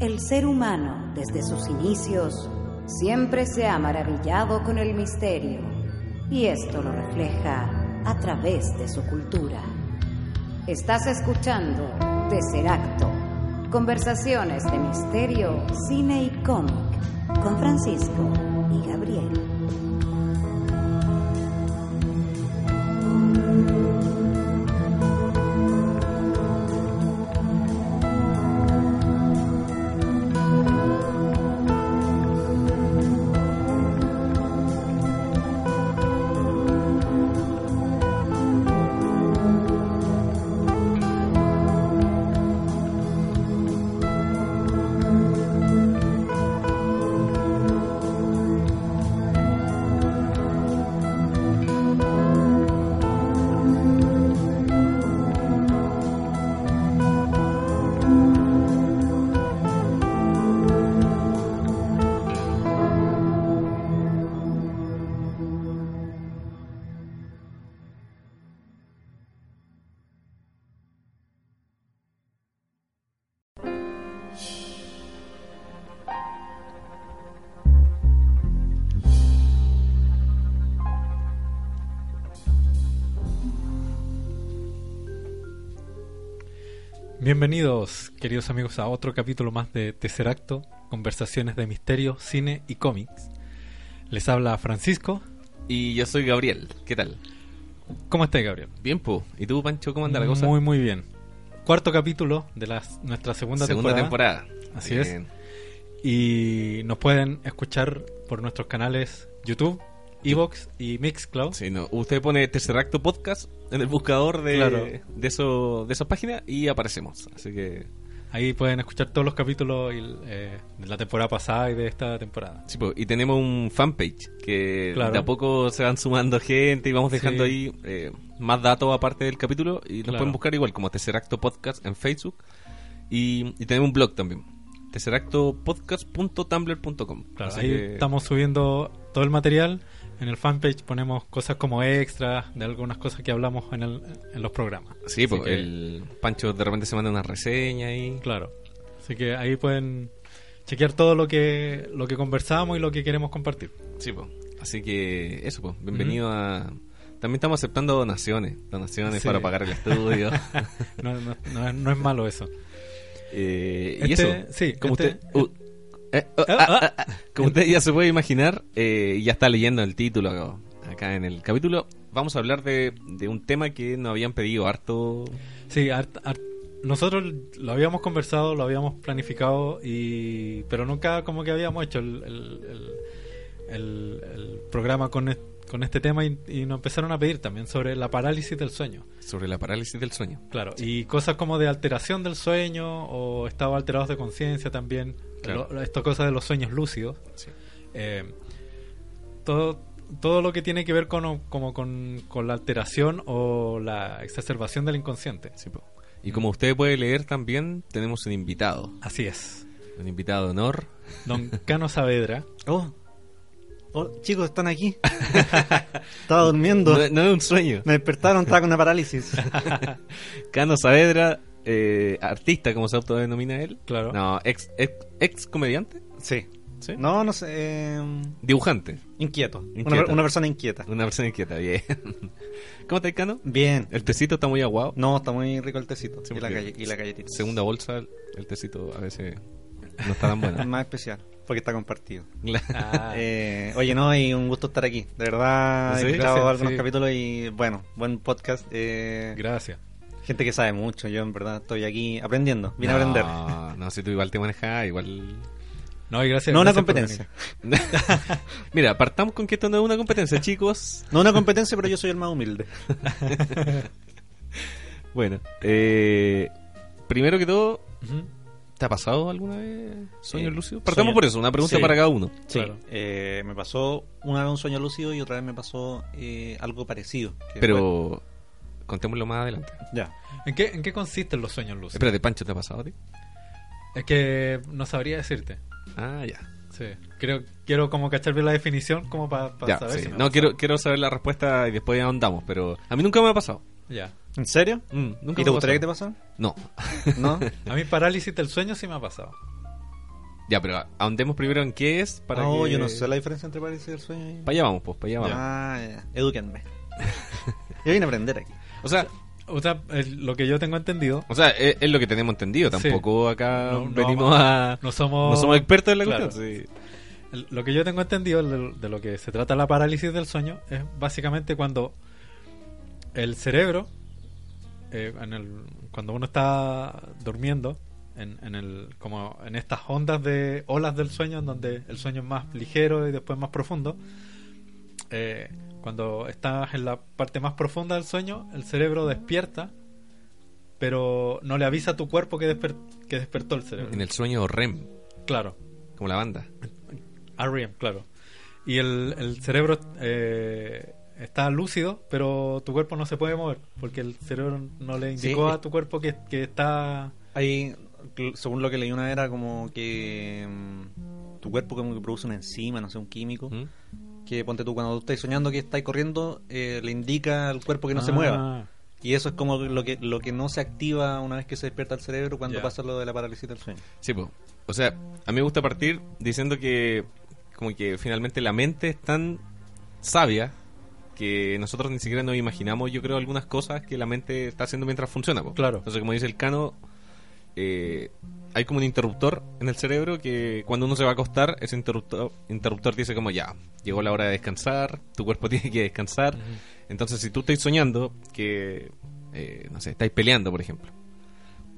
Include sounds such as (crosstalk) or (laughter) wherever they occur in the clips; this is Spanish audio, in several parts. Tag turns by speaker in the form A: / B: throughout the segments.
A: El ser humano, desde sus inicios, siempre se ha maravillado con el misterio, y esto lo refleja a través de su cultura. Estás escuchando Tesseracto, conversaciones de misterio, cine y cómic, con Francisco y Gabriel.
B: Bienvenidos, queridos amigos, a otro capítulo más de Tercer Acto, conversaciones de misterio, cine y cómics. Les habla Francisco.
C: Y yo soy Gabriel. ¿Qué tal?
B: ¿Cómo estás, Gabriel?
C: Bien, pu. ¿Y tú, Pancho, cómo anda la cosa?
B: Muy, muy bien. Cuarto capítulo de la, nuestra segunda,
C: Segunda temporada.
B: Así
C: Bien.
B: es. Y nos pueden escuchar por nuestros canales YouTube, Evox y Mixcloud.
C: Sí, no. Usted pone Tercer Acto Podcast en el buscador de,
B: Claro.
C: de, eso, de esas páginas y aparecemos. Así que,
B: Ahí pueden escuchar todos los capítulos y, eh, de la temporada pasada y de esta temporada.
C: sí, pu. Y tenemos un fanpage que
B: Claro.
C: de a poco se van sumando gente y vamos dejando
B: Sí.
C: ahí eh, más datos aparte del capítulo. Y nos
B: Claro.
C: pueden buscar igual como Tercer Acto Podcast en Facebook. Y, y tenemos un blog también. Terceractopodcast.tumblr.com.
B: Claro, ahí
C: que-
B: estamos subiendo todo el material. En el fanpage ponemos cosas como extras de algunas cosas que hablamos en, el- en los programas.
C: Sí, pues
B: que,
C: el Pancho de repente se manda una reseña y...
B: Claro. Así que ahí pueden chequear todo lo que lo que conversamos y lo que queremos compartir.
C: Sí, pues. Así que eso, pues. Bienvenido a... También estamos aceptando donaciones. Donaciones
B: Sí.
C: para pagar el estudio. (laughs)
B: No, no- no es, no es malo eso.
C: Eh, y
B: Este-
C: eso,
B: sí,
C: como
B: este-
C: usted... uh, eh, oh,
B: Ah,
C: ah,
B: ah.
C: como usted ya se puede imaginar, eh, ya está leyendo el título acá en el capítulo. Vamos a hablar de, de un tema que nos habían pedido harto.
B: Sí, nosotros lo habíamos conversado, lo habíamos planificado, y pero nunca como que habíamos hecho el, el- el- programa con, con este tema y, y nos empezaron a pedir también sobre la parálisis del sueño.
C: sobre la parálisis del sueño.
B: Claro, y cosas como de alteración del sueño o estados alterados de conciencia también.
C: Claro.
B: Esto cosas de los sueños lúcidos.
C: Sí.
B: Eh, todo, todo lo que tiene que ver con, como con, con la alteración o la exacerbación del inconsciente.
C: Sí. Y como usted puede leer también, tenemos un invitado.
B: Así es.
C: Un invitado de honor.
B: Don Cano Saavedra. (laughs)
D: Oh. Oh, chicos, están aquí. (laughs) Estaba durmiendo.
C: No, no es un sueño.
D: Me despertaron, estaba con una parálisis. (laughs)
C: Cano Saavedra, eh, artista, como se autodenomina él.
B: Claro.
C: No, ex, ex, ex comediante.
D: Sí.
C: ¿Sí?
D: No, no sé. eh,
C: Dibujante.
D: inquieto. Una, persona inquieta.
C: Una persona inquieta, bien. (laughs) ¿Cómo estás, Cano?
D: Bien.
C: El tecito está muy aguado.
D: No, está muy rico el tecito.
C: Sí,
D: y, la y la galletita.
C: Segunda bolsa, el tecito a veces no está tan bueno.
D: Es más especial. Porque está compartido. (laughs)
B: Ah,
D: Eh, oye, no, y un gusto estar aquí. De verdad,
C: Sí,
D: he escuchado algunos
B: sí.
D: capítulos y bueno, buen podcast. Eh,
B: Gracias.
D: gente que sabe mucho. Yo en verdad estoy aquí aprendiendo. Vine a aprender.
C: No, no, si tú igual te manejas, igual...
B: No, y gracias.
D: No una
B: gracias
D: competencia. (laughs)
C: Mira, partamos con que esto no es una competencia, chicos.
D: No una competencia, pero yo soy el más humilde. (laughs)
C: Bueno, eh, primero que todo. ¿Te ha pasado alguna vez sueños
D: Eh,
C: lúcidos? Partamos
D: sueño-
C: por eso, una pregunta
D: Sí.
C: para cada uno.
D: Sí,
B: Claro.
D: eh, me pasó una vez un sueño lúcido y otra vez me pasó eh, algo parecido. que fue-
C: Pero contémoslo más adelante.
D: Ya.
B: ¿En qué, ¿En qué consisten los sueños lúcidos?
C: Espérate, Pancho, ¿te ha pasado a ti?
B: Es que no sabría decirte.
C: Ah, ya.
B: Sí. Quiero, quiero como cachar bien la definición como para
C: ya,
B: saber
C: sí.
B: si me
C: No, quiero, quiero saber la respuesta y después ya ahondamos, pero a mí nunca me ha pasado.
B: Ya.
D: ¿En serio?
C: Mm, nunca
D: ¿Y te gustaría que te pasara?
C: No.
D: ¿No? (laughs)
B: A mí parálisis del sueño sí me ha pasado.
C: Ya, pero ahondemos primero en qué es para
D: no,
C: que...
D: yo no sé la diferencia entre parálisis del sueño y...
C: Para allá vamos, pues, para allá vamos.
D: Ah, ya. Edúquenme. (laughs) yo vine a aprender aquí.
C: O sea,
B: O sea, lo que yo tengo entendido,
C: o sea es, es lo que tenemos entendido.
B: Sí.
C: Tampoco acá
B: No- no
C: venimos a...
B: no somos,
C: No somos expertos en la
B: Claro.
C: cuestión. sí.
B: lo que yo tengo entendido de lo que se trata la parálisis del sueño es básicamente cuando el cerebro, eh, en el, cuando uno está durmiendo, en, en el, como en estas ondas de olas del sueño, en donde el sueño es más ligero y después más profundo, eh, cuando estás en la parte más profunda del sueño, el cerebro despierta, pero no le avisa a tu cuerpo que, desper- que despertó el cerebro.
C: En el sueño REM,
B: Claro,
C: como la banda.
B: REM, claro. Y el, el cerebro eh, está lúcido, pero tu cuerpo no se puede mover, porque el cerebro no le indicó a tu cuerpo que, que está...
D: Ahí, según lo que leí una era como que mm, tu cuerpo como que produce una enzima, no sé, un químico,
C: ¿Mm?
D: que ponte tú cuando tú estás soñando que estás corriendo, eh, le indica al cuerpo que no se
B: Ah,
D: mueva. Y eso es como lo que lo que no se activa una vez que se despierta el cerebro cuando pasa lo de la parálisis del sueño.
C: Sí, pues. O sea, a mí me gusta partir diciendo que como que finalmente la mente es tan sabia que nosotros ni siquiera nos imaginamos, yo creo, algunas cosas que la mente está haciendo mientras funciona. po.
B: Claro.
C: Entonces, como dice el Cano, eh, hay como un interruptor en el cerebro que cuando uno se va a acostar, ese interruptor, interruptor dice como ya, llegó la hora de descansar, tu cuerpo (laughs) tiene que descansar. Entonces, si tú estás soñando que, eh, no sé, estáis peleando, por ejemplo,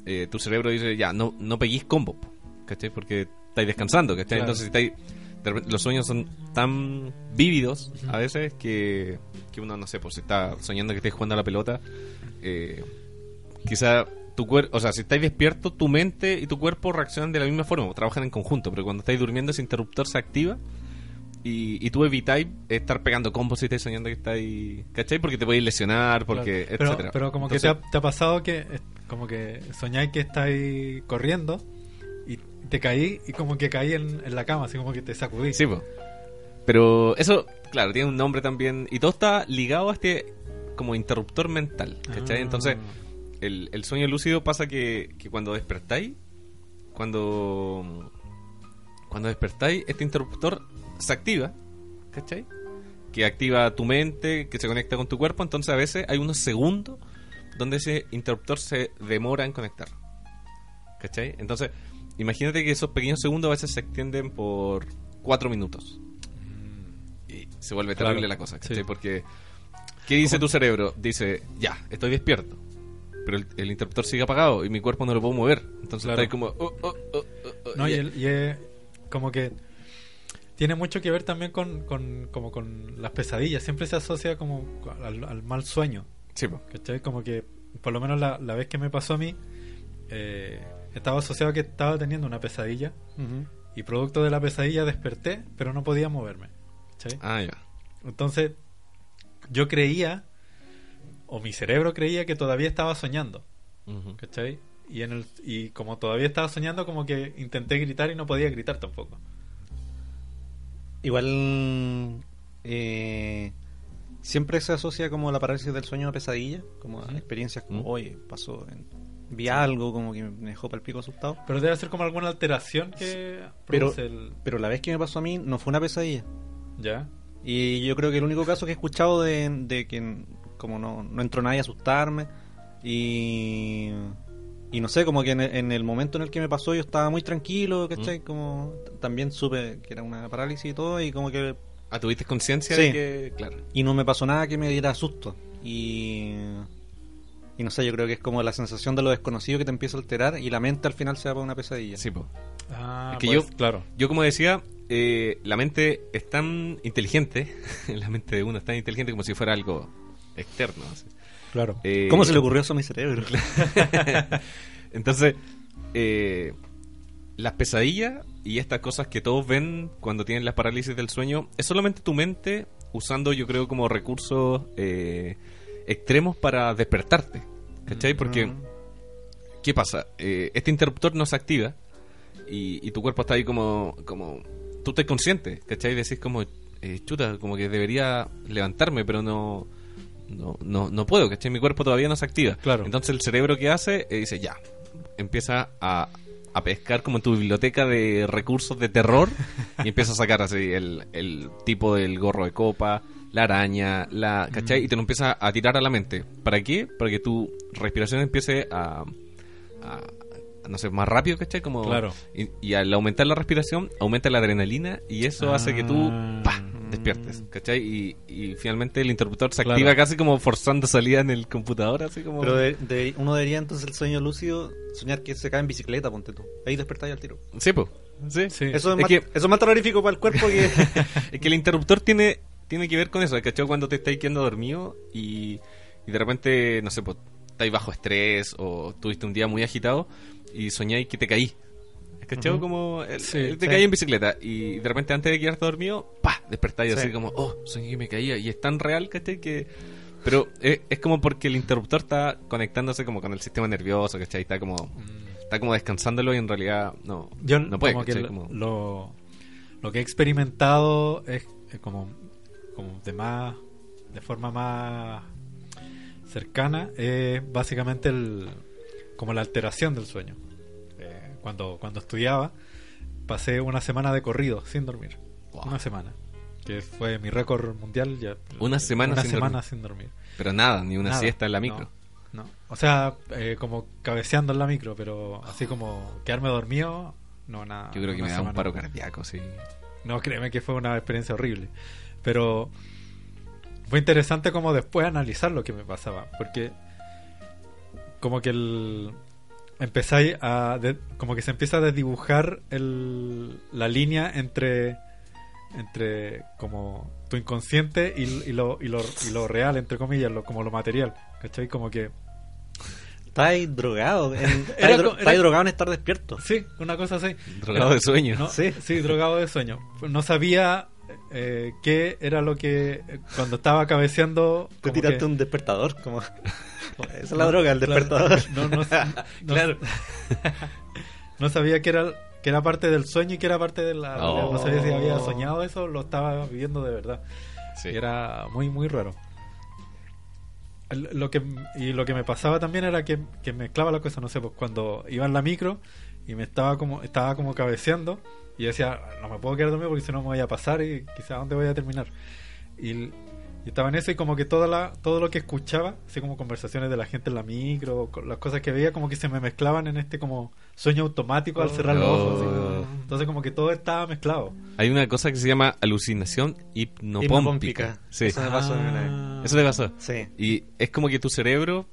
C: eh, tu cerebro dice ya, no, no peguís combo, po, ¿cachai? Porque estáis descansando, ¿cachai?
B: Claro.
C: Entonces, si estáis, los sueños son tan vívidos a veces que, que uno, no sé, pues si está soñando que estáis jugando a la pelota, eh, quizá tu cuerpo, o sea, si estáis despierto, tu mente y tu cuerpo reaccionan de la misma forma, trabajan en conjunto, pero cuando estáis durmiendo ese interruptor se activa y, y tú evitáis estar pegando combos si estáis soñando que estáis, ¿cachai? Porque te podéis lesionar, porque,
B: Claro. pero,
C: etcétera.
B: pero como que te ha, te ha pasado que como que soñáis que estáis corriendo te caí y como que caí en, en la cama, así como que te sacudí.
C: Sí, po. Pero eso, claro, tiene un nombre también. Y todo está ligado a este como interruptor mental, ¿cachai?
B: Ah.
C: Entonces, el, el sueño lúcido pasa que, que cuando despertáis, cuando, cuando despertáis, este interruptor se activa, ¿cachai? Que activa tu mente, que se conecta con tu cuerpo. Entonces, a veces hay unos segundos donde ese interruptor se demora en conectar. ¿Cachai? Entonces, imagínate que esos pequeños segundos a veces se extienden por cuatro minutos. Y se vuelve
B: Claro,
C: terrible la cosa, ¿cachai?
B: sí.
C: Porque, ¿qué dice tu cerebro? Dice, ya, estoy despierto. Pero el, el interruptor sigue apagado y mi cuerpo no lo puedo mover. Entonces
B: Claro.
C: está ahí como... oh, oh, oh, oh, oh,
B: No, y, el- y es como que tiene mucho que ver también con, con, como con las pesadillas. Siempre se asocia como al, al mal sueño.
C: Sí, po.
B: ¿Cachai? Como que, por lo menos la, la vez que me pasó a mí, eh, estaba asociado a que estaba teniendo una pesadilla y producto de la pesadilla desperté, pero no podía moverme. ¿Cachai?
C: Ah, ya.
B: Entonces, yo creía, o mi cerebro creía que todavía estaba soñando. ¿Cachai? Y, en el, y como todavía estaba soñando, como que intenté gritar y no podía gritar tampoco.
D: Igual eh, siempre se asocia como la parálisis del sueño a pesadilla, como a experiencias como, oye, pasó, en- vi algo, como que me dejó para el pico asustado.
B: Pero debe ser como alguna alteración que
D: Pero-
B: el...
D: Pero la vez que me pasó a mí no fue una pesadilla.
B: ¿Ya?
D: Y yo creo que el único caso que he escuchado de, de que como no, no entró nadie a asustarme y, y no sé, como que en el, en el momento en el que me pasó yo estaba muy tranquilo, ¿cachai? Como t- también supe que era una parálisis y todo y como que
C: Ah, ¿tuviste conciencia
D: Sí.
C: de que... Claro.
D: y no me pasó nada que me diera susto y y no sé, yo creo que es como la sensación de lo desconocido que te empieza a alterar y la mente al final se va para una pesadilla.
C: Sí, po.
B: Ah,
C: Es que
B: pues,
C: yo-
B: claro.
C: Yo como decía, eh, la mente es tan inteligente, (laughs) la mente de uno es tan inteligente como si fuera algo externo. así.
B: Claro.
C: Eh,
D: ¿Cómo se le ocurrió eso a mi cerebro? (laughs)
C: Entonces, eh, las pesadillas y estas cosas que todos ven cuando tienen las parálisis del sueño, es solamente tu mente usando, yo creo, como recursos eh, extremos para despertarte. ¿Cachai? Porque. ¿qué pasa? Eh, este interruptor no se activa y, y tu cuerpo está ahí como, como... Tú estás consciente, ¿cachai? Decís como, eh, chuta, como que debería levantarme, pero no... No, no, no puedo, ¿cachai? Mi cuerpo todavía no se activa.
B: Claro.
C: Entonces el cerebro que hace, eh, dice, ya, empieza a, a pescar como en tu biblioteca de recursos de terror y empiezas a sacar así el, el tipo del gorro de copa, la araña, la, ¿cachai? Y te lo empieza a tirar a la mente. ¿Para qué? Para que tu respiración empiece a, a- no sé, más rápido, ¿cachai? Como,
B: Claro.
C: y, y al aumentar la respiración, aumenta la adrenalina y eso hace que tú,
B: Ah.
C: ¡pah! despiertes, ¿cachai? Y, y finalmente el interruptor se
B: Claro.
C: activa casi como forzando salida en el computador, así como...
D: Pero de- de- uno debería entonces el sueño lúcido soñar que se cae en bicicleta, ponte tú. Ahí despertáis al tiro.
C: Sí, pues. Sí.
B: Sí.
D: Eso es,
C: Es
D: más,
C: que-
D: eso es más terrorífico para el cuerpo que... (laughs)
C: Es que el interruptor tiene, tiene que ver con eso, ¿cachai? Cuando te estáis quedando dormido y, y de repente, no sé, pues, estáis bajo estrés o tuviste un día muy agitado y soñáis que te caí. ¿Cachai?
D: Ujú.
C: Como el-
B: Sí,
C: el- te
D: sí.
C: caí en bicicleta y de repente antes de quedarte dormido, ¡pah! Despertáis
D: Sí.
C: así como, oh, soñé que me caía y es tan real, ¿cachai? Que... Pero es, es como porque el interruptor está conectándose como con el sistema nervioso, ¿cachai? Está como, está como descansándolo y en realidad no,
B: Yo
C: no puede,
B: como
C: Como-
B: lo, lo que he experimentado es, es como, como de más de forma más cercana es básicamente el como la alteración del sueño. Eh, cuando cuando estudiaba pasé una semana de corrido sin dormir.
C: Wow.
B: Una semana. Que fue mi récord mundial ya.
C: Una semana
B: una
C: sin
B: semana
C: dormir.
B: sin dormir.
C: Pero nada, ni una
B: Nada,
C: siesta en la micro.
B: No, O sea, eh, como cabeceando en la micro, pero así como quedarme dormido, no, nada.
C: Yo creo que me da un paro cardíaco, sí.
B: No, créeme que fue una experiencia horrible. Pero fue interesante como después analizar lo que me pasaba. Porque como que el... Empezáis a... de- como que se empieza a desdibujar el, la línea entre... Entre como tu inconsciente y, y lo, y, lo, y lo real, entre comillas, lo, como lo material. ¿Cachai? Como que...
D: Estáis drogado. Dro- estáis drogado en estar despierto.
B: Sí, una cosa así.
C: Drogado de sueño.
B: No,
D: Sí.
B: sí. drogado de sueño. No sabía eh, qué era lo que cuando estaba cabeceando.
D: Te tiraste
B: que-
D: un despertador. como (laughs) Esa es la
B: No,
D: droga, el despertador.
B: No, no, (laughs) no-
C: Claro. (laughs)
B: no sabía que era que era parte del sueño y que era parte de la.
C: Oh.
B: No sabía si había soñado eso o lo estaba viviendo de verdad.
C: Sí.
B: Y era muy, muy raro. Lo que, y lo que me pasaba también era que, que mezclaba las cosas, no sé, pues cuando iba en la micro y me estaba como, estaba como cabeceando y decía, no me puedo quedar dormido porque si no me voy a pasar y quizás a dónde voy a terminar. Y, y estaba en eso y como que toda la, todo lo que escuchaba, así como conversaciones de la gente en la micro, las cosas que veía como que se me mezclaban en este como sueño automático al cerrar los ojos. así.
C: Oh.
B: Entonces como que todo estaba mezclado.
C: Hay una cosa que se llama alucinación hipnopómpica. Sí.
D: Eso me pasó una vez.
B: Ah.
C: Eso te pasó.
D: Sí.
C: Y es como que tu cerebro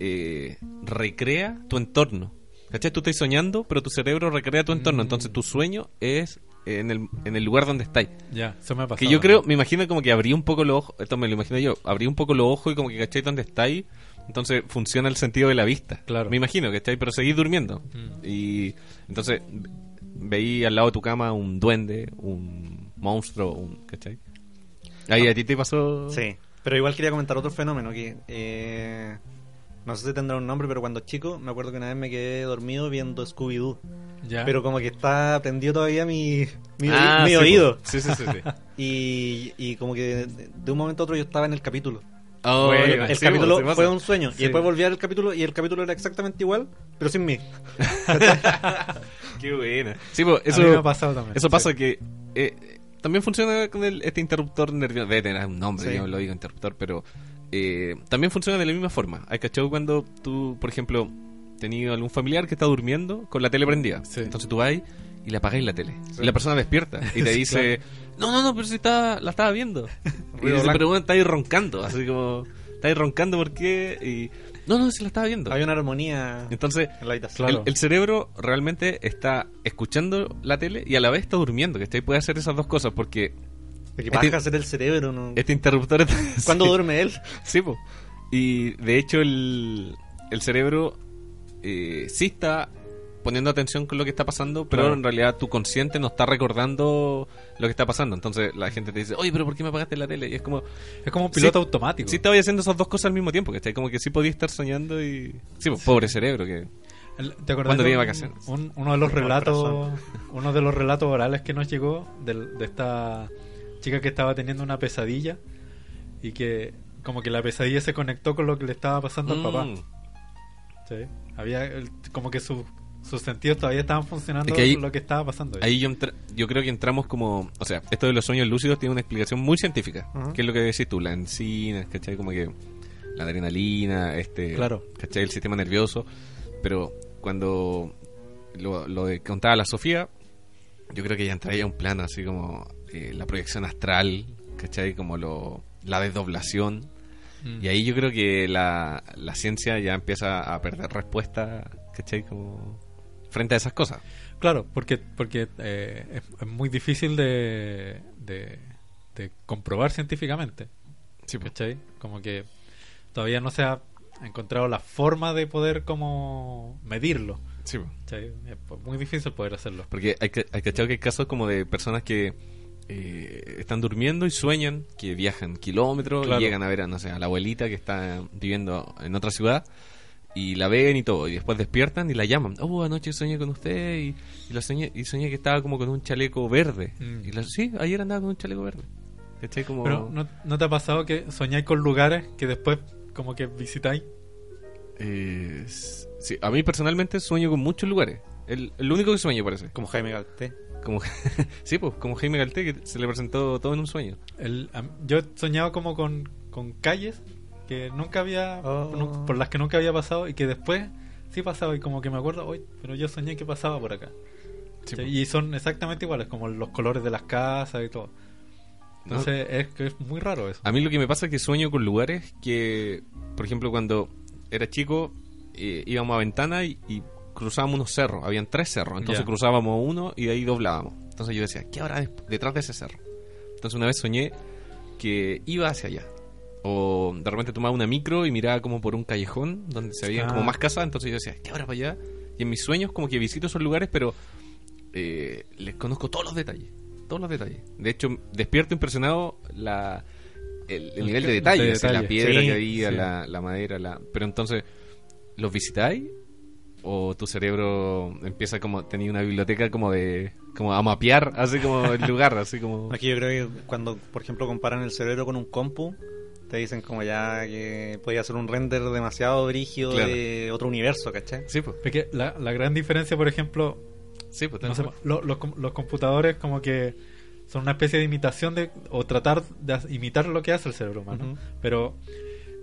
C: eh, recrea tu entorno. ¿Cachai? Tú estás soñando, pero tu cerebro recrea tu entorno.
B: Mm.
C: Entonces tu sueño es en el, en el lugar donde estáis.
B: Ya, eso me ha pasado.
C: Que yo creo, me imagino como que abrí un poco los ojos, esto me lo imagino yo, abrí un poco los ojos y como que cachai dónde estáis, entonces funciona el sentido de la vista.
B: Claro.
C: Me imagino, ¿cachai? Pero seguís durmiendo.
B: Mm.
C: Y entonces veí al lado de tu cama un duende, un monstruo, un, ¿cachai? Ahí a ti te pasó...
D: Sí, pero igual quería comentar otro fenómeno que eh, no sé si tendrá un nombre, pero cuando chico me acuerdo que una vez me quedé dormido viendo Scooby-Doo.
B: Ya.
D: Pero como que está prendido todavía mi, mi,
C: Ah,
D: mi
C: sí,
D: oído.
C: po. Sí, sí, sí. sí. (laughs)
D: Y, y como que de, un momento a otro yo estaba en el capítulo.
C: Oh,
D: el
C: sí,
D: capítulo
C: sí
D: fue un sueño.
B: Sí.
D: Y después volví a ver el capítulo y el capítulo era exactamente igual, pero sin mí. (laughs)
C: Qué buena. Sí,
B: A
C: eso,
B: mí me ha pasado también.
C: eso
B: Sí.
C: pasa que eh, también funciona con el, este interruptor nervioso. Debe tener un nombre,
D: Sí.
C: yo lo digo interruptor, pero eh, también funciona de la misma forma. Hay cachado cuando tú, por ejemplo, tenías algún familiar que está durmiendo con la tele prendida.
B: Sí.
C: Entonces tú vas y le apagáis la tele.
D: Sí.
C: Y la persona despierta y te (laughs) dice: No, no, no, pero si está, la estaba viendo. (laughs) y dice. Pero bueno, está ahí roncando. Así como, está ahí roncando, ¿por qué? Y. No, no, si la estaba viendo.
D: Hay una armonía
C: Entonces,
D: en la.
B: Claro.
C: el, el cerebro realmente está escuchando la tele y a la vez está durmiendo, que puede hacer esas dos cosas porque
D: Que
C: Este-
D: baja hacer el cerebro, ¿no?
C: este interruptor... (laughs)
D: ¿Cuándo (laughs)
C: Sí.
D: duerme él?
C: Sí, po. Y de hecho el, el cerebro eh, sí está poniendo atención con lo que está pasando, pero
B: Claro.
C: en realidad tu consciente no está recordando lo que está pasando. Entonces la gente te dice, oye, pero ¿por qué me apagaste la tele? Y es como,
B: Es como un piloto
C: Sí.
B: automático.
C: sí estaba haciendo esas dos cosas al mismo tiempo, ¿cachai? Como que sí podía estar soñando y... Sí, po, pobre cerebro que...
B: ¿Te acordás
C: Cuando
B: de un-
C: vacaciones.
B: un- uno de los relatos, uno de los relatos orales que nos llegó de esta chica que estaba teniendo una pesadilla y que como que la pesadilla se conectó con lo que le estaba pasando al papá.
C: Mm.
B: ¿sí? Había el- como que su sus sentidos todavía estaban funcionando
C: Es que ahí-
B: lo que estaba pasando.
C: Ahí yo, entra- yo creo que entramos como... O sea, esto de los sueños lúcidos tiene una explicación muy científica. Que es lo que decís tú, la enzina, ¿cachai? Como que la adrenalina, este...
B: Claro.
C: ¿Cachai? El sistema nervioso. Pero cuando lo, lo de, contaba la Sofía, yo creo que ya entraría a un plano así como eh, la proyección astral, ¿cachai? Como lo, la desdoblación.
B: Mm.
C: Y ahí yo creo que la, la ciencia ya empieza a perder respuesta, ¿cachai? Como frente a esas cosas.
B: Claro, porque porque eh, es, es muy difícil de, de, de comprobar científicamente.
C: Sí, pues.
B: ¿Cachai? Como que todavía no se ha encontrado la forma de poder como medirlo.
C: Sí, pues.
B: ¿cachai? Es muy difícil poder hacerlo.
C: Porque hay, que- hay cachado que hay casos como de personas que eh, están durmiendo y sueñan que viajan kilómetros
B: Claro.
C: y llegan a ver a, no sé, a la abuelita que está viviendo en otra ciudad y la ven y todo y después despiertan y la llaman oh anoche soñé con usted y, y la soñé y soñé que estaba como con un chaleco verde
B: Mm.
C: y la, sí ayer andaba con un chaleco verde ¿Cachai? como
B: Pero ¿no, ¿no te ha pasado que soñáis con lugares que después como que visitáis?
C: Eh, sí, a mí personalmente sueño con muchos lugares el, el único que sueño parece
D: Como Jaime Galté.
C: Como (laughs) sí pues como Jaime Galté que se le presentó todo en un sueño
B: El, yo he soñado como con, con calles que nunca había,
D: Oh.
B: por las que nunca había pasado y que después sí pasaba y como que me acuerdo, hoy pero yo soñé que pasaba por acá.
C: Sí,
B: Sí,
C: pues.
B: y son exactamente iguales, como los colores de las casas y todo. Entonces es que es muy raro eso.
C: A mí lo que me pasa es que sueño con lugares que, por ejemplo, cuando era chico, eh, íbamos a ventana y, y cruzábamos unos cerros. Habían tres cerros, entonces cruzábamos uno y de ahí doblábamos. Entonces yo decía, ¿qué habrá detrás de ese cerro? Entonces una vez soñé que iba hacia allá. O de repente tomaba una micro y miraba como por un callejón donde se veían
B: Ah.
C: como más casas. Entonces yo decía, ¿qué habrá para allá? Y en mis sueños como que visito esos lugares, pero eh, les conozco todos los detalles. Todos los detalles. De hecho, despierto impresionado la, el, el
B: El
C: nivel de detalle.
B: de
C: o sea, la piedra
D: Sí,
C: que había,
B: sí.
C: la, la madera. la Pero entonces, ¿los visitáis? ¿O tu cerebro empieza como, tenía una biblioteca como de, como a mapear, así como el (laughs) lugar, así como...
D: Aquí yo creo que cuando, por ejemplo, comparan el cerebro con un compu, te dicen como ya que podía hacer un render demasiado brígido
C: Claro.
D: de otro universo, ¿cachai?
C: Sí, pues.
B: Porque la, la gran diferencia, por ejemplo,
C: Sí, pues.
B: no sé,
C: tenemos-
B: lo- los los computadores como que son una especie de imitación de o tratar de imitar lo que hace el cerebro humano pero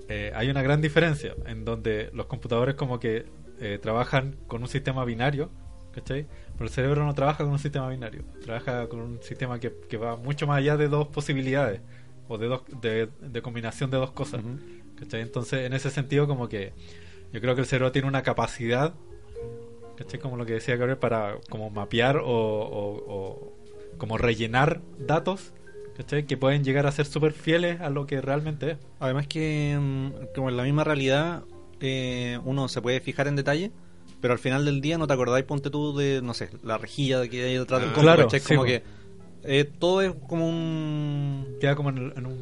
B: eh, hay una gran diferencia en donde los computadores como que eh, trabajan con un sistema binario ¿cachai? pero el cerebro no trabaja con un sistema binario trabaja con un sistema que, que va mucho más allá de dos posibilidades o de dos de, de combinación de dos cosas. ¿cachai? entonces en ese sentido como que yo creo que el cerebro tiene una capacidad ¿cachai? Como lo que decía Gabriel, para como mapear o, o- o como rellenar datos, ¿cachai? Que pueden llegar a ser súper fieles a lo que realmente es.
D: Además que, mm, como en la misma realidad, eh, uno se puede fijar en detalle, pero al final del día no te acordáis, ponte tú de, no sé, la rejilla que hay detrás del
C: Ah,
B: claro, sí,
D: Como que eh, todo es como un...
B: Queda como en, en un,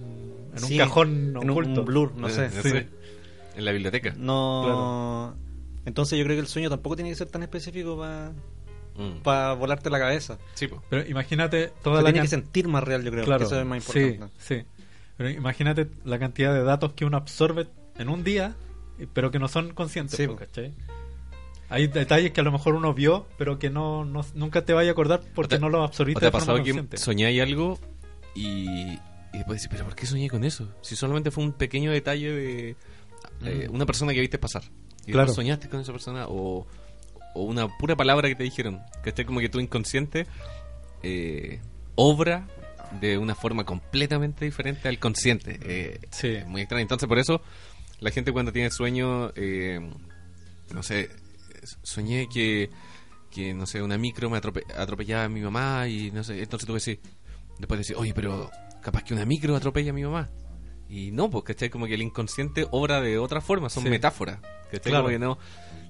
B: en un
D: sí,
B: cajón
D: en un-
B: oculto.
D: un blur, no
C: Eh,
D: sé.
C: no
B: sí.
C: sé. En la biblioteca.
D: No... Entonces yo creo que el sueño tampoco tiene que ser tan específico para
C: Mm.
D: volarte la cabeza.
C: Sí.
B: Pero imagínate
D: O
B: toda
D: sea,
B: la
D: tiene que sentir más real, yo creo.
B: Claro,
D: que eso es más
B: sí,
D: importante.
B: sí. Pero imagínate la cantidad de datos que uno absorbe en un día, pero que no son conscientes,
D: Sí,
B: po,
D: po.
B: ¿cachai? Hay detalles que a lo mejor uno vio, pero que no, no- nunca te vaya a acordar porque
C: ¿O te-
B: no los
C: ¿O
B: absorbiste
C: te ha pasado que soñáis algo y, y después decís, pero ¿por qué soñé con eso? Si solamente fue un pequeño detalle de eh,
B: Mm.
C: una persona que viste pasar. Y
B: Claro.
C: soñaste con esa persona o, o una pura palabra que te dijeron. Que esté como que tu inconsciente eh, obra de una forma completamente diferente al consciente. Eh,
B: Sí.
C: muy extraño. Entonces, por eso, la gente cuando tiene sueño, eh, no sé, soñé que, que, no sé, una micro me atrope- atropellaba a mi mamá y no sé, entonces tú decís, después decís, oye, pero capaz que una micro atropella a mi mamá. Y no, pues, ¿cachai? Como que el inconsciente obra de otra forma, son
B: Sí.
C: metáforas. ¿Cachai?
B: Claro.
C: Como que no,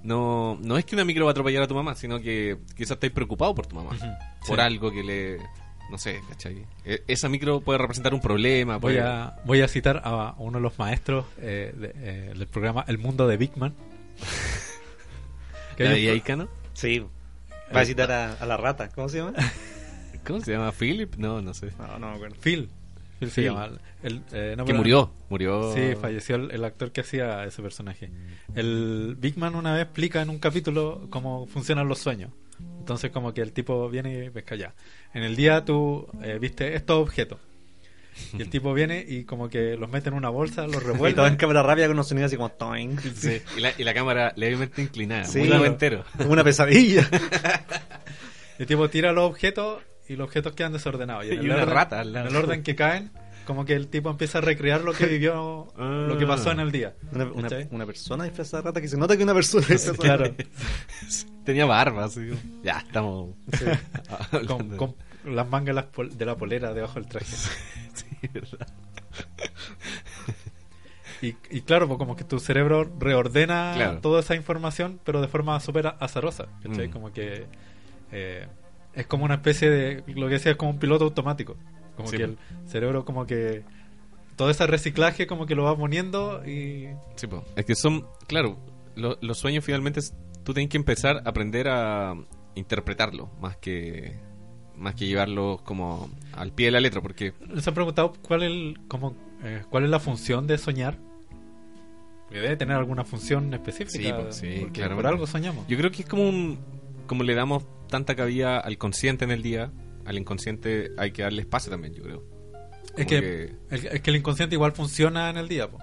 C: no, no es que una micro va a atropellar a tu mamá, sino que quizás estáis preocupado por tu mamá. Por
B: Sí.
C: algo que le... No sé, ¿cachai? E- Esa micro puede representar un problema.
B: Voy a, voy a citar a uno de los maestros eh, de- eh, del programa El Mundo de Big Man. Que
C: ¿La
B: hay
C: de
B: un-
C: Icano?
D: Sí. Va a citar a, a la rata. ¿Cómo se llama? (laughs)
C: ¿Cómo se llama? ¿Philip? No, no sé.
D: No, no me acuerdo.
B: Phil. Phil se
C: Phil.
B: llama. El, eh, no,
C: que
B: pero-
C: murió, murió.
B: Sí, falleció el, el actor que hacía ese personaje. El Big Man una vez explica en un capítulo cómo funcionan los sueños. Entonces como que el tipo viene y pesca ya. En el día tú eh, viste estos objetos. Y el tipo viene y como que los mete en una bolsa, los (laughs)
D: Y todo en
B: revuelve.
D: cámara rápida con unos sonidos así como toing.
C: Sí, y, la, y la cámara levemente inclinada,
D: Sí,
C: muy noventero.
D: Como una pesadilla.
B: Y (laughs) el tipo tira los objetos y los objetos quedan desordenados. Y, en
C: Y
B: el
C: una
B: orden,
C: rata al lado.
B: En el orden que caen, como que el tipo empieza a recrear lo que (laughs) vivió,
C: Ah.
B: lo que pasó en el día.
D: Una, una,
B: ¿Cachai?
D: una persona disfrazada de rata que se nota que una persona disfrazada de
B: Claro.
D: rata.
C: Tenía barba, así. Ya, estamos. (laughs)
B: con, con las mangas de la pol- de la polera debajo del traje.
C: Sí, verdad.
B: Y, y claro, pues como que tu cerebro reordena
C: Claro.
B: toda esa información, pero de forma súper azarosa. ¿cachai?
C: Mm.
B: Como que eh, es como una especie de, lo que decía, es como un piloto automático. Como
C: Sí,
B: que el cerebro como que todo ese reciclaje como que lo va poniendo y...
C: Sí, po. Es que son, claro, lo- los sueños finalmente es- tú tienes que empezar a aprender a interpretarlo más que más que llevarlos como al pie de la letra, porque
B: ¿Se han preguntado cuál es, el- como, eh, cuál es la función de soñar? Que debe tener alguna función específica.
C: Sí, pues, sí,
B: porque
C: claramente.
B: por algo soñamos.
C: yo creo que es como un como le damos tanta cabida al consciente en el día, al inconsciente hay que darle espacio también, yo creo.
B: es, que, el- es que el inconsciente igual funciona en el día. po.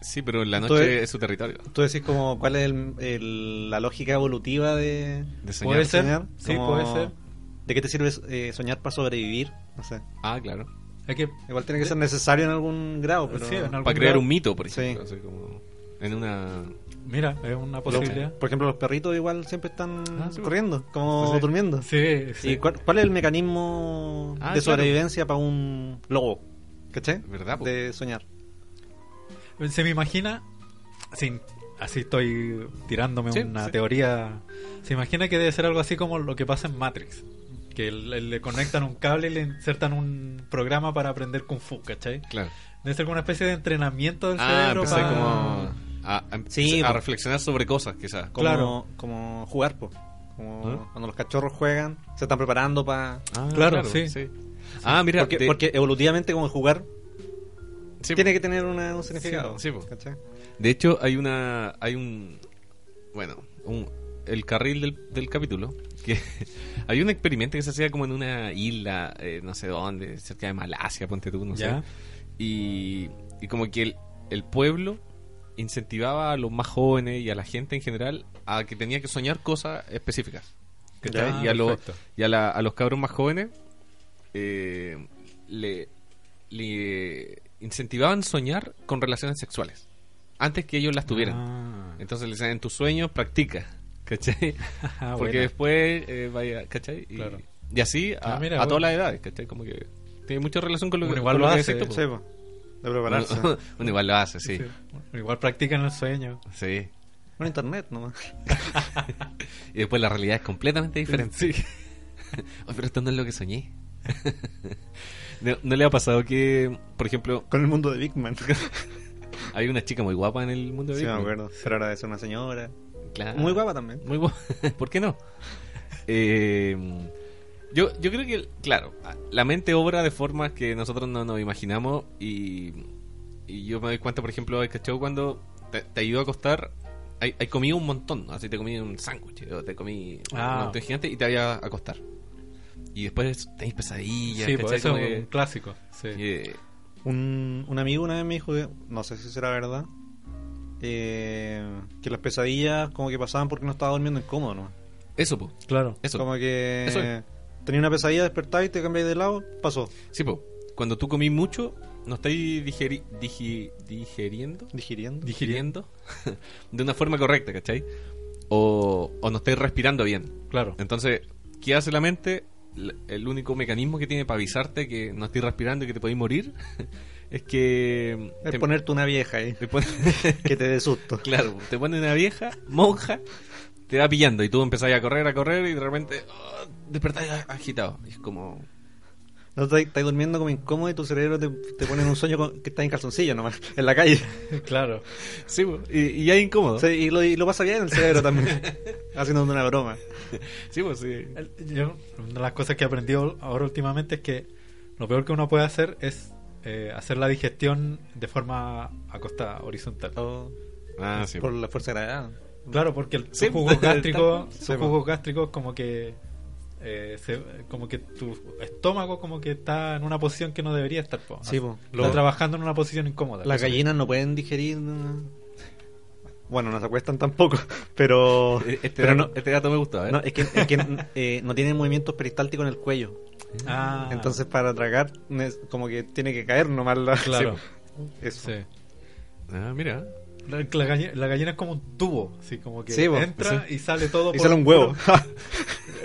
C: sí, pero en la noche
D: Entonces-
C: es su territorio.
D: Tú decís como cuál es el- el- la lógica evolutiva de
C: De soñar.
B: Puede ser.
D: soñar.
B: Sí,
D: Como,
B: puede ser.
D: ¿De qué te sirve eh, soñar para sobrevivir? No sé.
C: Ah, claro.
B: Es que
D: Igual tiene que ser necesario en algún grado, pero...
B: Sí, en algún
C: Para crear
B: grado.
C: un mito, por
D: Sí.
C: ejemplo, así como en una
B: Mira, es una
D: Los-
B: posibilidad.
D: por ejemplo, los perritos igual siempre están
C: Ah, sí.
D: corriendo, como
B: Sí.
D: durmiendo.
B: Sí, sí.
D: ¿Y cuál, cuál es el mecanismo
C: Ah,
D: de
C: claro.
D: sobrevivencia para un lobo? ¿Cachai?
C: ¿Verdad, po?
D: De soñar.
B: Se me imagina, sin, así estoy tirándome
C: Sí,
B: una
C: sí.
B: teoría, se imagina que debe ser algo así como lo que pasa en Matrix. Que le, le conectan un cable y le insertan un programa para aprender Kung Fu, ¿cachai?
C: claro.
B: Debe ser como una especie de entrenamiento del
C: Ah,
B: cerebro para...
C: como a, a-
D: Sí,
C: a reflexionar sobre cosas, quizás.
D: Como,
B: Claro.
D: como jugar, po. Como
C: ¿Ah?
D: cuando los cachorros juegan, se están preparando para...
C: Ah,
B: Claro, sí.
C: Ah, mira,
D: Porque,
C: de-
D: porque evolutivamente como jugar
C: sí,
D: tiene que tener una- un significado.
C: Sí, po.
D: ¿cachai?
C: de hecho hay una hay un bueno, un, el carril del, del capítulo que (laughs) hay un experimento que se hacía como en una isla, eh, no sé dónde, cerca de Malasia, ponte tú, no
B: Ya.
C: sé. Y, y como que el, el pueblo incentivaba a los más jóvenes y a la gente en general a que tenía que soñar cosas específicas. ¿cachai?
B: Ah,
C: y a, lo-
B: perfecto.
C: y a, la- a los cabros más jóvenes eh, le, le incentivaban soñar con relaciones sexuales antes que ellos las tuvieran.
B: Ah.
C: Entonces le decían, en tus sueños practica, ¿cachai? (laughs)
B: Ah,
C: Porque después eh, vaya, ¿cachai? Y,
B: Claro.
C: y así a,
B: Ah, mira,
C: a
B: bueno.
C: todas las edades, ¿cachai? Como que tiene mucha relación con lo,
B: Bueno,
C: que-
B: igual
C: con
B: lo
C: lo que
B: hace,
D: Sí,
C: po.
D: De prepararse.
C: Uno, (laughs) uno igual lo hace, sí.
B: Sí. Igual practican el sueño.
C: Sí.
D: Bueno, internet nomás. (laughs)
C: Y después la realidad es completamente diferente.
B: Sí. (laughs)
C: Oye, pero esto no es lo que soñé. ¿No, no le ha pasado que, por ejemplo,
D: Con el mundo de Big Man.
C: hay una chica muy guapa en el mundo de
D: Sí, me
C: Big Man?
D: acuerdo. Pero ahora ser una señora.
C: Claro.
D: Muy guapa también.
C: Muy guapa. ¿Por qué no? Eh, yo, yo creo que, claro, la mente obra de formas que nosotros no nos imaginamos y, y yo me doy cuenta, por ejemplo, ¿cachai? Cuando te, te ayudo a acostar, hay, hay comido un montón, ¿no? Así te comí un sándwich o te comí
B: Ah.
C: un montón gigante y te vayas a acostar. Y después tenéis pesadillas,
B: Sí, pues eso es
C: que-
B: un clásico. Sí.
C: que-
D: Un, un amigo una vez me dijo que, no sé si será verdad, eh, que las pesadillas como que pasaban porque no estaba durmiendo incómodo, ¿no?
C: eso, pues.
B: Claro.
C: Eso.
D: Como que
C: Eso es.
D: Tenía una pesadilla, despertáis y te cambiáis de lado, pasó.
C: Sí, pues. Cuando tú comís mucho, no estáis digeri- digi- digeriendo.
D: Digiriendo.
C: digiriendo (laughs) de una forma correcta, ¿cachai? O, o no estáis respirando bien.
B: Claro.
C: Entonces, ¿qué hace la mente? El único mecanismo que tiene para avisarte que no estáis respirando y que te podéis morir (laughs) es que...
D: Es
C: te-
D: ponerte una vieja ahí,
C: te pone- (laughs)
D: que te dé susto.
C: claro, te pone una vieja, monja, te va pillando y tú empezás a correr, a correr y de repente oh, despertáis agitado. Y es como...
D: No estáis estáis durmiendo como incómodo y tu cerebro te, te pone en un sueño con- que estás en calzoncillo nomás, en la calle. (laughs)
B: Claro.
C: Sí, y, y ya es incómodo.
D: Sí, y, lo, y lo pasa bien el cerebro también, (laughs) haciendo una broma.
C: Sí, pues sí.
B: El- yo, una de las cosas que he aprendido ahora últimamente es que lo peor que uno puede hacer es eh, hacer la digestión de forma acostada, horizontal.
D: Oh,
C: Ah, sí.
D: por la fuerza de gravedad.
B: Claro, porque el,
C: Sí,
B: tus jugos (laughs) gástricos,
D: Sí,
B: tus
D: po.
B: jugos gástricos como que eh, se- como que tu estómago como que está en una posición que no debería estar. po.
D: Sí, po.
B: Está
D: Lo-
B: trabajando en una posición incómoda.
D: Las
B: Eso-
D: gallinas no pueden digerir. Bueno, no se acuestan tampoco, (laughs) pero.
C: Este,
D: pero no,
C: este dato me gustó, ¿eh?
D: no, es que, es que, eh, no tienen movimientos peristálticos en el cuello.
B: Ah,
D: Entonces, para tragar, como que tiene que caer nomás la.
B: claro. (laughs)
D: Eso.
B: Sí.
C: Ah, mira.
B: La, la gallina, la gallina es como un tubo, así como que
D: Sí,
B: entra y sale todo
D: Y
B: por
D: sale un huevo.
B: puro-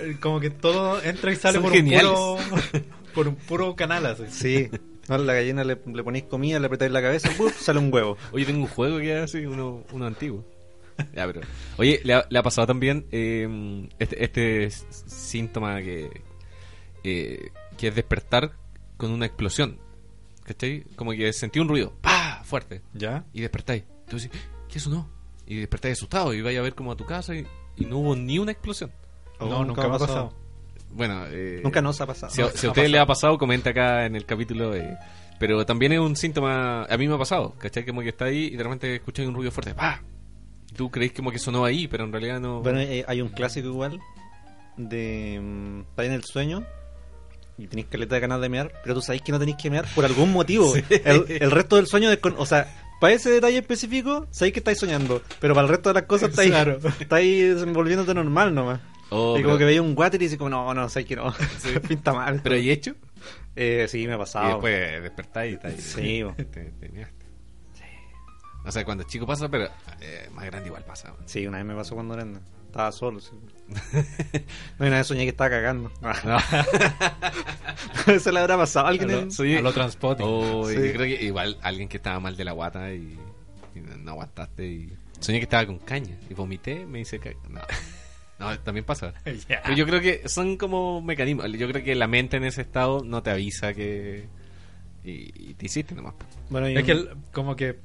B: (laughs) eh, como que todo entra y sale
C: Son
B: por
C: geniales.
B: un puro (laughs) por un puro canal así.
D: sí. No, la gallina le, le ponéis comida, le apretáis la cabeza, ¡pum! sale un huevo.
C: Oye, tengo un juego que es así, uno, uno antiguo. Ya, pero. Oye, le ha, le ha pasado también eh, este, este síntoma que, eh, que es despertar con una explosión. ¿Cachai? Como que sentí un ruido, ¡pah! fuerte.
B: ¿Ya?
C: Y despertáis. Entonces, ¿qué sonó? Y despertáis asustado y vais a ver como a tu casa y, y no hubo ni una explosión.
D: Oh,
B: no, nunca, me ha pasado.
C: Bueno, eh,
D: Nunca nos ha pasado.
C: Si, a- si a ustedes les ha pasado, comenta acá en el capítulo. eh, pero también es un síntoma. A mí me ha pasado, ¿cachai? Como que está ahí y de repente escucháis un ruido fuerte. ¡Pah! Y Tú creéis como que sonó ahí, pero en realidad no.
D: Bueno, eh, hay un clásico igual de estáis en el sueño y tenéis caleta de ganas de mear, pero tú sabéis que no tenéis que mear por algún motivo. (laughs) El, el resto del sueño, descon- o sea, para ese detalle específico, sabéis que estáis soñando, pero para el resto de las cosas (laughs) estáis,
B: Claro.
D: estáis desenvolviéndote normal nomás.
C: Oh,
D: y como
C: pero,
D: que veía un water y dice como, no, no, sabéis que no, (laughs) (laughs) pinta mal.
C: pero ¿y hecho?
D: Eh, sí, me ha pasado.
C: Y después despertáis y estáis.
D: Sí, bo.
C: te, te measte. O sea, cuando chico pasa, pero eh, más grande igual pasa. bo.
D: Sí, una vez me pasó cuando era estaba solo. sí. (laughs) no, y una vez soñé que estaba cagando. (laughs) Se (laughs) le habrá pasado a alguien.
B: A lo-
D: en-
B: a lo.
C: Oh, creo que igual alguien que estaba mal de la guata y, y no, aguantaste y soñé que estaba con caña y vomité, me hice caña. No. No, también pasa. Pero yo creo que son como mecanismos. Yo creo que la mente en ese estado no te avisa que. Y, y te hiciste nomás. po.
D: Bueno, y
B: Es
D: un-
B: que el- como que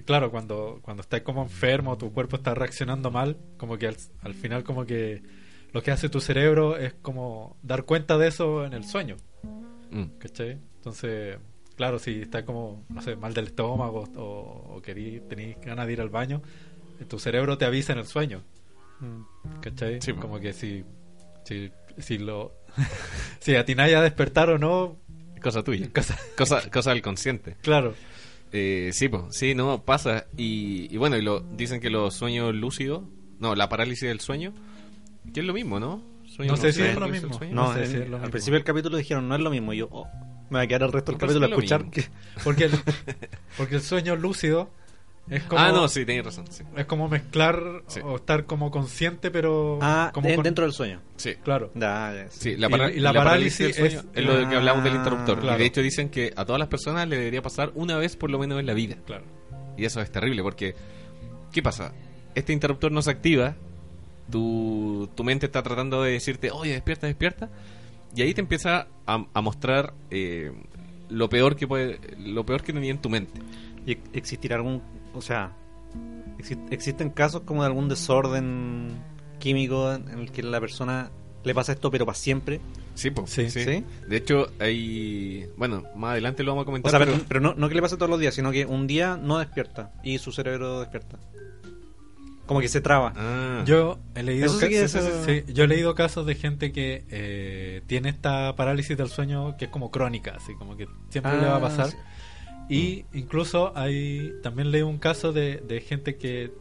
B: claro, cuando cuando estás como enfermo, tu cuerpo está reaccionando mal, como que al, al final como que lo que hace tu cerebro es como dar cuenta de eso en el sueño,
C: Mm.
B: ¿cachai? Entonces, claro, si estás como, no sé, mal del estómago o, o tenés ganas de ir al baño, tu cerebro te avisa en el sueño,
D: Mm.
B: ¿cachai?
C: Sí,
B: como que si, si, si lo... (laughs) si atináis a despertar o no,
C: Cosa tuya.
B: cosa-
C: Cosa, cosa del consciente.
B: claro.
C: Eh, sí, pues, sí, no, pasa. Y, y bueno, y lo, dicen que los sueños lúcidos, no, la parálisis del sueño, que es lo mismo, ¿no? Sueño
B: No sé si es lo
C: parálisis del
B: mismo.
C: sueño.
D: No,
B: No sé
D: en-
B: si es lo
D: al
B: mismo.
D: principio del capítulo dijeron no es lo mismo. Y yo, oh, me va a quedar el resto del capítulo a escuchar. que-
B: Porque el, (laughs) porque el sueño lúcido es como,
C: Ah, no, sí, tenéis razón. Sí.
B: es como mezclar
C: Sí.
B: o estar como consciente, pero
D: Ah,
B: como
D: de-
B: con-
D: dentro del sueño.
C: sí.
B: Claro.
D: Ya, sí.
C: Sí, la,
B: Y-
C: para-
B: y la parálisis es-
C: es, lo de que hablamos del
D: Ah,
C: interruptor.
B: claro.
C: Y de hecho dicen que a todas las personas le debería pasar una vez por lo menos en la vida.
B: Claro.
C: Y eso es terrible porque, ¿qué pasa? Este interruptor no se activa, tu, tu mente está tratando de decirte, oye, despierta, despierta, y ahí te empieza a, a mostrar eh, lo peor que puede, lo peor que tenía en tu mente.
D: ¿Y ex- existirá algún, o sea, exi- existen casos como de algún desorden químico en el que la persona le pasa esto pero para siempre?
C: Sí, pues.
B: Sí.
D: ¿Sí?
C: De hecho, hay, bueno, más adelante lo vamos a
D: O
C: comentar.
D: sea, pero, no, no que le pase todos los días, sino que un día no despierta y su cerebro despierta. Como que se traba.
C: Ah.
B: Yo he leído
D: Eso sí eh,
B: yo he leído casos de gente que eh, tiene esta parálisis del sueño que es como crónica, así como que siempre le va a
D: Ah,
B: pasar. Y incluso hay también leí un caso de, de gente que eh,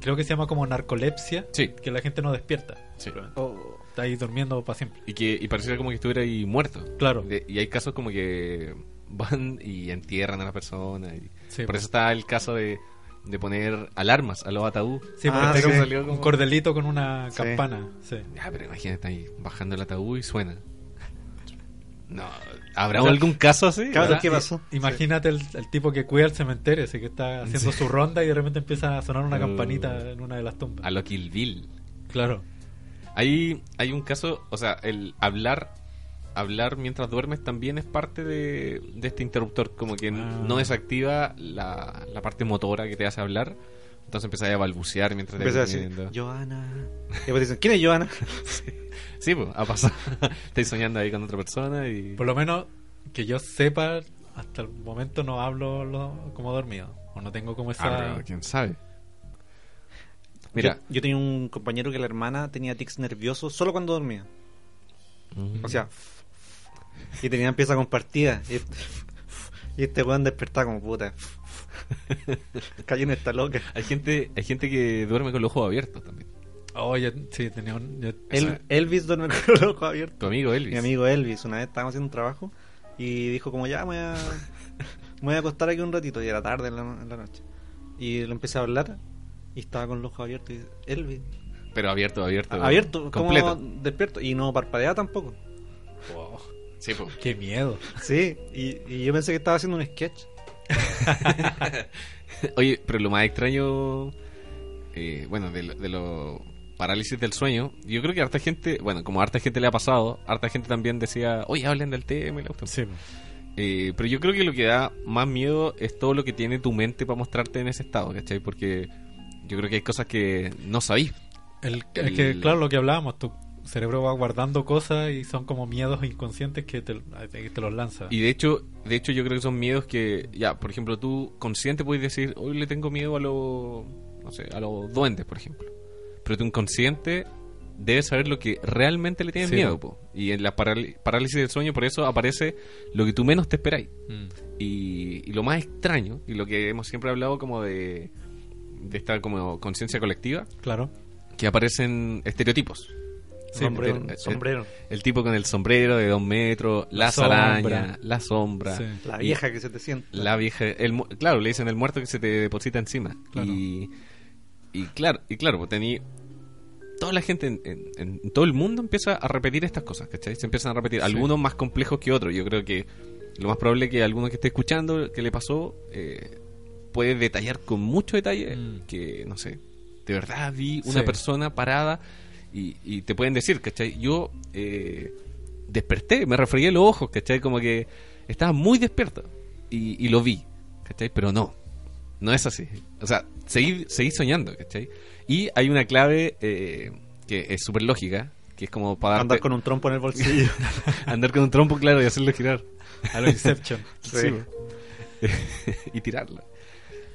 B: creo que se llama como narcolepsia,
C: Sí.
B: que la gente no despierta.
C: Sí.
D: Oh.
B: Está ahí durmiendo para siempre.
C: Y que y pareciera como que estuviera ahí muerto.
B: Claro.
C: De- y hay casos como que van y entierran a la persona. Y
B: Sí,
C: por
B: pues.
C: eso está el caso de, de poner alarmas a los ataúd.
B: Sí,
D: Ah,
B: porque
D: sí.
B: tengo
C: Salió
B: un
C: como-
B: cordelito con una
D: Sí.
B: campana. Sí.
C: Ya, pero imagínate ahí bajando el ataúd y suena. (laughs) No, ¿habrá
B: O sea,
C: algún caso así?
D: Claro, ¿qué pasó?
B: Imagínate el, el tipo que cuida el cementerio, así que está haciendo
C: Sí.
B: su ronda y de repente empieza a sonar una
C: Uh.
B: campanita en una de las tumbas.
C: A lo Kill Bill.
B: Claro.
C: Hay, hay un caso, o sea, el hablar hablar mientras duermes también es parte de, de este interruptor, como que
B: Ah.
C: no desactiva la, la parte motora que te hace hablar, entonces empiezas a balbucear mientras te estás
D: decir,
C: durmiendo.
D: Joana. Y después dicen, ¿quién es Joana? (laughs)
C: Sí, pues, ha pasado. (laughs) Estás soñando ahí con otra persona y...
B: Por lo menos que yo sepa, hasta el momento no hablo lo- como dormido. O no tengo como esa.
C: Ah, quién sabe. Mira,
D: Yo, yo tenía un compañero que la hermana tenía tics nerviosos solo cuando dormía. O sea, y tenían pieza compartida. Y este, y este weón despertaba como puta. (laughs) Cayó en esta loca.
C: hay gente, hay gente que duerme con los ojos abiertos también.
B: Oye, sí, tenía un. yo-
D: El, Elvis duerme con los ojos abiertos.
C: Tu amigo Elvis.
D: Mi amigo Elvis, una vez estábamos haciendo un trabajo y dijo como ya me voy a, (laughs) me voy a acostar aquí un ratito y era tarde en la, en la noche. Y le empecé a hablar y estaba con los ojos abiertos y dice, Elvis,
C: Pero abierto, abierto.
D: abierto,
C: completo.
D: como despierto y no parpadeaba tampoco.
B: Wow,
C: Sí, po.
B: qué miedo.
D: Sí, y, y yo pensé que estaba haciendo un sketch. (laughs)
C: Oye, pero lo más extraño, eh, bueno, de, lo- de lo parálisis del sueño, yo creo que a harta gente, bueno, como a harta gente le ha pasado, harta gente también decía, oye, hablen del tema y la cuestión".
B: Sí.
C: Eh, pero yo creo que lo que da más miedo es todo lo que tiene tu mente para mostrarte en ese estado, ¿cachai? Porque yo creo que hay cosas que no sabís.
B: El, que, claro, lo que hablábamos, tu cerebro va guardando cosas y son como miedos inconscientes que te, que te los lanza.
C: Y de hecho, de hecho yo creo que son miedos que, ya, por ejemplo, tú consciente puedes decir, hoy le tengo miedo a los, no sé, a los duendes, por ejemplo. Pero tu inconsciente debe saber lo que realmente le tienes
B: Sí,
C: miedo,
B: po.
C: Y en la parálisis del sueño, por eso aparece lo que tú menos te esperáis.
B: Mm.
C: Y, y lo más extraño, y lo que hemos siempre hablado como de, de esta como conciencia colectiva,
B: Claro.
C: que aparecen estereotipos.
B: Sí,
D: sombrero,
C: porque-
D: sombrero.
C: El tipo con el sombrero de dos metros, la,
B: La sombra.
C: araña, la sombra.
B: Sí.
D: La
C: Y-
D: vieja que se te sienta.
C: La vieja, el, claro, le dicen el muerto que se te deposita encima.
B: Claro.
C: Y, y claro, y claro, pues tení toda la gente en, en- en todo el mundo empieza a repetir estas cosas, ¿cachai? Se empiezan a repetir,
B: Sí.
C: algunos más complejos que otros. Yo creo que lo más probable es que alguno que esté escuchando que le pasó eh, puede detallar con mucho detalle
B: Mm.
C: que, no sé, de verdad vi una
B: Sí.
C: persona parada y, y te pueden decir, ¿cachai? Yo eh, desperté, me refregué los ojos, ¿cachai? Como que estaba muy despierto y, y lo vi, ¿cachai? Pero no, no es así. O sea, seguí, seguí soñando, ¿cachai? Y hay una clave eh, que es súper lógica, que es como para darte-
D: Andar con un trompo en el bolsillo. (laughs)
C: andar con un trompo, claro, y hacerlo girar.
B: A lo Inception.
D: Sí. (laughs)
C: y tirarla.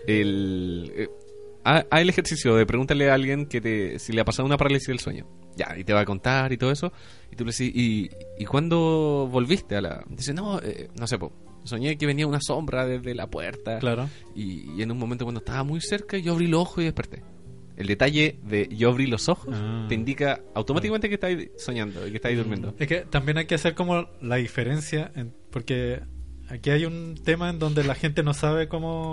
C: El, eh, haz el ejercicio de preguntarle a alguien que te, si le ha pasado una parálisis del sueño. Ya, y te va a contar y todo eso. Y tú le decís, ¿y, y cuándo volviste a la...? Dice, no, eh, no sé, po, soñé que venía una sombra desde la puerta.
B: Claro.
C: Y, y en un momento cuando estaba muy cerca, yo abrí los ojos y desperté. El detalle de yo abrí los ojos
B: Ah.
C: te indica automáticamente que estáis soñando y que estáis durmiendo.
B: Es que también hay que hacer como la diferencia, en- porque aquí hay un tema en donde la gente no sabe cómo...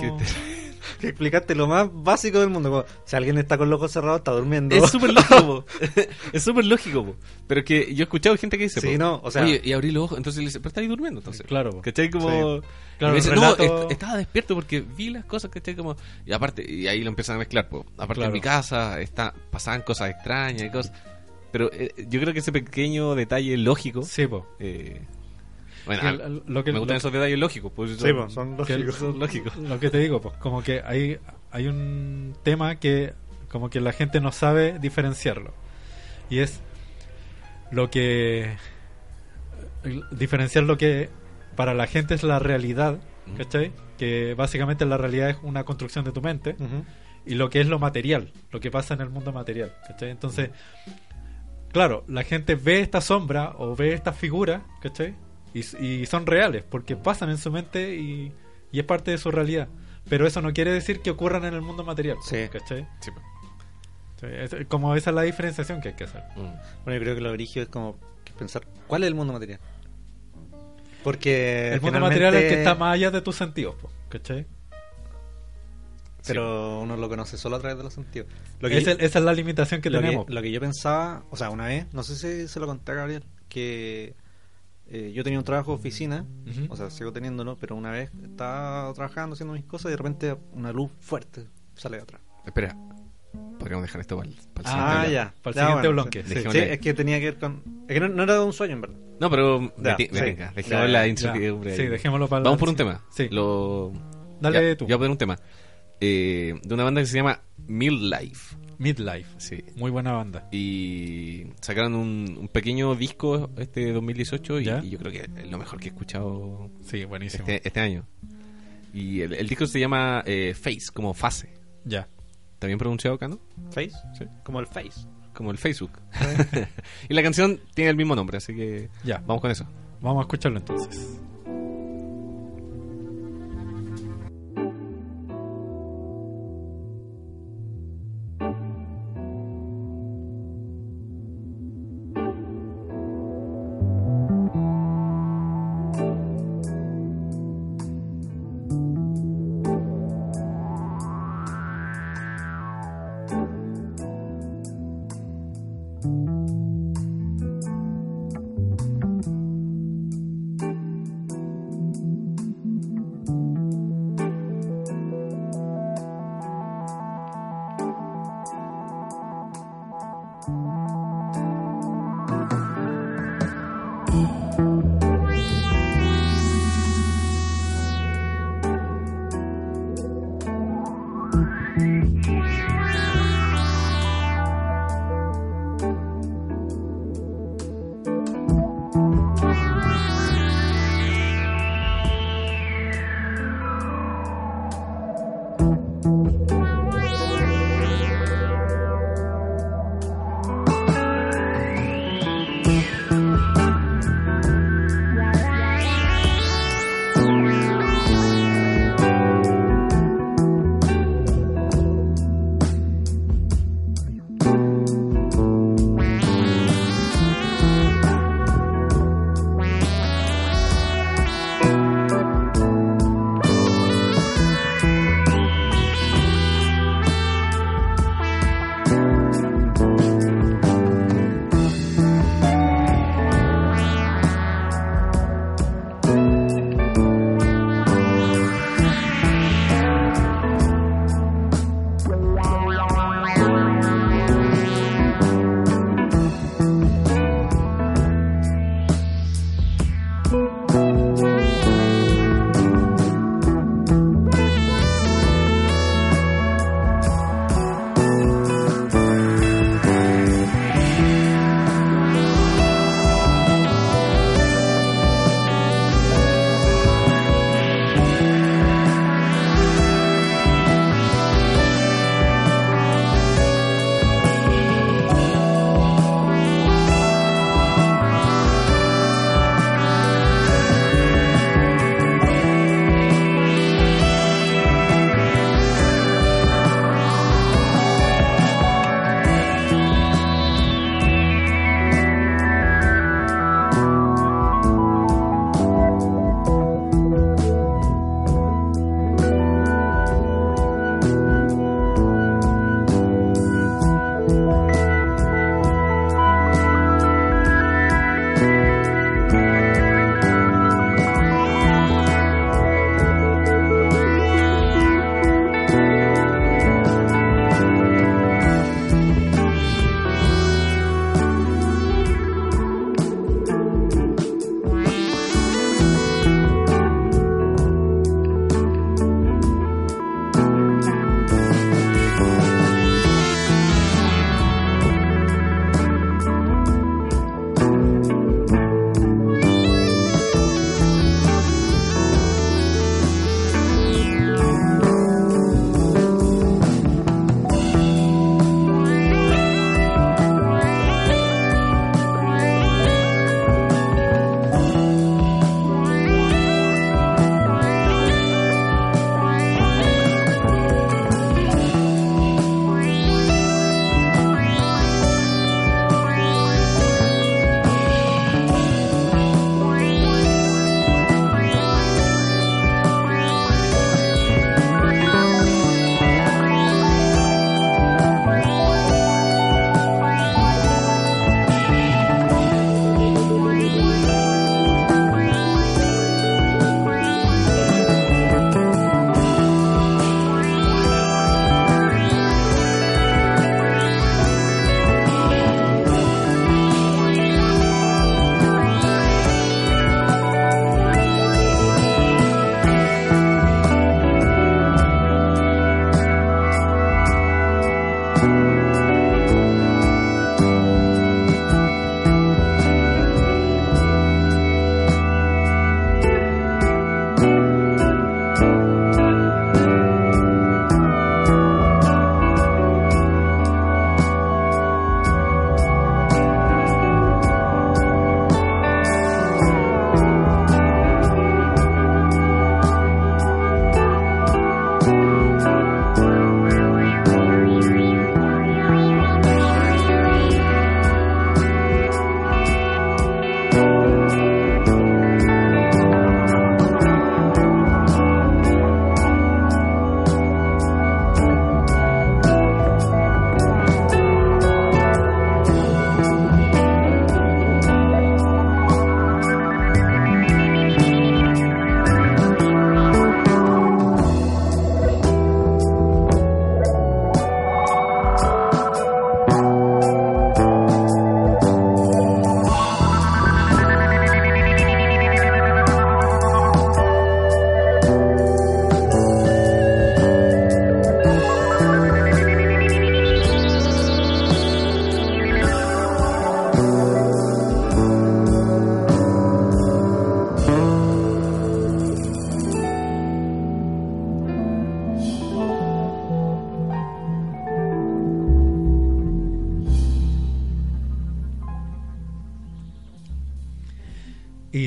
B: (laughs)
C: Que
D: explicaste lo más básico del mundo. como, si alguien está con los ojos cerrados, está durmiendo.
C: Es súper lógico, po. (laughs) es súper lógico, po. pero que yo he escuchado gente que dice,
D: Sí,
C: po,
D: no, o sea-
C: oye, y abrí los ojos, entonces le dice, pero estáis durmiendo, entonces.
B: Claro, po.
C: ¿Cachai? Como...
D: Sí.
B: Claro,
C: y me dice,
B: el relato-
C: no, est- estaba despierto porque vi las cosas, ¿cachai? Como... Y aparte, y ahí lo empiezan a mezclar, po. Aparte
B: Claro.
C: en mi casa está, pasaban cosas extrañas y cosas. Pero eh, yo creo que ese pequeño detalle lógico...
B: Sí, po.
C: eh, bueno,
B: el- lo que-
C: me gustan esos detalles lógicos. Pues,
D: Sí, pues, son
B: que el-
D: lógicos.
C: son (laughs) lógicos.
B: Lo que te digo, pues como que hay, hay un tema que como que la gente no sabe diferenciarlo. Y es lo que... Diferenciar lo que para la gente es la realidad. ¿cachai? Que básicamente la realidad es una construcción de tu mente. Y lo que es lo material, lo que pasa en el mundo material. ¿cachai? Entonces, claro, la gente ve esta sombra o ve estas figuras, ¿cachai? Y, y son reales, porque pasan en su mente y, y es parte de su realidad. Pero eso no quiere decir que ocurran en el mundo material,
D: Sí.
B: ¿cachai?
C: Sí, po.
B: Sí, es- como esa es la diferenciación que hay que hacer.
C: Mm.
D: Bueno, yo creo que lo origen es como pensar, ¿cuál es el mundo material? Porque
B: el mundo
D: finalmente-
B: material es el que está más allá de tus sentidos, po, ¿cachai?
D: Pero uno lo conoce solo a través de los sentidos. Lo que
B: Es
D: yo-
B: el- esa es la limitación que
D: lo
B: tenemos.
D: Que, lo que yo pensaba, o sea, una vez, no sé si se lo conté a Gabriel, que eh, yo tenía un trabajo de oficina, o sea, sigo teniéndolo, pero una vez estaba trabajando haciendo mis cosas y de repente una luz fuerte sale de atrás.
C: Espera, podríamos dejar esto para el, para el
B: Ah,
C: siguiente bloque.
D: ya.
B: Para el
D: Ya,
B: siguiente
D: bueno,
B: bloque,
D: Sí, es que tenía que ver con. Es que no, no era un sueño, en verdad.
C: No, pero
D: Ya, sí.
C: venga, dejemos
D: Ya,
C: la incertidumbre.
B: Sí, dejémoslo para
C: Vamos por un tema.
B: Sí.
C: Lo...
B: Dale
C: ya,
B: tú.
C: Voy a poner un tema. Eh, de una banda que se llama Mill Life.
B: Midlife.
C: Sí.
B: Muy buena banda.
C: Y sacaron un, un pequeño disco este 2018 y,
B: ¿Ya?
C: y yo creo que es lo mejor que he escuchado
B: Sí, buenísimo.
C: este, este año. Y el, el disco se llama eh, Face, como fase.
B: Ya.
C: ¿Está bien pronunciado, Cano?
D: ¿Face?
C: Sí.
D: Como el Face.
C: Como el Facebook. (laughs) y la canción tiene el mismo nombre, así que
B: Ya.
C: vamos con eso.
B: Vamos a escucharlo entonces. Bye.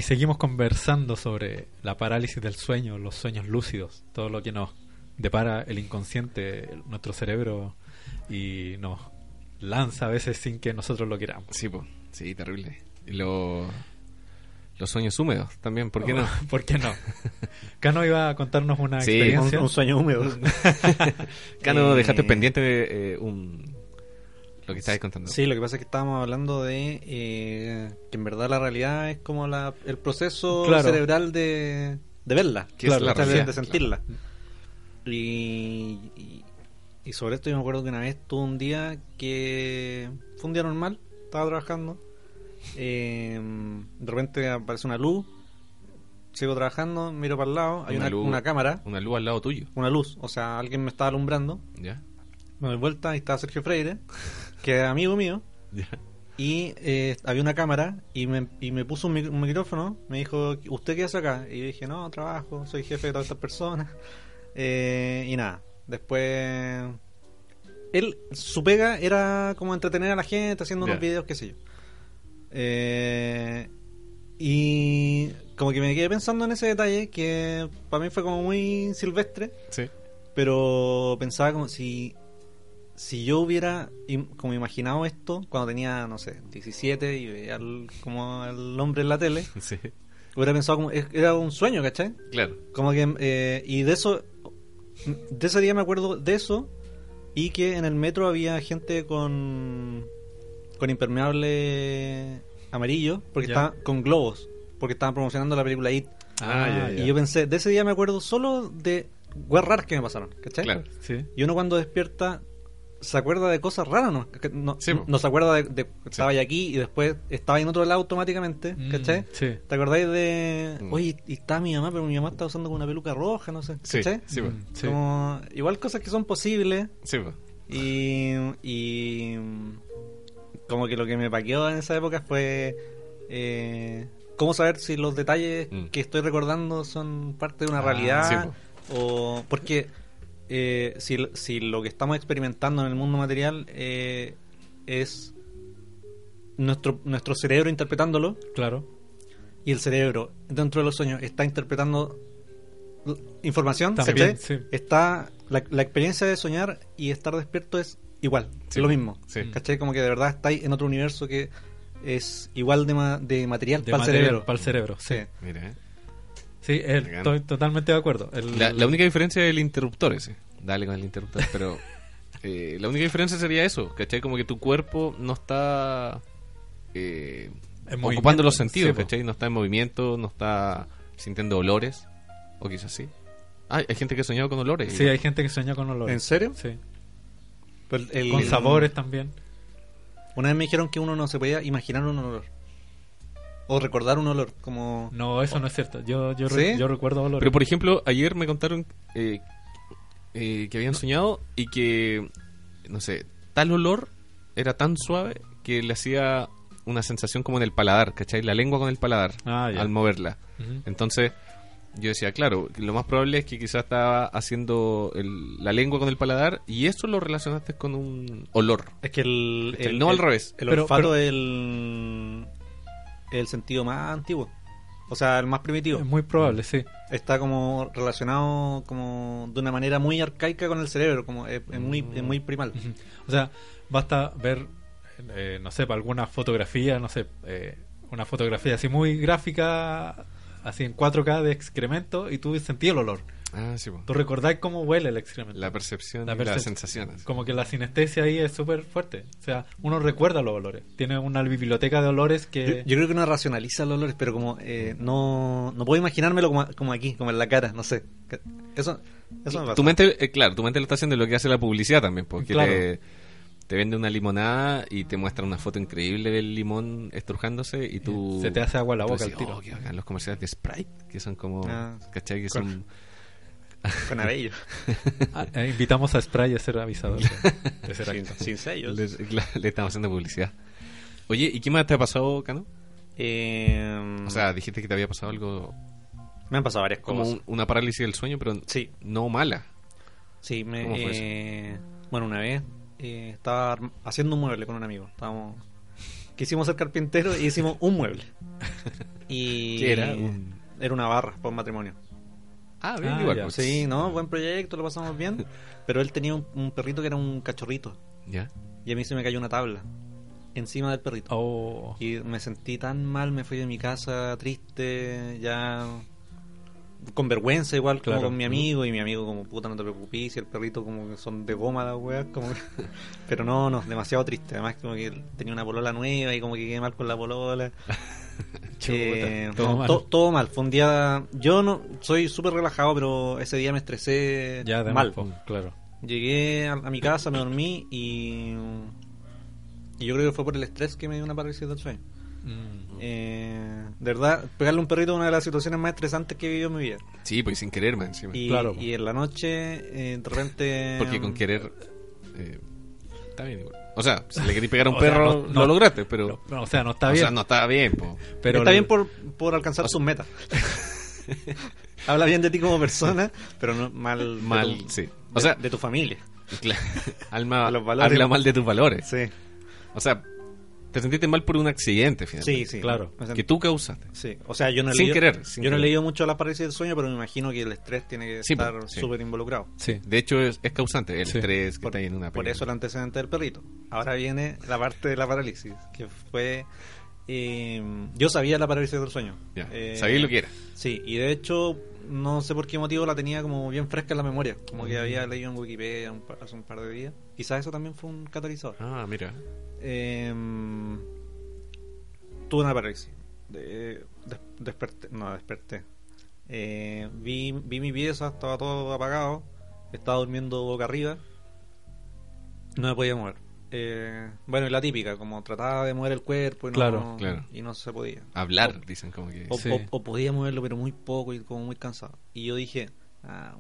B: Seguimos conversando sobre la parálisis del sueño, los sueños lúcidos, todo lo que nos depara el inconsciente, nuestro cerebro y nos lanza a veces sin que nosotros lo queramos.
C: Sí, po. sí, terrible. Y lo- los sueños húmedos también, ¿por qué no? (laughs)
B: ¿Por qué no? Cano iba a contarnos una
C: Sí,
D: Un,
B: experiencia.
D: un sueño húmedo. (laughs)
C: Cano,
D: Eh,
C: dejaste pendiente de, eh, un... lo que estabas contando.
D: Sí, lo que pasa es que estábamos hablando de eh, que en verdad la realidad es como la, el proceso
B: Claro.
D: cerebral de, de verla,
C: Que es la
D: de-
C: realidad,
D: de sentirla. Y, y, y sobre esto yo me acuerdo que una vez tuve un día que fue un día normal, estaba trabajando, eh, de repente aparece una luz, sigo trabajando, miro para el lado, hay
C: Una
D: una,
C: luz.
D: una cámara,
C: Una luz al lado tuyo,
D: una luz, o sea, alguien me estaba alumbrando,
C: ¿ya?
D: me doy vuelta y estaba Sergio Freire, (laughs) que es amigo mío, y eh, había una cámara y me, y me puso un, mic- un micrófono. Me dijo, ¿usted qué hace acá? Y yo dije, no, trabajo, soy jefe de todas estas personas. (laughs) Eh, y nada, después... Él, su pega era como entretener a la gente haciendo unos videos, qué sé yo. Eh, y como que me quedé pensando en ese detalle que para mí fue como muy silvestre
C: Sí.
D: pero pensaba como si si yo hubiera como imaginado esto cuando tenía no sé 17 y veía al- como el hombre en la tele (laughs)
C: Sí,
D: hubiera pensado como era un sueño ¿cachai?
C: claro.
D: como que eh, y de eso de ese día me acuerdo de eso y que en el metro había gente con con impermeable amarillo porque
B: Ya.
D: estaban con globos porque estaban promocionando la película It
C: Ah, ya, ya.
D: y yo pensé de ese día me acuerdo solo de weas raras que me pasaron ¿cachai?
C: Claro.
B: Sí.
D: Y uno cuando despierta se acuerda de cosas raras, ¿no? Que No,
C: Sí, po.
D: no se acuerda de, de que estaba aquí y después estaba en otro lado automáticamente,
B: Mm,
D: ¿cachai?
B: sí.
D: ¿Te acordáis de...
C: Mm.
D: Oye, y está mi mamá, pero mi mamá está usando como una peluca roja, no sé, ¿cachai?
C: sí.
B: Mm, sí.
D: Como, igual cosas que son posibles
C: Sí,
D: y, y como que lo que me paqueó en esa época fue eh, cómo saber si los detalles
C: Mm.
D: que estoy recordando son parte de una
B: Ah,
D: realidad
C: sí,
D: o porque eh, si, si lo que estamos experimentando en el mundo material eh, es nuestro nuestro cerebro interpretándolo
B: Claro.
D: y el cerebro dentro de los sueños está interpretando información
B: También,
D: está la, la experiencia de soñar y estar despierto es igual
C: Sí.
D: es lo mismo
C: Sí.
D: ¿cachai? como que de verdad estáis en otro universo que es igual de, ma- de material
B: De
D: para el cerebro
B: Para el cerebro, sí.
D: Sí.
C: Mira, ¿eh?
B: Sí, el-
C: Bacán.
B: estoy totalmente de acuerdo. El-
C: La, la única diferencia es el interruptor ese. Dale con el interruptor, pero... (laughs) eh, la única diferencia sería eso, ¿cachai? Como que tu cuerpo no está... eh, ocupando los sentidos,
B: sí.
C: ¿cachai? No está en movimiento, no está sintiendo olores, o quizás sí. Ah, hay gente que ha soñado con olores.
B: Sí, hay gente que sueña con olores.
D: ¿En serio?
B: Sí.
D: Pero el-
B: Con
D: el-
B: sabores también.
D: una vez me dijeron que uno no se podía imaginar un olor o recordar un olor como
B: No, eso no es cierto. Yo, yo, re-
D: ¿Sí?
B: yo recuerdo olores.
C: Pero por ejemplo, ayer me contaron eh, eh, que habían soñado y que, no sé, tal olor era tan suave que le hacía una sensación como en el paladar, ¿cachai? La lengua con el paladar
B: Ah, ya.
C: al moverla.
B: Ujú.
C: Entonces, yo decía, claro, lo más probable es que quizás estaba haciendo el- la lengua con el paladar y eso lo relacionaste con un olor.
D: es que el,
C: ¿Cachai?
D: el-
C: No al revés.
D: el
B: Pero-
D: olfato
B: pero-
D: es el el sentido más antiguo o sea el más primitivo
B: Es muy probable, sí.
D: está como relacionado como de una manera muy arcaica con el cerebro como es, es muy es muy primal.
B: O sea, basta ver, eh, no sé, alguna fotografía, no sé, eh, una fotografía así muy gráfica, así en 4K de excremento, y tú sentí el olor.
C: Ah, sí.
B: Tú recordás cómo huele el excremento.
C: La percepción
B: La
C: y las sensaciones.
B: Como que la sinestesia ahí es súper fuerte. O sea, uno recuerda los olores. Tiene una biblioteca de olores que...
D: yo creo que uno racionaliza los olores pero como eh, no no puedo imaginármelo como, como aquí como en la cara no sé eso eso me pasa
C: Tu mente, eh, claro, tu mente lo está haciendo lo que hace la publicidad también, porque
B: Claro.
C: te, te vende una limonada y te muestra una foto increíble del limón estrujándose y tú...
B: Se te hace agua la boca
C: decís,
B: tiro.
C: "Oh, qué bacán", los comerciales de Sprite, que son como...
D: Ah.
C: ¿Cachai? Que son...
D: con abello (laughs)
B: Ah, eh, invitamos a Spray a ser avisador de, de ser (laughs)
D: sin, sellos
C: Le, le estamos haciendo publicidad. Oye, ¿y qué más te ha pasado, Cano?
D: Eh,
C: O sea, dijiste que te había pasado algo
D: me han pasado varias
C: como
D: cosas.
C: un- una parálisis del sueño, pero
D: Sí,
C: no mala.
D: sí. Me,
C: ¿Cómo fue
D: eh, bueno, una vez eh, estaba haciendo un mueble con un amigo. Estábamos, quisimos ser carpinteros y hicimos un mueble. (laughs) Y
C: ¿Qué era? Un-
D: Era una barra por matrimonio.
C: Ah, bien,
B: Ah,
C: igual.
B: ya.
C: pues.
D: Sí, no, buen proyecto, lo pasamos bien. Pero él tenía un, un perrito que era un cachorrito.
C: Ya.
D: Y a mí se me cayó una tabla encima del perrito.
B: Oh,
D: Y me sentí tan mal, me fui de mi casa triste, ya con vergüenza igual como
B: Claro.
D: con mi amigo y mi amigo como puta no te preocupes y el perrito como que son de goma las weas como que- (laughs) pero no no demasiado triste además como que tenía una polola nueva y como que quedé mal con la polola (laughs) Eh,
B: todo
D: no,
B: mal.
D: to- todo mal fue un día yo no soy súper relajado pero ese día me estresé
B: ya de
D: mal
B: mal, claro.
D: Llegué a, a mi casa, me dormí y, y yo creo que fue por el estrés que me dio una parálisis del sueño.
B: Mm.
D: Eh, de verdad, pegarle un perrito es una de las situaciones más estresantes que he vivido en mi vida.
C: Sí, pues sin querer, man, encima.
D: Y,
B: Claro.
D: y en la noche, eh, de repente...
C: Porque con querer. eh, está bien igual. O sea, si le querías pegar a un (laughs)
B: O sea,
C: perro,
B: no-
C: lo
B: no-
C: lograste, pero.
B: No, o sea, no está
C: o
B: bien.
C: sea, no estaba bien, po.
B: pero
D: está bien por, por alcanzar sus metas. (laughs) Habla bien de ti como persona, pero no mal, de
C: Mal,
D: tu-
C: sí.
D: de-
C: O sea-
D: de tu familia. (laughs)
C: Claro. Alma,
D: De los valores.
C: habla mal de tus valores.
D: Sí,
C: O sea, te sentiste mal por un accidente,
D: sí,
C: finalmente.
D: sí.
B: Claro.
D: Me sentí-
C: Que tú causaste.
D: Sí, o sea, yo no he
C: Sin
D: leído,
C: querer, sin
D: yo no he leído mucho la parálisis del sueño, pero me imagino que el estrés tiene que
C: Sí,
D: estar
C: pues, sí.
D: súper involucrado.
B: Sí.
C: De hecho, es, es causante el
B: Sí.
C: estrés que
D: Por,
C: está ahí en una
D: por
C: peli.
D: eso el antecedente del perrito. Ahora viene la parte de la parálisis, que fue... eh, yo sabía la parálisis del sueño.
C: Ya,
D: Eh,
C: sabías lo que era.
D: Sí, y de hecho, no sé por qué motivo la tenía como bien fresca en la memoria. Como que había leído en Wikipedia un par- hace un par de días. Quizás eso también fue un catalizador.
C: Ah, mira.
D: Eh, tuve una parálisis. De- des- desperté, no, desperté. Eh, vi, vi mi pieza, estaba todo apagado. Estaba durmiendo boca arriba. No me podía mover. Eh, bueno, y la típica, como trataba de mover el cuerpo y no,
B: Claro,
C: claro.
D: Y no se podía.
C: Hablar, dicen como que.
D: O,
B: Sí.
D: o- o podía moverlo, pero muy poco y como muy cansado. Y yo dije, ah,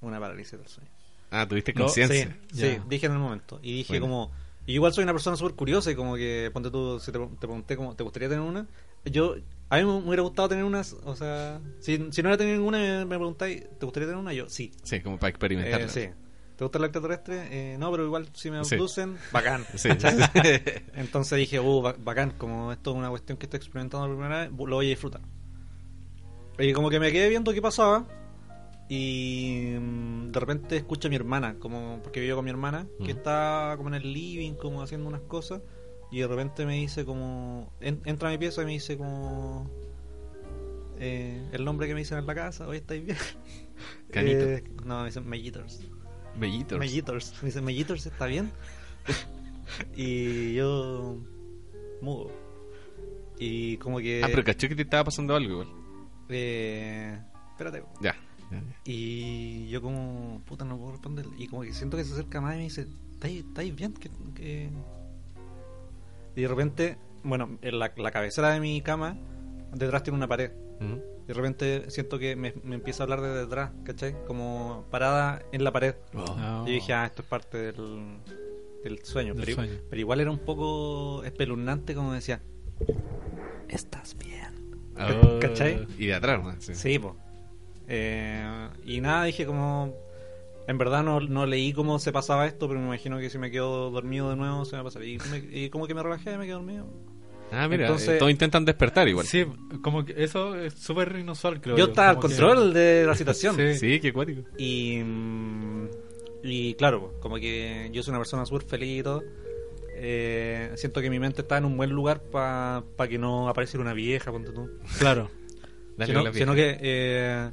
D: una parálisis del sueño.
C: Ah, tuviste
B: No,
C: conciencia.
D: Sí, dije en el momento. Y dije
C: Bueno.
D: como... Y igual soy una persona súper curiosa y como que, ponte tú, si te, te pregunté como, ¿te gustaría tener una? Yo, a mí me hubiera gustado tener unas, o sea, si, si no hubiera tenido ninguna, me, me preguntáis, ¿te gustaría tener una? Yo, sí.
C: Sí, como para experimentar.
D: Eh, sí. ¿Te gusta el extraterrestre? Eh, no, pero igual si me
C: Sí.
D: abducen, bacán. (laughs)
C: Sí. (laughs)
D: Entonces dije, uh, ba- bacán, como esto es una cuestión que estoy experimentando por primera vez, lo voy a disfrutar. Y como que me quedé viendo qué pasaba. Y mm, de repente escucho a mi hermana, como porque vivo con mi hermana, que está como en el living, como haciendo unas cosas. Y de repente me dice como, en- entra a mi pieza y me dice como eh, el nombre que me dicen en la casa, hoy estáis bien.
C: Canito.
D: Eh, no, me dicen Melliters.
C: Bellitos.
D: Melliters. Me dicen, Melliters, ¿está bien? (laughs) y yo. mudo. Y como que.
C: Ah, pero caché que te estaba pasando algo igual.
D: eh, espérate.
C: Ya. ya, ya.
D: Y yo, como. puta, no puedo responder. Y como que siento que se acerca más y me dice, ¿estáis, estáis bien? ¿Qué- qué-?" Y de repente, bueno, en la, la cabecera de mi cama, detrás tiene una pared. De repente siento que me, me empieza a hablar de detrás, ¿cachai? Como parada en la pared.
B: Ah.
D: Yo dije, ah, esto es parte del, del sueño.
B: Del
D: pero,
B: sueño.
D: pero igual era un poco espeluznante, como decía, estás bien.
C: Ah,
D: ¿Cachai?
C: Y de atrás, ¿no? Sí.
D: Sí, pues. y nada, dije como... En verdad no, no leí cómo se pasaba esto, pero me imagino que si me quedo dormido de nuevo se me va a pasar. Y, me- y como que me relajé, me quedé dormido.
C: Ah, mira,
D: Entonces-
C: eh, todos intentan despertar igual.
B: Sí, como que eso es súper inusual, creo
D: Yo
B: yo.
D: estaba al
B: que-
D: control (laughs) de la situación.
B: Sí.
C: Sí, qué acuático.
D: Y, y claro, pues, como que yo soy una persona súper feliz y todo. Eh, siento que mi mente está en un buen lugar para que no apareciera una vieja, ponte tú.
B: Claro.
C: Dale
D: sino, que eh,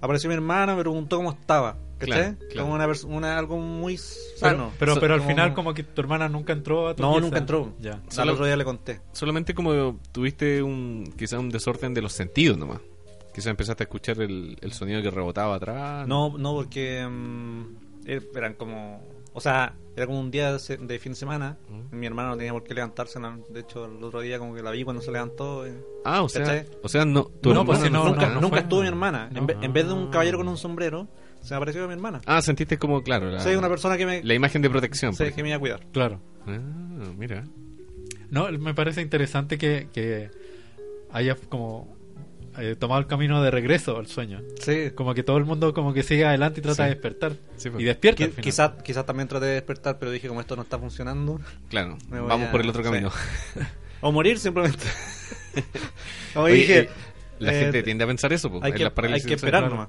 D: apareció mi hermana, me preguntó cómo estaba. ¿Cachai?
C: Claro, claro.
D: Como una, algo muy sano.
B: pero,
C: So-
B: pero al
D: como-
B: final como que tu hermana nunca entró a tu
D: No,
B: pieza.
D: nunca entró.
B: Ya.
D: Al otro día le conté.
C: Solamente como tuviste un quizá un desorden de los sentidos nomás. Quizás empezaste a escuchar el, el sonido que rebotaba atrás.
D: No, no, porque mm, eh, eran como. O sea, era como un día de, fin de semana.
C: Mm.
D: Mi hermano no tenía por qué levantarse. no, De hecho, el otro día, como que la vi cuando se levantó. eh,
C: Ah, o sea, o sea, no, tu
B: No,
C: hermana
B: pues si no,
D: nunca
B: no, no
D: nunca
B: fue.
D: estuvo mi hermana.
B: No.
D: En, vez, en vez de un caballero con un sombrero, se me apareció mi hermana.
C: Ah, sentiste como, claro, la,
D: Soy una persona que me,
C: la imagen de protección.
D: sé
C: por
D: que me iba a cuidar.
B: Claro.
C: Ah, mira.
B: No, me parece interesante que, que haya como eh, tomado el camino de regreso al sueño.
D: Sí.
B: Como que todo el mundo como que sigue adelante y trata
C: Sí.
B: de despertar.
C: Sí, pues.
B: y despierta final.
D: Quizás quizás también traté de despertar, pero dije, como esto no está funcionando.
C: Claro, vamos
D: a-
C: por el otro
D: sí.
C: camino. (laughs)
D: O morir simplemente. (laughs) Como
C: Oye,
D: dije,
C: eh, la
D: eh,
C: gente tiende a pensar eso, po,
D: hay que, hay esperar nomás.